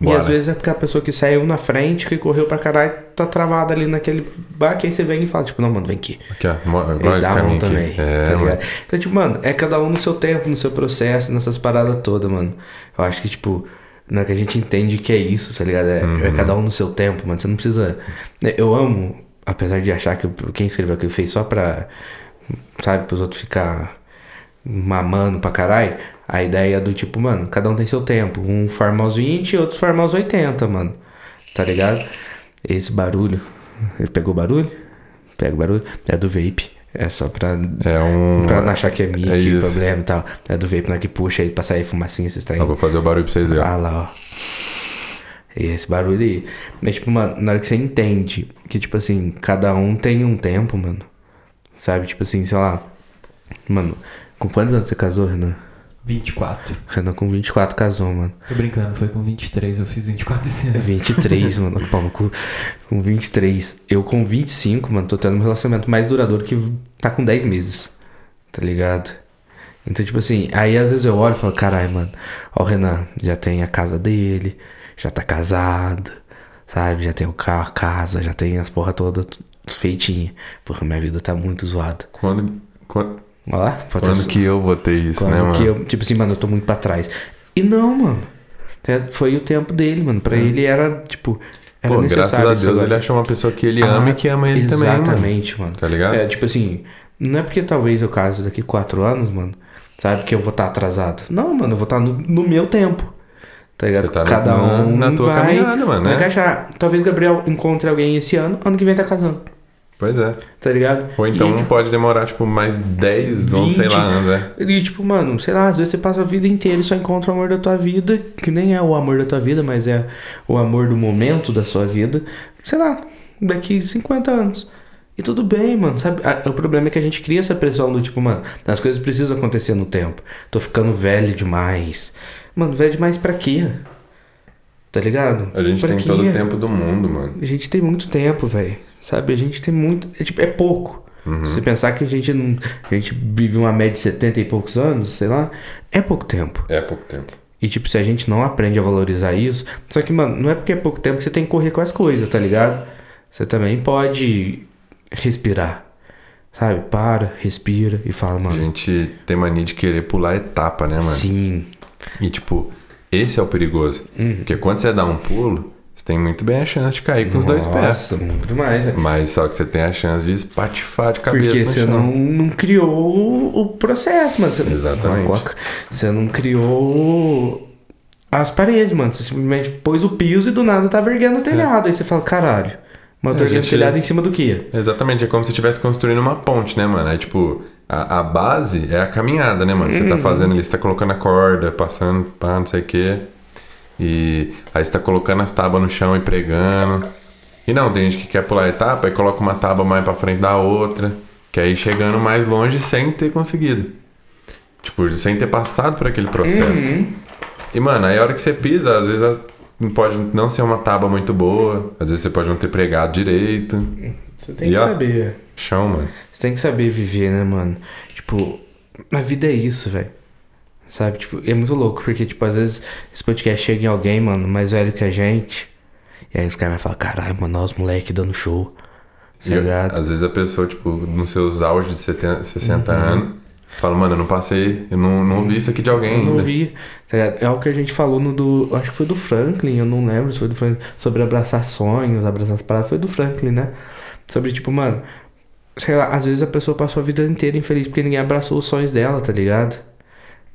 E Bora. às vezes é porque a pessoa que saiu na frente, que correu pra caralho, tá travada ali naquele baque, aí você vem e fala, tipo, não, mano, vem aqui. Aqui, ó, agora esse caminho aqui. também, É, tá mano. Então, tipo, mano, é cada um no seu tempo, no seu processo, nessas paradas todas, mano. Eu acho que, tipo, não é que a gente entende que é isso, tá ligado? É, é Uhum. cada um no seu tempo, mano. Você não precisa. né, Eu amo, apesar de achar que quem escreveu aquilo fez só pra, sabe, pros outros ficar mamando pra caralho. A ideia do tipo, mano, cada um tem seu tempo. Um farma aos 20 e outros farma aos 80, mano. Tá ligado? Esse barulho. Ele pegou o barulho? Pega o barulho? É do vape. É só pra, É um. pra não achar que é minha é que problema e tal. É do vape, na que puxa aí pra sair fumacinha, esses trem. Eu vou fazer o barulho pra vocês verem. Ah lá, ó. E esse barulho aí. Mas, tipo, mano, na hora que você entende que, tipo assim, cada um tem um tempo, mano. Sabe? Tipo assim, sei lá. Mano, com quantos anos você casou, Renan? 24. Renan com 24 casou, mano. Tô brincando, foi com 23, eu fiz 24 esse ano. 23, mano. Pau cu. Com 23. Eu com 25, mano, tô tendo um relacionamento mais duradouro que tá com 10 meses. Tá ligado? Então, tipo assim, aí às vezes eu olho e falo, caralho, mano, ó, o Renan já tem a casa dele, já tá casado, sabe? Já tem o carro, a casa, já tem as porra toda feitinha. Porra, minha vida tá muito zoada. Quando, quando, Pode quando que eu vou ter isso, quando né, mano? que eu, tipo assim, mano, eu tô muito pra trás. E não, mano. Foi o tempo dele, mano. Hum. Pra ele era, tipo, Era Pô, graças necessário a Deus agora. ele achou uma pessoa que ele ama Ah, e que ama ele também, mano. Exatamente, mano. Tá ligado? É, tipo assim, não é porque talvez eu case daqui quatro anos, mano, sabe, que eu vou estar atrasado. Não, mano, eu vou estar no, no meu tempo. Tá ligado? Tá Cada na- um na tua vai, caminhada, mano, vai né? encaixar. Talvez Gabriel encontre alguém esse ano, ano que vem tá casando. Pois é. Tá ligado? Ou então E, pode demorar, tipo, mais 10, 11, sei 20. lá, anos, é. E tipo, mano, sei lá, às vezes você passa a vida inteira e só encontra o amor da tua vida, que nem é o amor da tua vida, mas é o amor do momento da sua vida, sei lá, daqui 50 anos. E tudo bem, mano, sabe? O problema é que a gente cria essa pressão do tipo, mano, as coisas precisam acontecer no tempo. Tô ficando velho demais. Mano, velho demais pra quê? Tá ligado? A gente Pra tem quê? todo o tempo do mundo, mano. A gente tem muito tempo, velho. Sabe? A gente tem muito. É, tipo, é pouco. Uhum. Se pensar que a gente não. A gente vive uma média de 70 e poucos anos, sei lá, é pouco tempo. É pouco tempo. E tipo, se a gente não aprende a valorizar isso. Só que, mano, não é porque é pouco tempo que você tem que correr com as coisas, tá ligado? Você também pode respirar. Sabe? Para, respira e fala, A mano. gente tem mania de querer pular etapa, né, mano? Sim. E, tipo, esse é o perigoso. Uhum. Porque quando você dá um pulo, você tem muito bem a chance de cair com os dois pés. Nossa, muito mais. velho. Mas só que você tem a chance de espatifar de cabeça Porque você chão. não, não criou o- processo, mano. Você, Exatamente. Coca. Você não criou as paredes, mano. Você simplesmente pôs o piso e do nada tava erguendo o telhado. Aí você fala, caralho. Mas eu tô É, erguendo o gente- telhado em cima do quê? Exatamente, é como se estivesse construindo uma ponte, né, mano? Aí, tipo, a, a base é a caminhada, né, mano? Você Uhum. tá fazendo ali, você tá colocando a corda, passando, pá, não sei o quê. E aí você tá colocando as tábuas no chão e pregando. E não, tem gente que quer pular a etapa e coloca uma tábua mais pra frente da outra. Que aí chegando mais longe sem ter conseguido. Tipo, sem ter passado por aquele processo. Uhum. E, mano, aí a hora que você pisa, às vezes pode não ser uma tábua muito boa. Às vezes você pode não ter pregado direito. Você tem E que ó. saber. Chão, mano. Você tem que saber viver, né, mano? Tipo, a vida é isso, velho. Sabe? Tipo, é muito louco, porque, tipo, às vezes esse podcast chega em alguém, mano, mais velho que a gente. E aí os caras vão falar, caralho, mano, os moleque dando show. Tá ligado? às vezes a pessoa, tipo, nos seus auges de 70, 60 Uhum. anos, fala, mano, eu não passei, eu não, não ouvi isso aqui de alguém Eu não ainda. vi. tá ligado? É o que a gente falou no do. Acho que foi do Franklin, eu não lembro se foi do Franklin. Sobre abraçar sonhos, abraçar as palavras. Foi do Franklin, né? Sobre, tipo, mano. Sei lá, às vezes a pessoa passou a vida inteira infeliz porque ninguém abraçou os sonhos dela, tá ligado?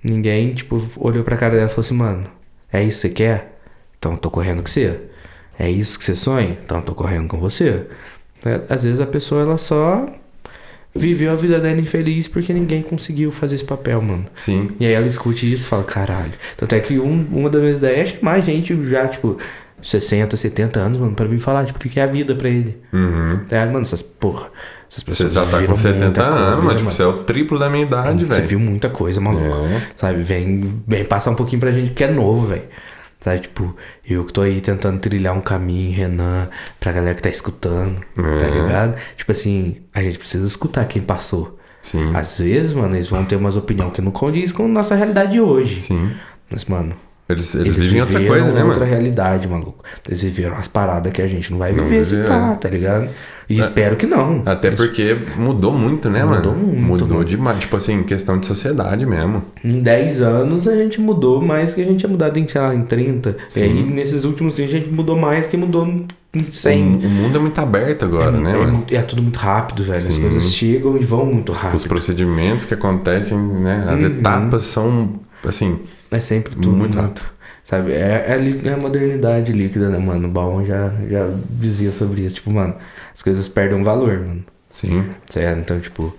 Ninguém, tipo, olhou pra cara dela e falou assim, mano, é isso que você quer? Então eu tô correndo com você. É isso que você sonha? Então eu tô correndo com você. É, Às vezes a pessoa, ela só viveu a vida dela infeliz porque ninguém conseguiu fazer esse papel, mano. Sim. E aí ela escute isso e fala, caralho. Tanto é que um- uma das minhas ideias é chamar gente já, tipo, 60, 70 anos, mano, pra vir falar, tipo, o que é a vida pra ele. Uhum. Ligado? mano, essas porra. Você já tá com 70 muita anos, coisa, mas tipo, você é o triplo da minha idade, Você velho. viu muita coisa, maluco. É. Sabe? Vem, vem passar um pouquinho pra gente que é novo, velho. Sabe? Tipo, eu que tô aí tentando trilhar um caminho, Renan, pra galera que tá escutando, tá É. ligado? Tipo assim, a gente precisa escutar quem passou. Sim. Às vezes, mano, eles vão ter umas opiniões que não condiz com a nossa realidade de hoje. Sim. Mas, mano, Eles, eles, vivem outra coisa, né, outra mano? realidade, maluco. Eles viveram as paradas que a gente não vai Não viver se viveu, pá, é. tá ligado? E espero que não. Até porque mudou muito, né, Mudou mano? muito, Mudou mano. demais. Tipo assim, questão de sociedade mesmo. Em 10 anos a gente mudou mais que a gente tinha mudado em, sei lá, em 30. Sim. E aí nesses últimos 30 a gente mudou mais que mudou em O, 100. o mundo é muito aberto agora, é, né, é mano? muito- é tudo muito rápido, velho. As Sim. coisas chegam e vão muito Os rápido. procedimentos que acontecem, né? As Uhum. etapas são, assim, É sempre tudo Muito muito, rápido. Sabe? É, é, é a modernidade líquida, né, mano? O Baum já, já dizia sobre isso. Tipo, mano, as coisas perdem valor, mano. sim. Certo? Então, tipo,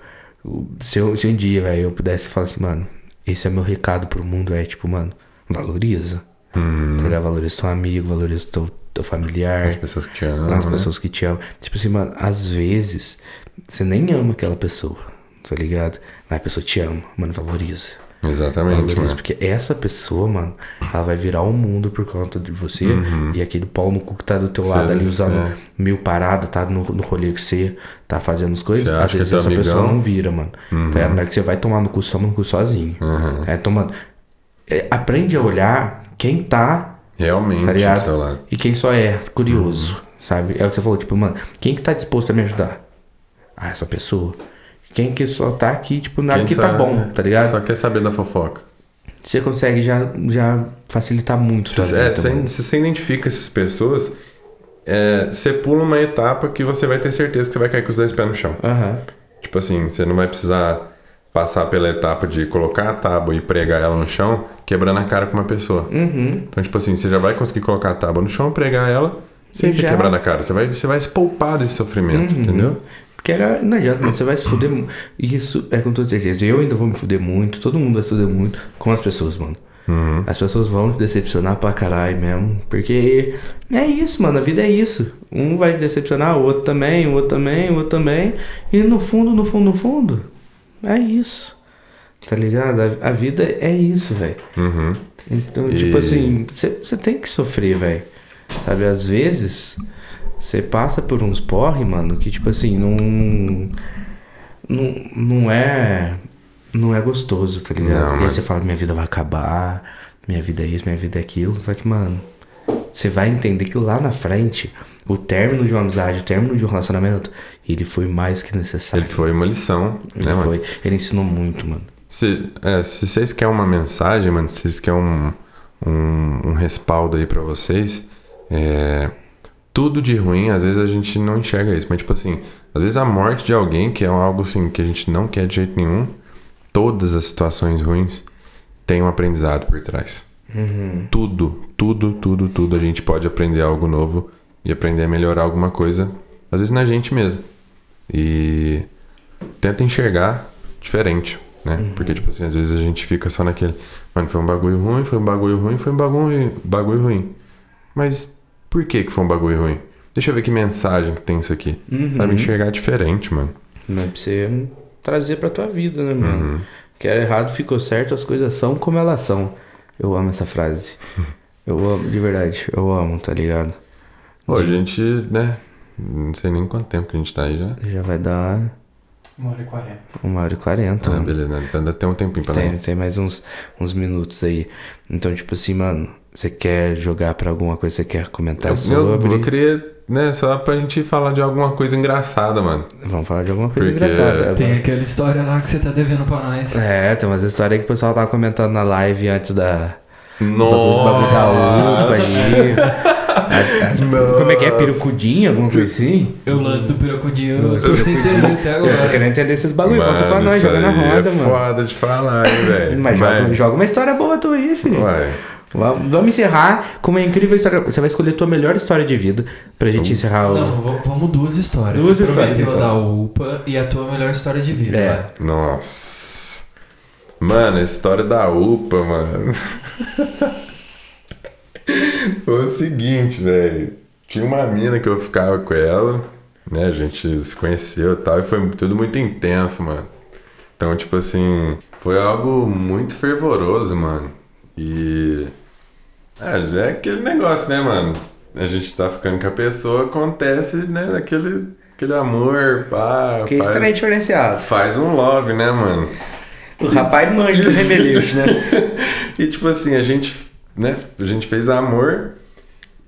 se, eu, se um dia, velho, eu pudesse falar assim, mano, esse é meu recado pro mundo, é tipo, mano, valoriza. Uhum. Tá ligado? Valoriza teu amigo, valoriza teu, teu familiar, As pessoas que te amam, as né? pessoas que te amam. Tipo assim, mano, às vezes você nem ama aquela pessoa, tá ligado? Mas a pessoa te ama, mano, valoriza. Exatamente, Valoriza, mano. porque essa pessoa, mano, ela vai virar o mundo por conta de você. E aquele pau no cu que tá do teu Cê- lado ali usando Uhum. é. mil paradas, tá no, no rolê que você tá fazendo as coisas. Cê Às vezes é teu essa pessoa amigão? não vira, mano. Tá ligado? Na hora que você vai tomar no cu, você toma no cu sozinho. Uhum. É, então, mano, é, aprende a olhar quem tá Realmente Tá do ligado? seu lado. e quem só é curioso, sabe? É o que você falou, tipo, mano, quem que tá disposto a me ajudar? Ah, essa pessoa. Quem que só tá aqui, tipo, na hora que tá bom, tá ligado? Só quer saber da fofoca. Você consegue já, já facilitar muito Você, é, você, mano. você identifica essas pessoas é, você pula uma etapa que você vai ter certeza que você vai cair com os dois pés no chão. Aham. Tipo assim, você não vai precisar passar pela etapa de colocar a tábua e pregar ela no chão, quebrando a cara com uma pessoa. Uhum. Então, tipo assim, você já vai conseguir colocar a tábua no chão, pregar ela, sem Já. quebrado a cara. Você vai, você vai se poupar desse sofrimento, Uhum. entendeu? Porque era- não adianta, você vai se fuder. Isso é com toda certeza. Eu ainda vou me fuder muito, todo mundo vai se fuder muito com as pessoas, mano. Uhum. As pessoas vão te decepcionar pra caralho mesmo. Porque é isso, mano. A vida é isso. Um vai decepcionar, o outro também, o outro também, o outro também. E no fundo, no fundo, no fundo, é isso. Tá ligado? A, a vida é isso, velho. Uhum. Então, E- tipo assim, você tem que sofrer, velho. Sabe, às vezes você passa por uns porre, mano, que tipo assim, não. Não, não é. Não é gostoso, tá ligado? Não, e aí você fala, minha vida vai acabar, minha vida é isso, minha vida é aquilo. Só que, mano, você vai entender que lá na frente, o término de uma amizade, o término de um relacionamento, ele foi mais que necessário. Ele foi uma lição, Ele né, mano? foi. Ele ensinou muito, mano. Se, é, se vocês querem uma mensagem, mano, se vocês querem um, um, um respaldo aí pra vocês, é, tudo de ruim, às vezes a gente não enxerga isso, mas tipo assim, às vezes a morte de alguém, que é algo assim que a gente não quer de jeito nenhum, todas as situações ruins têm um aprendizado por trás. Tudo, tudo, tudo, tudo a gente pode aprender algo novo e aprender a melhorar alguma coisa, às vezes na gente mesmo. E tenta enxergar diferente, né? Porque, tipo assim, às vezes a gente fica só naquele. Mano, foi um bagulho ruim, foi um bagulho ruim, foi um bagulho, bagulho ruim. Mas por que que foi um bagulho ruim? Deixa eu ver que mensagem que tem isso aqui. Sabe, enxergar diferente, mano. Mas pra você trazer pra tua vida, né, mano? Uhum. Que era errado, ficou certo, as coisas são como elas são. Eu amo essa frase. Eu amo, de verdade, eu amo, tá ligado? Pô, a gente, né? Não sei nem quanto tempo que a gente tá aí já. Já vai dar Uma hora e quarenta. uma hora e quarenta. Ah, mano. beleza, né? Então ainda tem um tempinho pra Tem, nós. tem mais uns, uns minutos aí. Então, tipo assim, mano, você quer jogar pra alguma coisa, você quer comentar Eu, sobre? eu queria, né, só pra gente falar de alguma coisa engraçada, mano. Vamos falar de alguma coisa Porque- engraçada. Tem aquela história lá que você tá devendo pra nós. É, tem umas histórias que o pessoal tava comentando na live antes da. Nossa! Bagulho da aí. Como é que é? Pirucudinha? Alguma coisa assim? Eu lance do pirocudinho, eu tô sem pirocudinho. entender até Eu tô agora. querendo entender esses bagulho. Conta pra Mano, nós, joga na roda, é mano. foda de falar, hein, velho. Mas joga, joga uma história boa tua aí, filho. Ué. Vamos vamos encerrar com uma incrível história. Você vai escolher a tua melhor história de vida pra gente encerrar o. Não, vamos duas histórias. Duas histórias, então. da UPA e a tua melhor história de vida. É. vai. Nossa. Mano, a história da UPA, mano. Foi o seguinte, velho. Tinha uma mina que eu ficava com ela, né? A gente se conheceu e tal, e foi tudo muito intenso, mano. Então, tipo assim, foi algo muito fervoroso, mano. E. É, já é aquele negócio, né, mano? A gente tá ficando com a pessoa, acontece, né? Aquele, aquele amor, pá. Que faz- estranho diferenciado. Faz um love, né, mano? O rapaz manja do remeleixo, né? E tipo assim, a gente, né, a gente fez amor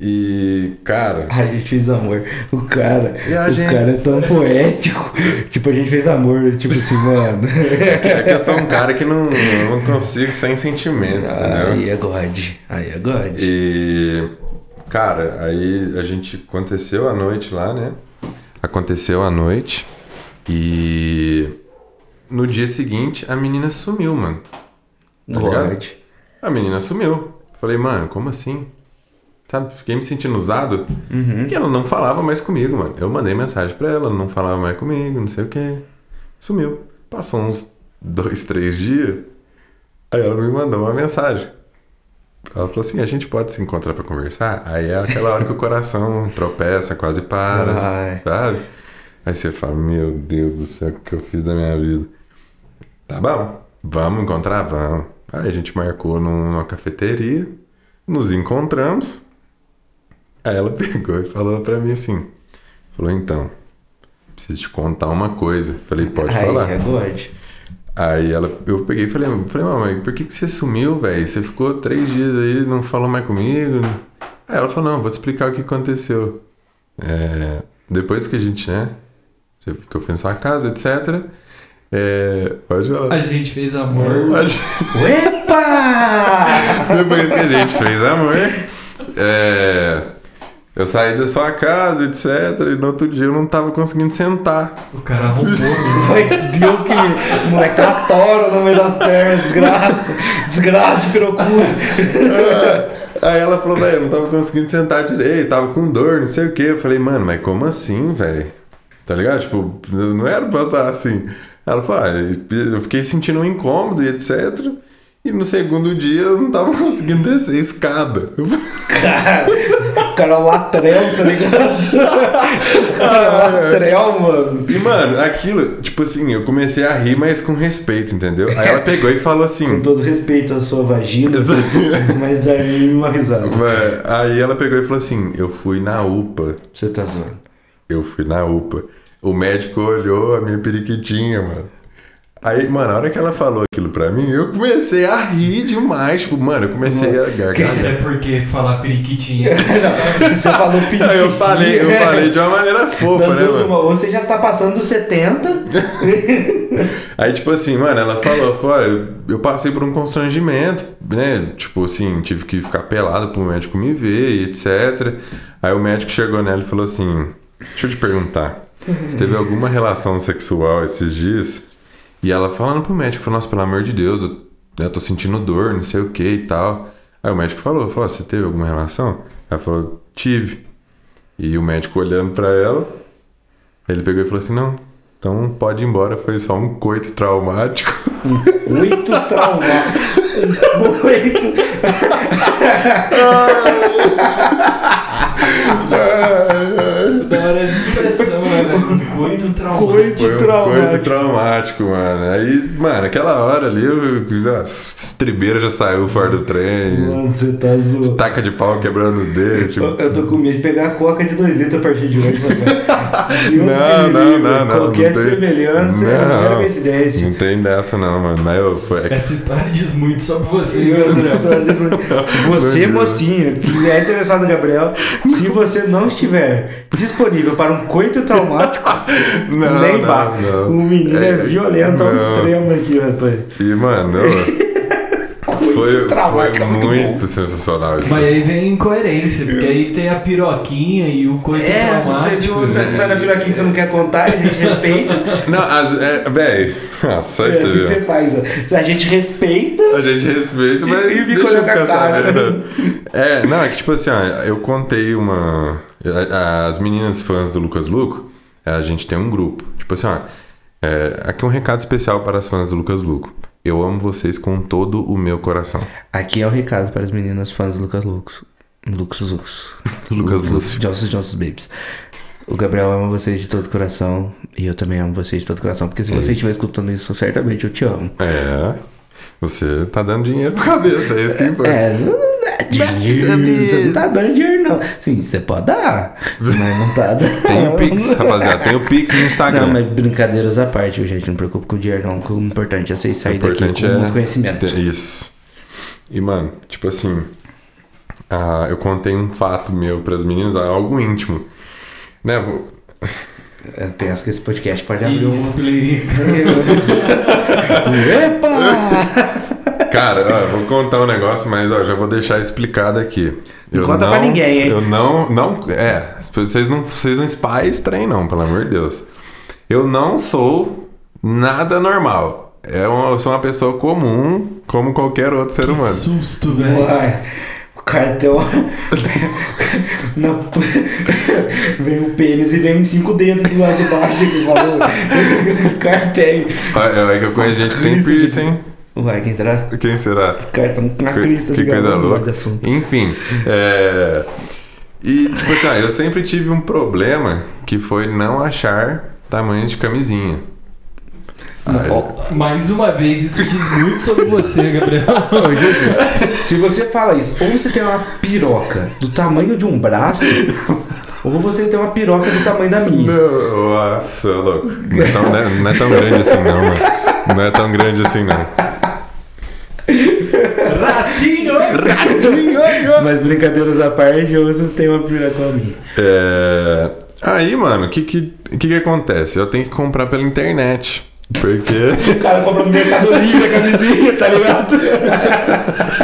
e, cara, A gente fez amor. O cara. O gente- cara é tão poético. Tipo, a gente fez amor. Tipo assim, mano. é que eu sou um cara que não, não consigo sem sentimento, Aí entendeu? é God. Aí é God. E, cara, aí a gente aconteceu a noite lá, né? Aconteceu a noite e no dia seguinte a menina sumiu, mano. tá ligado? God. A menina sumiu. Falei, mano, como assim? Sabe, fiquei me sentindo usado. Porque ela não falava mais comigo, mano. Eu mandei mensagem pra ela, ela não falava mais comigo, não sei o que. Sumiu. Passou uns dois, três dias. Aí ela me mandou uma mensagem. Ela falou assim: a gente pode se encontrar pra conversar? Aí é aquela hora que o coração tropeça, quase para, Ai. sabe? Aí você fala: Meu Deus do céu, o que eu fiz da minha vida? Tá bom, vamos encontrar? Vamos. Aí a gente marcou num- numa cafeteria, nos encontramos. Aí ela pegou e falou pra mim assim: Falou, então, preciso te contar uma coisa. Falei, pode Aí falar. é God. Aí ela, eu peguei e falei, falei, mamãe, por que, que você sumiu, velho? Você ficou três dias aí, não falou mais comigo. Aí ela falou, não, vou te explicar o que aconteceu. É, depois que a gente, né? Que eu fui na sua casa, etc. É, pode falar. A gente fez amor. Pode- Epa! Depois que a gente fez amor, é, Eu saí da sua casa, etc. E no outro dia eu não tava conseguindo sentar. O cara arrombou, né? Ai, Deus que me... O moleque tá tora no meio das pernas, desgraça. Desgraça de pirocudo. Aí ela falou, velho, eu não tava conseguindo sentar direito, tava com dor, não sei o que. Eu falei, mano, mas como assim, velho? Tá ligado? Tipo, não era pra estar assim. Ela falou, ah, eu fiquei sentindo um incômodo e etc. E no segundo dia eu não tava conseguindo descer escada. Cara, o cara é um latrel, tá ligado? O cara é um latrel, mano. E, mano, aquilo, tipo assim, eu comecei a rir, mas com respeito, entendeu? Aí ela pegou e falou Com assim. todo respeito à sua vagina, mas daí uma risada. Aí ela pegou e falou assim: Eu fui na UPA. Você tá zoando. Eu fui na UPA. O médico olhou a minha periquitinha, mano. Aí, mano, a hora que ela falou aquilo pra mim, eu comecei a rir demais. Tipo, mano, eu comecei a gargalhar. Até porque falar periquitinha. Não, se você falou periquitinho... Aí eu falei, eu falei de uma maneira fofa, Meu né, Deus, mano? uma- você já tá passando dos 70. Aí, tipo assim, mano, ela falou, falou, "Ah, eu, eu passei por um constrangimento, né? Tipo assim, tive que ficar pelado pro médico me ver e etc. Aí o médico chegou nela e falou assim: Deixa eu te perguntar, você teve alguma relação sexual esses dias? E ela falando pro médico, falou, nossa, pelo amor de Deus, eu, eu tô sentindo dor, não sei o que e tal. Aí o médico falou, falou, você teve alguma relação? Ela falou, tive. E o médico olhando pra ela, ele pegou e falou assim, não, então pode ir embora, foi só um coito traumático. Oito traumático. Oito. Da hora expressão, né, velho? Coito traumático. Coito um traumático. coito traumático, mano. Aí, mano, aquela hora ali, eu, as estribeiras já saiu fora do trem. Mano, você tá zoando. Taca de pau quebrando os dedos. Eu, Tipo, eu tô com medo de pegar a coca de 2 litros a partir de hoje. Deus Não, não, livre. não, não, Qualquer não tem- semelhança é Não. mera coincidência. não tem dessa não, mano. Mas eu, foi, é Essa história diz muito sobre você, Sim, viu, essa Gabriel? história diz muito. Você, mocinha, que é interessado no Gabriel, se você não estiver disponível para um coito traumático, Não, nem não, vá. não. O menino é, É, violento ao extremo aqui, rapaz. E, mano, foi, traumático foi é muito, sensacional isso. Mas aí vem incoerência, porque aí tem a piroquinha e o coito É, tem traumático. de né? sai na piroquinha que você não quer contar, a gente respeita. Não, as, é, véi, nossa, É aí pra assim que você faz. ó. A gente respeita. A gente respeita, mas E fica deixa eu olhando com a ficar cara. sabendo. É, não, é que tipo assim, ó, eu contei uma... As meninas fãs do Lucas Luco, a gente tem um grupo. Tipo assim, ó, é, aqui um recado especial para as fãs do Lucas Luco. Eu amo vocês com todo o meu coração. Aqui é o recado para as meninas fãs do Lucas Lucas. Lucas Lucas. Lucas Lúcio. Johnson Johnson's Babes. O Gabriel ama vocês de todo coração. E eu também amo vocês de todo coração. Porque se É você estiver escutando isso, certamente eu te amo. É, você tá dando dinheiro pra cabeça, é isso que importa. É, não dá dinheiro. Você não tá dando dinheiro, não. Sim, você pode dar. Mas não tá dando. Tem o Pix, rapaziada, tem o Pix no Instagram. Não, mas brincadeiras à parte, viu, gente. Não preocupe com o dinheiro, não. O importante é vocês saírem daqui com é muito conhecimento. Isso. E, mano, tipo assim, ah, eu contei um fato meu pras meninas, algo íntimo. Né, vou- Eu penso que esse podcast pode abrir um. Explica. Epa! Cara, ó, eu vou contar um negócio, mas ó, já vou deixar explicado aqui. Não conta pra ninguém, hein? Eu não, não, é, vocês não, vocês não spy trem não, pelo amor de Deus. Eu não sou nada normal. É uma- eu sou uma pessoa comum, como qualquer outro ser Que humano. susto, velho. Uai, o cartão. Não, vem o pênis e vem cinco dedos do lado de baixo que falou. Cartão. Olha, É que eu conheço gente que tem piercing. Uai, quem será? Quem será? Cartão com a Que, crista que de coisa louca. de assunto. Enfim, é... E, tipo assim, ó, eu sempre tive um problema que foi não achar tamanho de camisinha. Ah, Ó, Mais uma vez, isso diz muito sobre você, Gabriel. Se você fala isso, ou você tem uma piroca do tamanho de um braço, ou você tem uma piroca do tamanho da minha. Nossa, louco. Não é, tão, não é- não é tão grande assim, não, mano. Não é tão grande assim, não. Ratinho! Mas brincadeiras à parte, você tem uma piroca com a minha. É... Aí, mano, o que que, que que acontece? Eu tenho que comprar pela internet. Porque... O cara compra no Mercado Livre a camisinha, tá ligado?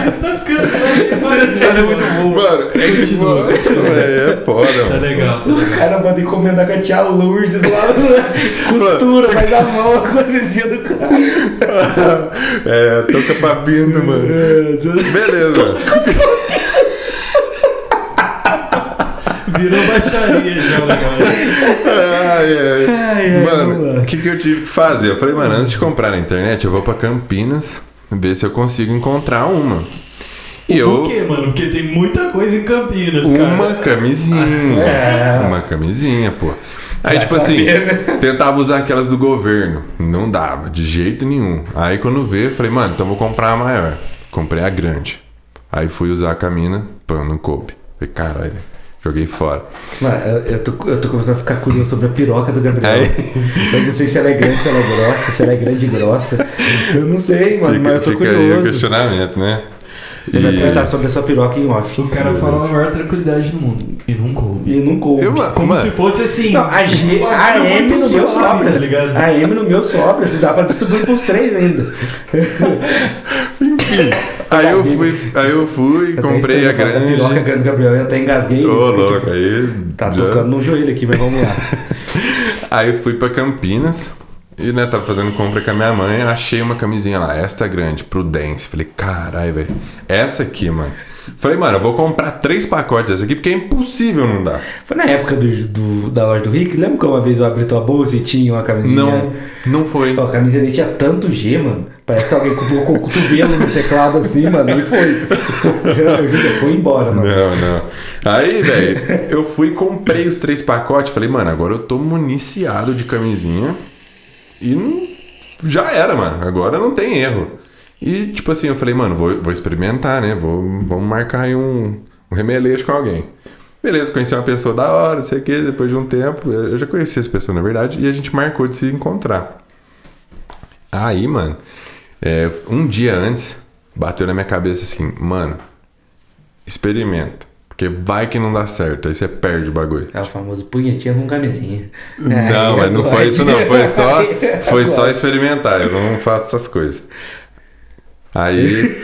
Isso tá ficando mais Essa é muito bom. Mano, é que tipo, Continua. é, é foda, Tá mano. legal, tá O legal. cara manda encomendar com a tia Lourdes lá, costura, faz a mão a camisinha do cara. É, toca papinho, mano. Beleza. Virou baixaria já o negócio. Ai, ai. Ai, ai, vamos mano, o que, que eu tive que fazer? Eu falei, mano, antes de comprar na internet, eu vou pra Campinas ver se eu consigo encontrar uma. E eu. Por quê, mano? Porque tem muita coisa em Campinas, cara. Uma camisinha. É. Uma camisinha, pô. Aí, Já tipo assim, sabia, né? tentava usar aquelas do governo. Não dava, de jeito nenhum. Aí quando veio, eu falei, mano, então vou comprar a maior. Comprei a grande. Aí fui usar a camina, pô, não coube. Falei, caralho, joguei fora. Mano, eu, tô, eu tô começando a ficar curioso sobre a piroca do Gabriel. Aí- Eu não sei se ela é grande, se ela é grossa, se ela é grande e grossa. Eu não sei, mano, mas eu tô fica aí o curioso. questionamento, né? Você vai conversar sobre a sua piroca em off. O cara fala a maior tranquilidade do mundo. E não coube. E não coube. Eu, Como mano, se fosse assim. Não, a, G, uma a coisa M no meu sobra. Tá? A M no meu sobra. Se dá pra distribuir pros três ainda. Aí eu fui, aí eu fui, Eu comprei a falar da piroca grande. grande Gabriel. Eu até engasguei. Ô, louco, tipo, aí. Tá já- tocando no joelho aqui, mas vamos lá. Aí eu fui pra Campinas e, né, tava fazendo compra com a minha mãe, achei uma camisinha lá, esta grande, Prudence. Falei, caralho, velho, essa aqui, mano. Falei, mano, eu vou comprar três pacotes dessa aqui porque é impossível não dar. Foi na época do, do- da loja do Rick. Lembra que uma vez eu abri tua bolsa e tinha uma camisinha? Não, não foi. Ó, a camisinha dele tinha tanto G, mano. Parece que alguém colocou o cotovelo no teclado assim, mano, e foi. Eu foi embora, mano. Não, não. Aí, velho, eu fui comprei os três pacotes. Falei, mano, agora eu tô municiado de camisinha. E já era, mano. Agora não tem erro. E, tipo assim, eu falei, mano, vou, vou experimentar, né? Vou, vamos marcar aí um, um com alguém. Beleza, conheci uma pessoa da hora, não sei o que, depois de um tempo. Eu eu já conheci essa pessoa, na verdade, e a gente marcou de se encontrar. Aí, mano, é, um dia antes, bateu na minha cabeça assim, mano, experimenta. Porque vai que não dá certo, aí você perde o bagulho. É o famoso punhetinha com camisinha. Não, mas não foi isso não, foi só, foi só experimentar, eu não faço essas coisas. Aí,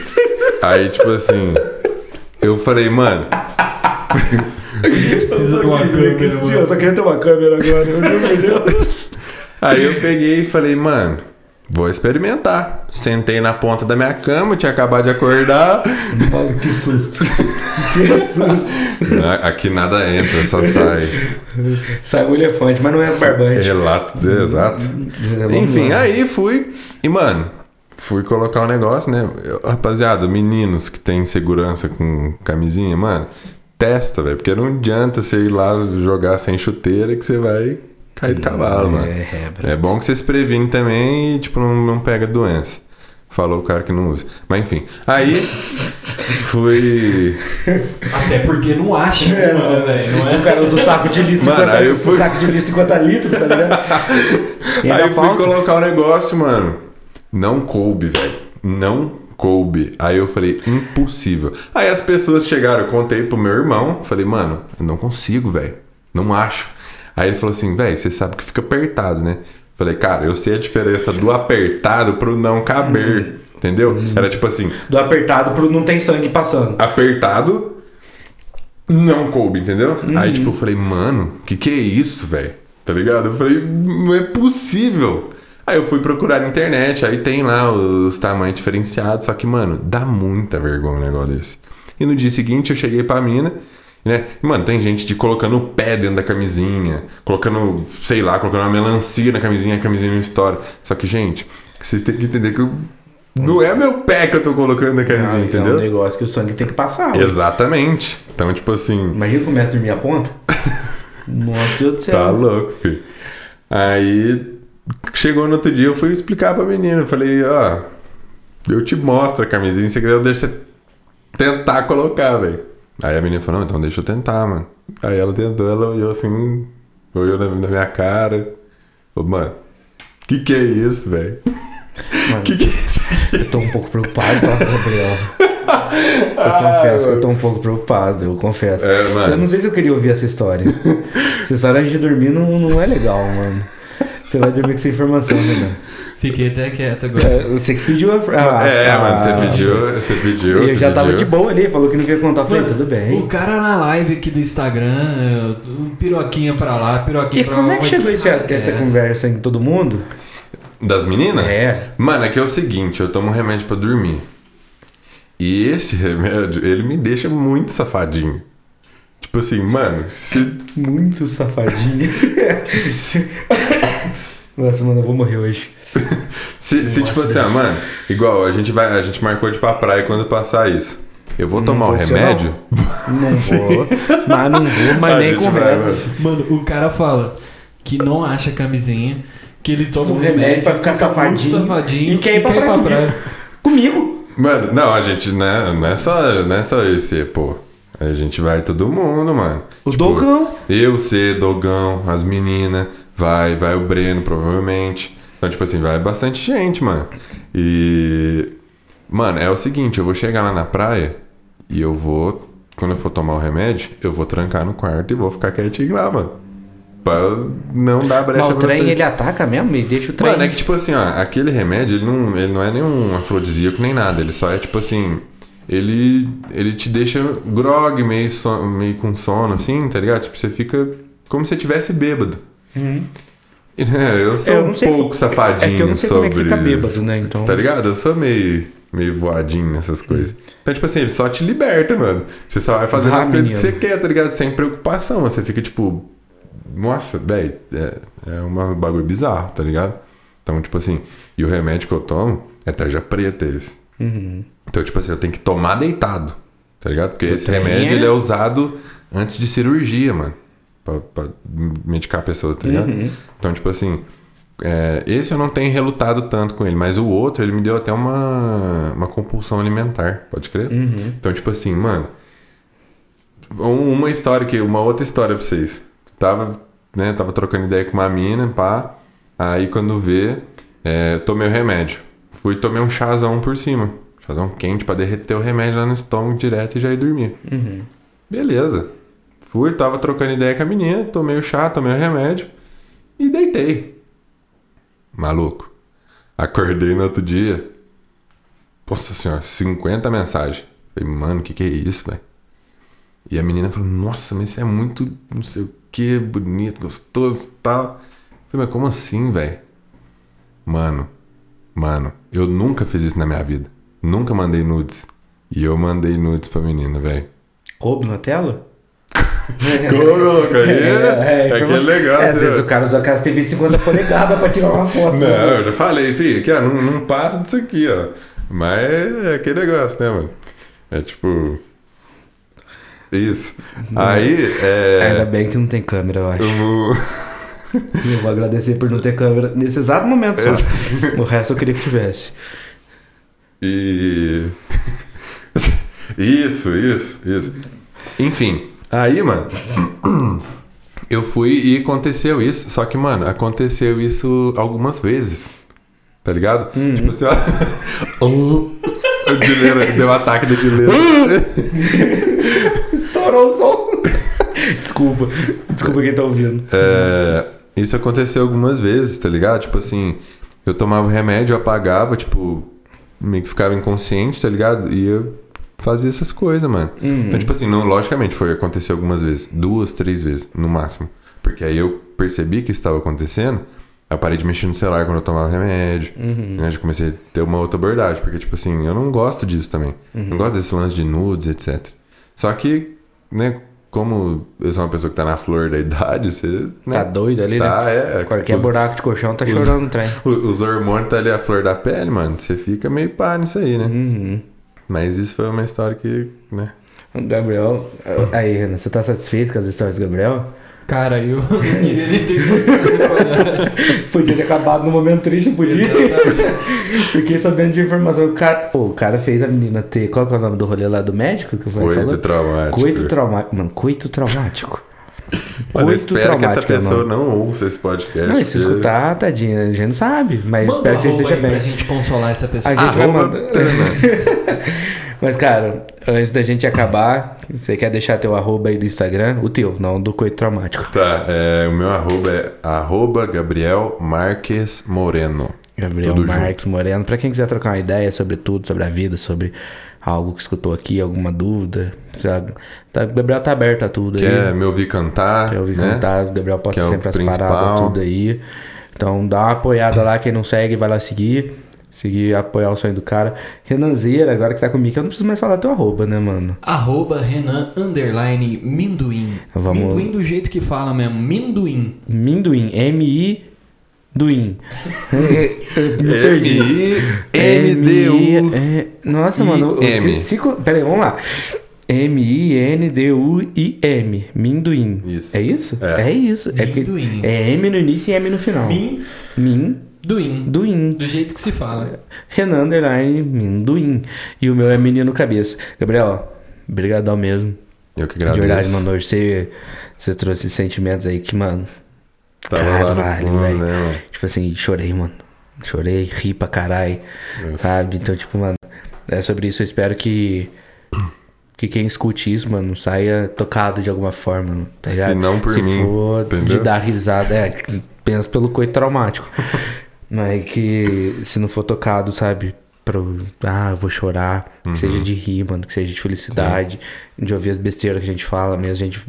aí tipo assim, eu falei, mano, Precisa de uma câmera, mano. Eu só queria ter uma câmera agora, eu juro por Deus. aí eu peguei e falei, mano, vou experimentar. Sentei na ponta da minha cama, tinha acabado de acordar. Mano, que susto. Que susto. Aqui nada entra, só sai. Saiu o elefante, mas não é barbante. Relato, exato. Vamos Enfim, lá. aí fui. E, mano, fui colocar o negócio, né? Eu- rapaziada, meninos que tem segurança com camisinha, mano, testa, velho. Porque não adianta você ir lá jogar sem chuteira que você vai cair do cavalo, mano. É, é, É bom que você se previne também e, tipo, não, não pega doença. Falou o cara que não usa. Mas enfim. Aí fui. Até porque não acha É, uma, né, velho? Não O é? cara usa o saco de litro, Mano, 50 aí eu litros, fui- o saco de litro 50 litros, tá ligado? E Aí fui falta. colocar o negócio, mano. Não coube, velho. Não coube. Aí eu falei, impossível. Aí as pessoas chegaram, eu contei pro meu irmão. Falei, mano, eu não consigo, velho. Não acho. Aí ele falou assim, velho, você sabe que fica apertado, né? Falei, cara, eu sei a diferença do apertado pro não caber. Entendeu? Era tipo assim, Do apertado pro não tem sangue passando. apertado, não coube, entendeu? Aí, tipo, eu falei, mano, que que é isso, velho? Tá ligado? Eu falei, não é possível. Aí eu fui procurar na internet, aí tem lá os tamanhos diferenciados, só que, mano, dá muita vergonha um negócio desse. E no dia seguinte eu cheguei pra mina, né? E, mano, tem gente de colocando o pé dentro da camisinha, colocando, sei lá, colocando uma melancia na camisinha, a camisinha não estoura. Só que, gente, vocês têm que entender que eu- não é meu pé que eu tô colocando na camisinha, Ah, entendeu? É um negócio que o sangue tem que passar. ué. Exatamente. Então, tipo assim, Imagina que começa a dormir a ponta. Nossa, Deus do céu. tá louco, filho. Aí, chegou no outro dia, eu fui explicar pra menina. Eu falei, ó, eu te mostro a camisinha, se você quiser, deixa você tentar colocar, velho. Aí a menina falou, não, então deixa eu tentar, mano. Aí ela tentou, ela olhou assim, olhou na, na minha cara. Falou, mano, que que é isso, velho? Que que é isso? Eu tô um pouco preocupado com o Gabriel. Eu confesso que eu tô um pouco preocupado, eu confesso. É. Eu não sei se eu queria ouvir essa história. Essa história de dormir não, não é legal, mano. Você vai dormir com essa informação, né? Fiquei até quieto agora. É, Você que pediu a. a- é, a- mano, você pediu, você pediu. E eu já tava pediu. de boa ali, falou que não queria contar. Eu falei, Mano, tudo bem. O cara na live aqui do Instagram, é, o piroquinha pra lá, piroquinha E pra como lá. é que chegou esse, cara essa é conversa em todo mundo? Das meninas? É. Mano, é que é o seguinte, eu tomo um remédio pra dormir. E esse remédio, ele me deixa muito safadinho. Tipo assim, mano, se. Muito safadinho. Nossa, mano, eu vou morrer hoje. se, se, tipo assim, ah, mano, igual a gente vai, a gente marcou de ir pra praia quando passar isso. Eu vou Não tomar vou o remédio. Não vou. Mas não vou, mas A nem conversa. mano. O cara fala que não acha camisinha, que ele toma Um um remédio remédio, pra ficar safadinho, safadinho e quer ir pra praia praia. Comigo. Mano, não, a gente né, não é só, não é só eu e você, pô. A gente vai todo mundo, mano. O Tipo, Dogão. Eu, você, Dogão, as meninas, vai, vai o Breno, provavelmente. Então, tipo assim, vai bastante gente, mano. E. Mano, é o seguinte, eu vou chegar lá na praia e eu vou. Quando eu for tomar o remédio, eu vou trancar no quarto e vou ficar quietinho lá, mano. Pra não dar brecha Mas o trem vocês. ele ataca mesmo e deixa o trem. Mano, é que tipo assim, ó, aquele remédio, ele não, ele não é nenhum afrodisíaco nem nada, ele só é tipo assim, ele ele te deixa grog, meio, so- meio com sono assim, tá ligado? Tipo, você fica como se você tivesse bêbado. Uhum. Né, eu sou É, eu um sei- pouco safadinho É que eu não sei sobre como é que fica bêbado, né? Então. Tá ligado? Eu sou meio meio voadinho nessas coisas. Então, tipo assim, ele só te liberta, mano. Você só vai fazendo Vá, as coisas que você quer, tá ligado? Sem preocupação. Você fica tipo, nossa, velho, é, é um bagulho bizarro, tá ligado? Então, tipo assim, e o remédio que eu tomo é tarja preta esse. Uhum. Então, tipo assim, eu tenho que tomar deitado, tá ligado? Porque O esse trem remédio é- ele é usado antes de cirurgia, mano. Pra, pra medicar a pessoa, tá ligado? Uhum. Então, tipo assim, é, esse eu não tenho relutado tanto com ele, mas o outro, ele me deu até uma, uma compulsão alimentar, pode crer? Uhum. Então, tipo assim, mano. um- Uma história que. Uma outra história pra vocês. Tava, né? Tava trocando ideia com uma mina, pá. Aí quando vê, é, tomei o remédio. Fui tomei um chazão por cima. Chazão quente pra derreter o remédio lá no estômago direto e já ir dormir. Uhum. Beleza. Fui, tava trocando ideia com a menina, tomei o chá, tomei o remédio e deitei. Maluco. Acordei no outro dia. Nossa senhora, 50 mensagens. Falei, mano, o que, que é isso, velho? E a menina falou, nossa, mas isso é muito não sei o que, bonito, gostoso e tal. Falei, mas como assim, velho? Mano, mano, eu nunca fiz isso na minha vida. Nunca mandei nudes. E eu mandei nudes pra menina, velho. Coube na tela? Como, cara? É, é, que é legal. É, às vezes o cara usa aquelas TV de 50 polegadas pra tirar uma foto. Não, eu já falei, filho, aqui, ó, não, não passa disso aqui, ó. Mas é aquele negócio, né, mano? É tipo. Isso. Aí, Ainda é. bem que não tem câmera, eu acho. Eu vou. Eu vou agradecer por não ter câmera nesse exato momento só. O resto eu queria que tivesse. E. Isso, isso, isso. Enfim, aí, mano. Eu fui e aconteceu isso. Só que, mano, aconteceu isso algumas vezes. Tá ligado? Tipo assim, ó. o Dileira, deu um ataque do Dileira. Estourou o som. Desculpa. Desculpa quem tá ouvindo. É, isso aconteceu algumas vezes, tá ligado? Tipo assim, eu tomava remédio, eu apagava, tipo, meio que ficava inconsciente, tá ligado? E eu fazia essas coisas, mano. Então, tipo assim, não, logicamente foi acontecer algumas vezes, duas, três vezes, no máximo. Porque aí eu percebi que isso estava acontecendo, eu parei de mexer no celular quando eu tomava remédio. Né? Já comecei a ter uma outra abordagem, porque, tipo assim, eu não gosto disso também. Não gosto desse lance de nudes, etc. Só que, né, como eu sou uma pessoa que tá na flor da idade, você. Né, Tá doido ali, né? Tá, é. Qualquer os, buraco de colchão tá os- chorando no trem. o- os hormônios tá ali a flor da pele, mano. Você fica meio pá nisso aí, né? Uhum. Mas isso foi uma história que, né? Gabriel, aí, Renan, você tá satisfeito com as histórias do Gabriel? Cara, eu queria nem ter. Podia ter acabado no momento triste, podia? Fiquei sabendo de informação. O cara, pô, o cara fez a menina ter. Qual que é o nome do rolê lá do médico que foi Coito falou? traumático. Coito traumático. Mano, coito traumático. Mano, eu espero que essa é pessoa não ouça esse podcast. Não, e se porque- escutar, tadinha, a gente não sabe. Mas Manda espero que você esteja bem. pra gente consolar essa pessoa. A gente vai Arroba mandar. Mas, cara, antes da gente acabar, você quer deixar teu arroba aí do Instagram? O teu, não do coito traumático. Tá, é, o meu arroba é arroba Gabriel Marques Moreno. Gabriel Tudo Marques Moreno. Pra quem quiser trocar uma ideia sobre tudo, sobre a vida, sobre algo que escutou aqui, alguma dúvida. já- Tá, o Gabriel tá aberto a tudo aí. Quer me ouvir cantar? Quer ouvir né? cantar, o Gabriel posta Que é sempre as principal. paradas, tudo aí. Então dá uma apoiada lá, quem não segue, vai lá seguir. Seguir, apoiar o sonho do cara. Renanzeira, agora que tá comigo, eu não preciso mais falar teu arroba, né, mano? Arroba Renan Underline Minduim. Vamos- Minduim do jeito que fala mesmo. Minduim. Minduim, M-I Duim. Me perdi. M-I-N-D-U. É, Nossa, mano, eu esqueci. Pera aí, vamos lá. M-I-N-D-U-I-M. Minduim. Isso. É isso? É. isso. É, porque Minduim. é M no início e M no final. Minduim. Minduim. Do jeito que se fala. Renan Underline Minduim. E o meu é Menino Cabeça. Gabriel, brigadão mesmo. Eu que De verdade, agradeço. mano. Hoje você, você trouxe sentimentos aí que, mano. Tava Caralho, velho. né? Tipo assim, chorei, mano. Chorei, ri pra caralho. Sabe? Então, tipo, mano, é sobre isso. Eu espero que. Que quem escute isso, mano, saia tocado de alguma forma, mano, tá Se ligado? não por Se mim, for de dar risada, é, pensa pelo coito traumático. Mas que se não for tocado, sabe? Pro, ah, eu vou chorar, Uhum. que seja de rir, mano, que seja de felicidade, de ouvir as besteiras que a gente fala mesmo. A gente,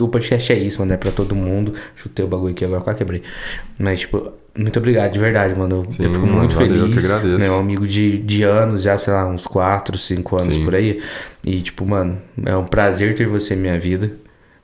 o podcast é isso, mano, é pra todo mundo. Chutei o bagulho aqui agora, quase quebrei. Mas, tipo, muito obrigado, de verdade, mano. Eu, Sim, eu fico muito valeu, eu feliz. que agradeço. né, um amigo de, de anos, já, sei lá, uns 4, 5 anos Sim. por aí. E, tipo, mano, é um prazer ter você em minha vida.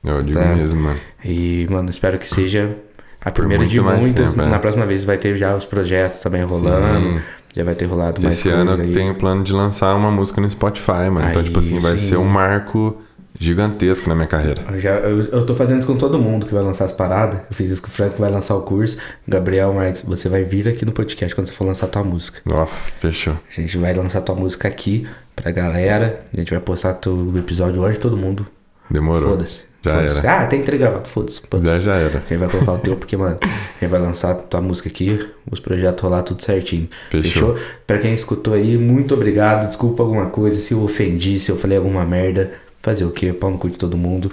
Eu digo Tá. mesmo, mano. E, mano, espero que seja a primeira de muitas. tempo, é. Na próxima vez vai ter já os projetos também rolando. Sim. Já vai ter rolado mais Esse ano eu aí. tenho plano de lançar uma música no Spotify, mano. então, Aí, tipo assim, vai sim. ser um marco gigantesco na minha carreira. Eu, já, eu, eu tô fazendo isso com todo mundo que vai lançar as paradas. Eu fiz isso com o Frank que vai lançar o curso. Gabriel Marques, você vai vir aqui no podcast quando você for lançar a tua música. Nossa, fechou. A gente vai lançar a tua música aqui pra galera. A gente vai postar teu episódio hoje, todo mundo. Demorou. Foda-se. Já era. Ah, tem que ter gravado. Foda-se. Já, já era. A gente vai colocar o teu porque, mano, a gente vai lançar a tua música aqui, os projetos rolar tudo certinho. Fechou. Pra quem escutou aí, muito obrigado. Desculpa alguma coisa, se eu ofendi, se eu falei alguma merda. Fazer o quê? Pau no cu de todo mundo.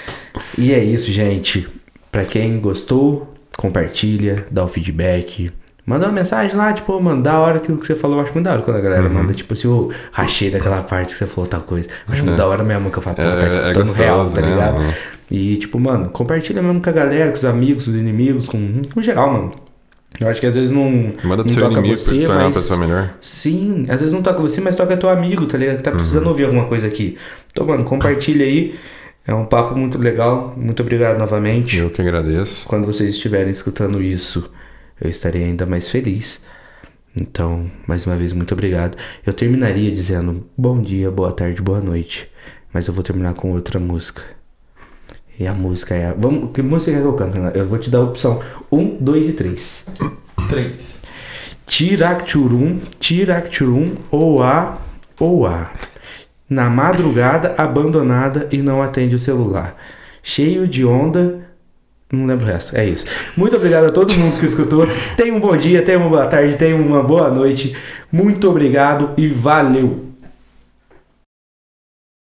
e é isso, gente. Pra quem gostou, compartilha, dá o feedback. Manda uma mensagem lá, tipo, mano, da hora aquilo que você falou. Eu acho muito da hora quando a galera Uhum. manda, tipo, se eu rachei daquela parte que você falou tal coisa. Eu acho muito da hora mesmo que eu falo, pô, É- tá é escutando gostoso, real, tá né, ligado? mano? E, tipo, mano, compartilha mesmo com a galera, com os amigos, com os inimigos, com, com geral, mano. Eu acho que às vezes não. Manda pro não seu toca inimigo pra você, se tornar uma mas- pessoa melhor. Sim, às vezes não toca você, mas toca teu amigo, tá ligado? Que tá precisando Uhum. ouvir alguma coisa aqui. Então, mano, compartilha aí. É um papo muito legal. Muito obrigado novamente. Eu que agradeço. Quando vocês estiverem escutando isso, eu estarei ainda mais feliz. Então, mais uma vez, muito obrigado. Eu terminaria dizendo bom dia, boa tarde, boa noite. Mas eu vou terminar com outra música. E a música é. a- Vamos, que música é que eu canto? Renan? Eu vou te dar a opção 1, 2 e 3. 3. Tiracturum, Tiracturum, ou a, ou a. Na madrugada, abandonada e não atende o celular. Cheio de onda. Não lembro o resto, é isso. Muito obrigado a todo mundo que escutou. Tenha um bom dia, tenha uma boa tarde, tenha uma boa noite. Muito obrigado e valeu!